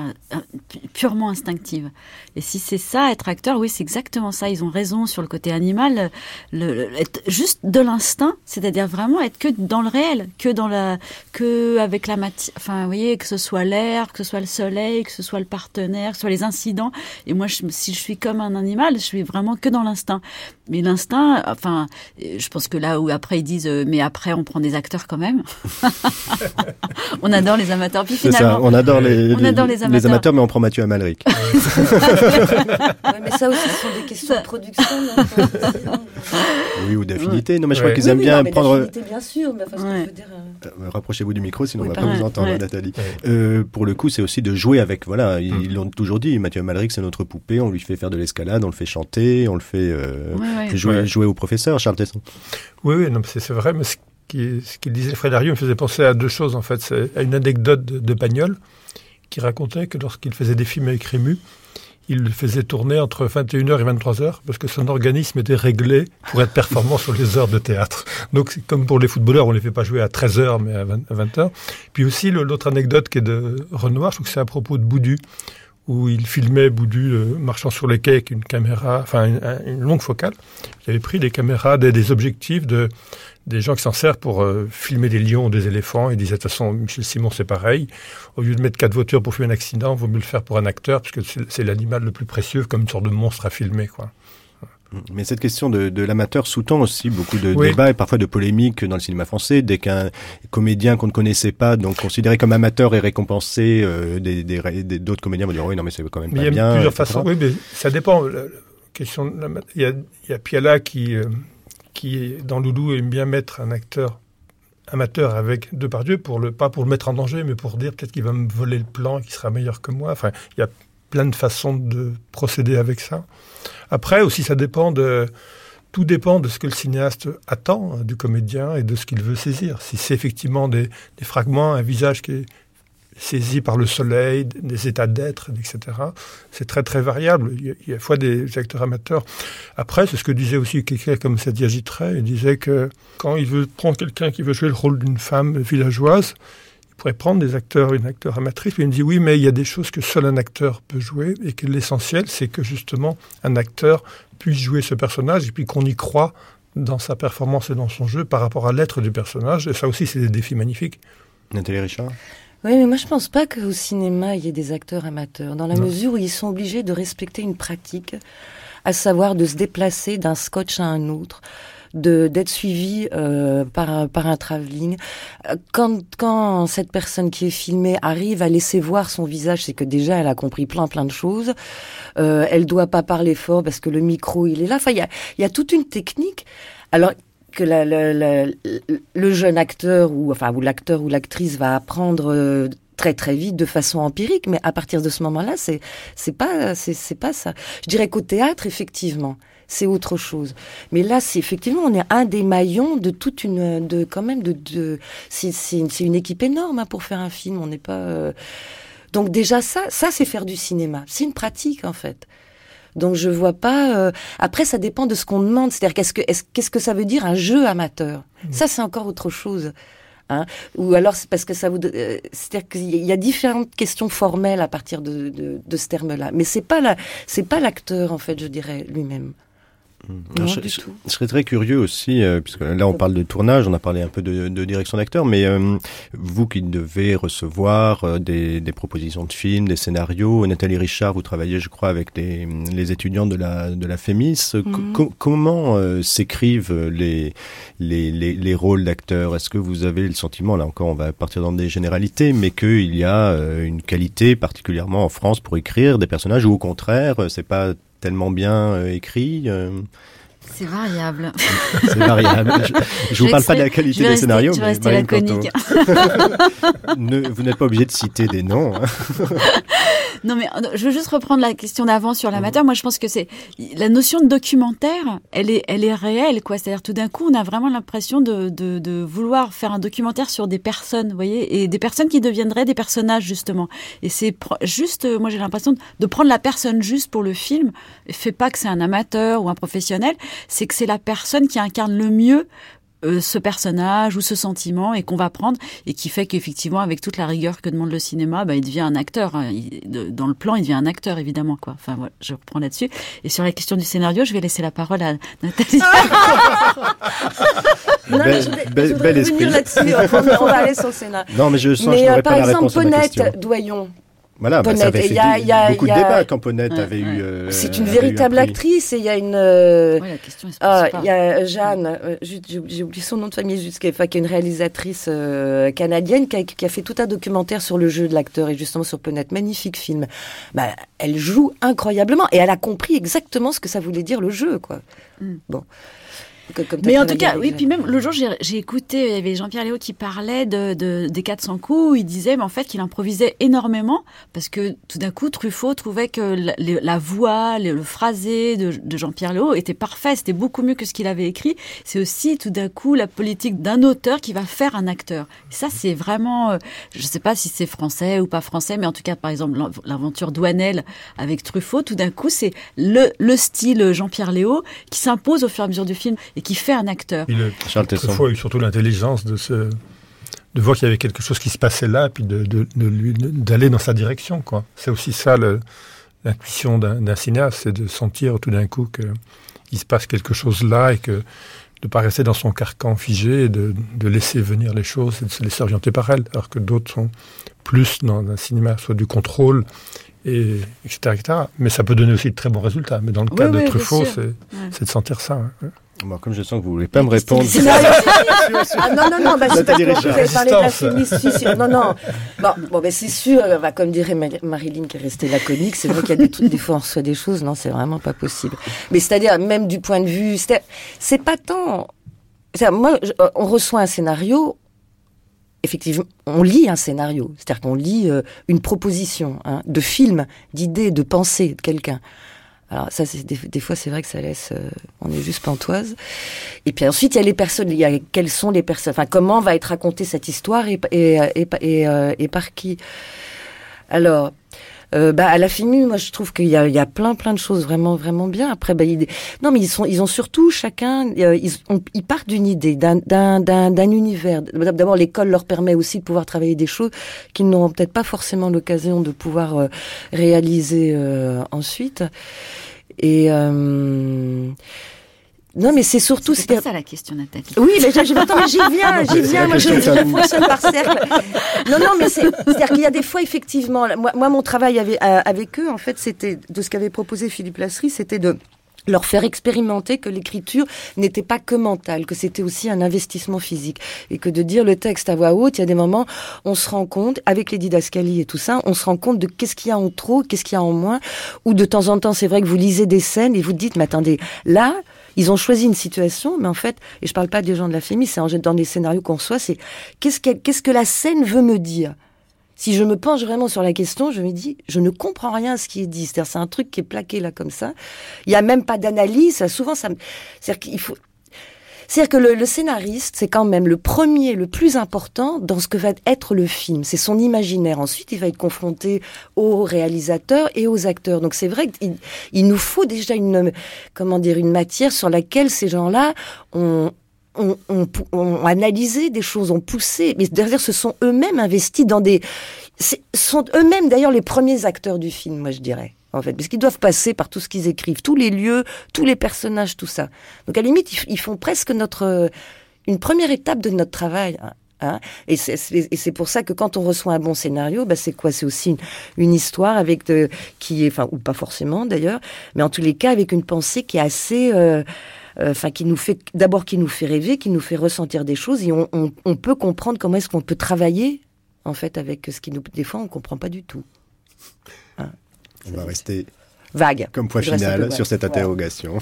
purement instinctive. Et si c'est ça, être acteur, oui, c'est exactement ça. Ils ont raison sur le côté animal, le, le être juste de l'instinct, c'est-à-dire vraiment être que dans le réel, que dans la, que avec la matière. Enfin, vous voyez, que ce soit l'air, que ce soit le soleil, que ce soit le partenaire, que ce soit les incidents. Et moi, si je suis comme un animal, je suis vraiment que dans l'instinct. Mais l'instinct, enfin, je pense que là où après ils disent, euh, mais après on prend des acteurs quand même. on adore les amateurs. Puis finalement, ça, on adore les, on les, adore les amateurs. les amateurs, mais on prend Mathieu Amalric. ouais, mais ça aussi, ce sont des questions de production. oui, ou d'affinité. Non, mais je crois qu'ils aiment oui, bien non, prendre. bien sûr, mais enfin, ouais. je veux dire. Euh... Rapprochez-vous du micro, sinon oui, on va pas vous entendre, Nathalie. Euh, pour le coup, c'est aussi de jouer avec. Voilà, ils l'ont toujours dit. Mathieu Amalric, c'est notre poupée. On lui fait faire de l'escalade, on le fait chanter, on le fait euh, jouer, jouer au professeur, Charles Tesson. Oui, oui, non, c'est vrai, mais ce qu'il qu disait Frédéric me faisait penser à deux choses, en fait. C'est à une anecdote de, de Pagnol, qui racontait que lorsqu'il faisait des films avec Rému, il le faisait tourner entre 21h et 23h parce que son organisme était réglé pour être performant sur les heures de théâtre. Donc, comme pour les footballeurs, on ne les fait pas jouer à 13h mais à 20h. Puis aussi, l'autre anecdote qui est de Renoir, je trouve que c'est à propos de Boudu où il filmait Boudu euh, marchant sur les quais avec une caméra, enfin une, longue focale. Il avait pris des caméras, des objectifs de des gens qui s'en servent pour euh, filmer des lions ou des éléphants. Ils disaient de toute façon, Michel Simon, c'est pareil. Au lieu de mettre quatre voitures pour faire un accident, il vaut mieux le faire pour un acteur, parce que c'est l'animal le plus précieux, comme une sorte de monstre à filmer, quoi. Mais cette question de, de l'amateur sous-tend aussi beaucoup de oui. débats et parfois de polémiques dans le cinéma français. Dès qu'un comédien qu'on ne connaissait pas, donc considéré comme amateur, est récompensé, euh, des, d'autres comédiens vont dire oui, non, mais c'est quand même mais pas il y a bien. plusieurs façons. Oui, mais ça dépend. La, question, de la, il, y a, il y a Piala qui, euh, qui dans Loulou aime bien mettre un acteur amateur avec Depardieu pour le pas pour le mettre en danger, mais pour dire peut-être qu'il va me voler le plan, qu'il sera meilleur que moi. Enfin, il y a plein de façons de procéder avec ça. Après aussi, ça dépend de tout dépend de ce que le cinéaste attend du comédien et de ce qu'il veut saisir. Si c'est effectivement des, des, fragments, un visage qui est saisi par le soleil, des états d'être, etc. C'est très très variable. Il y, a, fois des acteurs amateurs. Après, c'est ce que disait aussi quelqu'un comme Sadia Gittray. Il disait que quand il veut prendre quelqu'un qui veut jouer le rôle d'une femme villageoise, il pourrait prendre des acteurs, une acteur amatrice, mais il me dit oui, mais il y a des choses que seul un acteur peut jouer et que l'essentiel, c'est que justement un acteur puisse jouer ce personnage et puis qu'on y croit dans sa performance et dans son jeu par rapport à l'être du personnage. Et ça aussi, c'est des défis magnifiques. Nathalie Richard? Oui, mais moi je pense pas qu'au cinéma il y ait des acteurs amateurs, dans la non. mesure où ils sont obligés de respecter une pratique, à savoir de se déplacer d'un scotch à un autre, de d'être suivi euh, par par un travelling. Quand quand cette personne qui est filmée arrive à laisser voir son visage, c'est que déjà elle a compris plein plein de choses. Euh, elle doit pas parler fort parce que le micro il est là. Enfin il y a il y a toute une technique. Alors que la, la, la, le jeune acteur ou enfin ou l'acteur ou l'actrice va apprendre euh, très très vite de façon empirique. Mais à partir de ce moment-là c'est c'est pas c'est c'est pas ça. Je dirais qu'au théâtre effectivement c'est autre chose. Mais là c'est effectivement on est un des maillons de toute une de quand même de, de c'est c'est une équipe énorme hein, pour faire un film. On n'est pas euh... donc déjà ça ça c'est faire du cinéma. C'est une pratique en fait donc je vois pas. Euh... Après, ça dépend de ce qu'on demande. C'est-à-dire qu'est-ce que est-ce, qu'est-ce que ça veut dire un jeu amateur? Mmh. Ça, c'est encore autre chose. Hein Ou alors c'est parce que ça vous. Euh, c'est-à-dire qu'il y a différentes questions formelles à partir de, de, de ce terme-là. Mais c'est pas la, c'est pas l'acteur en fait, je dirais lui-même. Non, je, je, je, serais très curieux aussi, euh, puisque là on parle de tournage, on a parlé un peu de, de direction d'acteur, mais euh, vous qui devez recevoir euh, des, des, propositions de films, des scénarios, Nathalie Richard, vous travaillez, je crois, avec les, les étudiants de la, de la FEMIS. Mm -hmm. comment euh, s'écrivent les, les, les, les rôles d'acteurs? Est-ce que vous avez le sentiment, là encore on va partir dans des généralités, mais qu'il y a euh, une qualité particulièrement en France pour écrire des personnages, ou au contraire, c'est pas tellement bien euh, écrit euh... C'est variable. C'est variable. Je, je vous parle pas de la qualité des rester, scénarios, mais Marine ne, vous n'êtes pas obligé de citer des noms. Hein. non, mais je veux juste reprendre la question d'avant sur l'amateur. Mmh. Moi, je pense que c'est la notion de documentaire, elle est, elle est réelle, quoi. C'est-à-dire tout d'un coup, on a vraiment l'impression de, de, de, vouloir faire un documentaire sur des personnes, vous voyez, et des personnes qui deviendraient des personnages justement. Et c'est juste, moi, j'ai l'impression de, de prendre la personne juste pour le film. Fait pas que c'est un amateur ou un professionnel c'est que c'est la personne qui incarne le mieux euh, ce personnage ou ce sentiment et qu'on va prendre et qui fait qu'effectivement avec toute la rigueur que demande le cinéma bah, il devient un acteur hein. il, dans le plan il devient un acteur évidemment quoi. Enfin voilà je reprends là-dessus. Et sur la question du scénario je vais laisser la parole à Nathalie. Non, mais je, vais, esprit. là-dessus. On va aller sur le scénario. Non mais je sens mais, que je euh, par pas exemple Ponette Doyon voilà, bah, ça avait fait y a, y a, beaucoup de débats quand Ponette ouais, avait ouais. eu. Euh, c'est une véritable actrice et il y a une. Euh, ouais, la question est ah, il y a Jeanne, euh, j'ai oublié son nom de famille, juste, qui est une réalisatrice euh, canadienne qui a, qui a, fait tout un documentaire sur le jeu de l'acteur et justement sur Ponette, magnifique film. Bah, elle joue incroyablement et elle a compris exactement ce que ça voulait dire le jeu, quoi. Mm. Bon. Mais en tout cas, oui, puis même le jour, j'ai écouté, il y avait Jean-Pierre Léo qui parlait de, de, des 400 coups, où il disait mais en fait qu'il improvisait énormément, parce que tout d'un coup, Truffaut trouvait que la, la voix, le, phrasé de, de Jean-Pierre Léo était parfait, c'était beaucoup mieux que ce qu'il avait écrit. C'est aussi tout d'un coup la politique d'un auteur qui va faire un acteur. Et ça, c'est vraiment, euh, je ne sais pas si c'est français ou pas français, mais en tout cas, par exemple, l'aventure Douanel avec Truffaut, tout d'un coup, c'est le, le style Jean-Pierre Léo qui s'impose au fur et à mesure du film et qui fait un acteur. Il, Charles Tesson. a eu surtout l'intelligence de se de voir qu'il y avait quelque chose qui se passait là, puis de, de, d'aller dans sa direction. Quoi. C'est aussi ça l'intuition d'un, cinéaste, c'est de sentir tout d'un coup qu'il se passe quelque chose là et que de ne pas rester dans son carcan figé et de, de, laisser venir les choses et de se laisser orienter par elles, alors que d'autres sont plus dans un cinéma soit du contrôle et etc., etc. Mais ça peut donner aussi de très bons résultats. Mais dans le cas de Truffaut, c'est, de sentir ça. Bon, comme je sens que vous voulez pas me répondre. ah non, non, non, bah, que vous avez parlé de la féminicide. Non, non. Bon, bon ben, c'est sûr, bah, comme dirait Marilyn qui est restée laconique, c'est vrai qu'il y a des trucs, des fois on reçoit des choses, non, c'est vraiment pas possible. Mais c'est-à-dire, même du point de vue, c'est pas tant. Moi, on reçoit un scénario, effectivement, on lit un scénario, c'est-à-dire qu'on lit euh, une proposition hein, de film, d'idée, de pensée de quelqu'un. Alors ça, c'est des, fois, c'est vrai que ça laisse, euh, on est juste pantoise. Et puis ensuite, il y a les personnes, il y a quelles sont les personnes, enfin comment va être racontée cette histoire et, et, et, et, euh, et par qui? Alors, euh, bah, à la FIMU, moi, je trouve qu'il y a, il y a plein, plein de choses vraiment, vraiment bien. Après, bah, non, mais ils sont, ils ont surtout chacun, euh, ils, ils partent d'une idée, d'un, d'un, d'un, univers. D'abord, l'école leur permet aussi de pouvoir travailler des choses qu'ils n'auront peut-être pas forcément l'occasion de pouvoir euh, réaliser ensuite. Et non, mais c'est surtout. C'est ça la question, Nathalie. Oui, mais j'y viens, j'y viens. Moi, je, je, fonctionne par cercle. Non, non, mais c'est-à-dire qu'il y a des fois, effectivement, moi, moi mon travail avec, euh, avec eux, en fait, c'était de ce qu'avait proposé Philippe Lasserie, c'était de leur faire expérimenter que l'écriture n'était pas que mentale, que c'était aussi un investissement physique et que de dire le texte à voix haute, il y a des moments, on se rend compte, avec les didascalies et tout ça, on se rend compte de qu'est-ce qu'il y a en trop, qu'est-ce qu'il y a en moins, ou de temps en temps, c'est vrai que vous lisez des scènes et vous dites, mais attendez, là, ils ont choisi une situation, mais en fait, et je parle pas des gens de la FEMI, c'est dans des scénarios qu'on reçoit, c'est qu'est-ce que, la scène veut me dire? Si je me penche vraiment sur la question, je me dis, je ne comprends rien à ce qui est dit. C'est-à-dire, c'est un truc qui est plaqué là comme ça. Il n'y a même pas d'analyse. Souvent, ça, c'est-à-dire qu'il faut, c'est-à-dire que le, scénariste, c'est quand même le premier, le plus important dans ce que va être le film. C'est son imaginaire. Ensuite, il va être confronté aux réalisateurs et aux acteurs. Donc c'est vrai qu'il il nous faut déjà une, comment dire, une matière sur laquelle ces gens-là ont, ont, analysé des choses, ont poussé, mais derrière, ce sont eux-mêmes investis dans des... sont eux-mêmes d'ailleurs les premiers acteurs du film, moi je dirais en fait, parce qu'ils doivent passer par tout ce qu'ils écrivent, tous les lieux, tous les personnages, tout ça. Donc à la limite, ils, font presque notre une première étape de notre travail. Hein, hein. et c'est pour ça que quand on reçoit un bon scénario, bah c'est quoi? C'est aussi une, histoire avec de, qui est, enfin, ou pas forcément d'ailleurs, mais en tous les cas avec une pensée qui est assez, euh, euh, enfin, qui nous fait d'abord qui nous fait rêver, qui nous fait ressentir des choses, et on, on, on peut comprendre comment est-ce qu'on peut travailler en fait avec ce qui nous, des fois, on comprend pas du tout. On va rester vague. Comme point final sur cette interrogation.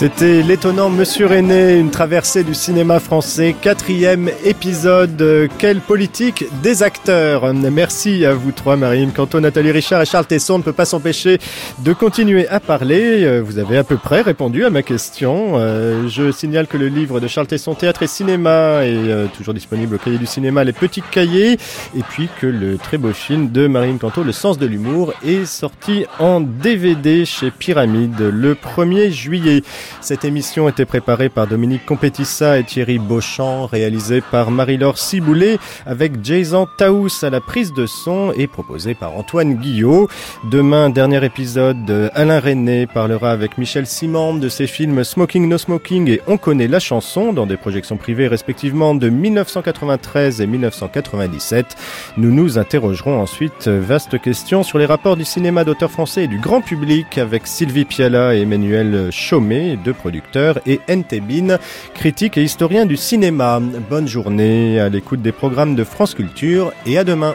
C'était l'étonnant Monsieur René, une traversée du cinéma français, quatrième épisode. Quelle politique des acteurs Merci à vous trois, Marine Canto, Nathalie Richard et Charles Tesson. On ne peut pas s'empêcher de continuer à parler. Vous avez à peu près répondu à ma question. Euh, je signale que le livre de Charles Tesson, Théâtre et Cinéma, est euh, toujours disponible au cahier du cinéma, Les Petits Cahiers. Et puis que le très beau film de Marine Canto, Le Sens de l'Humour, est sorti en DVD chez Pyramide le 1er juillet. Cette émission était préparée par Dominique Compétissa et Thierry Beauchamp, réalisée par Marie-Laure Ciboulet avec Jason Taous à la prise de son et proposée par Antoine Guillot. Demain, dernier épisode, Alain René parlera avec Michel Simon de ses films Smoking No Smoking et On connaît la chanson dans des projections privées respectivement de 1993 et 1997. Nous nous interrogerons ensuite, vaste question sur les rapports du cinéma d'auteur français et du grand public avec Sylvie Piala et Emmanuel Chaumet, deux producteurs, et Entebin, critique et historien du cinéma. Bonne journée à l'écoute des programmes de France Culture et à demain.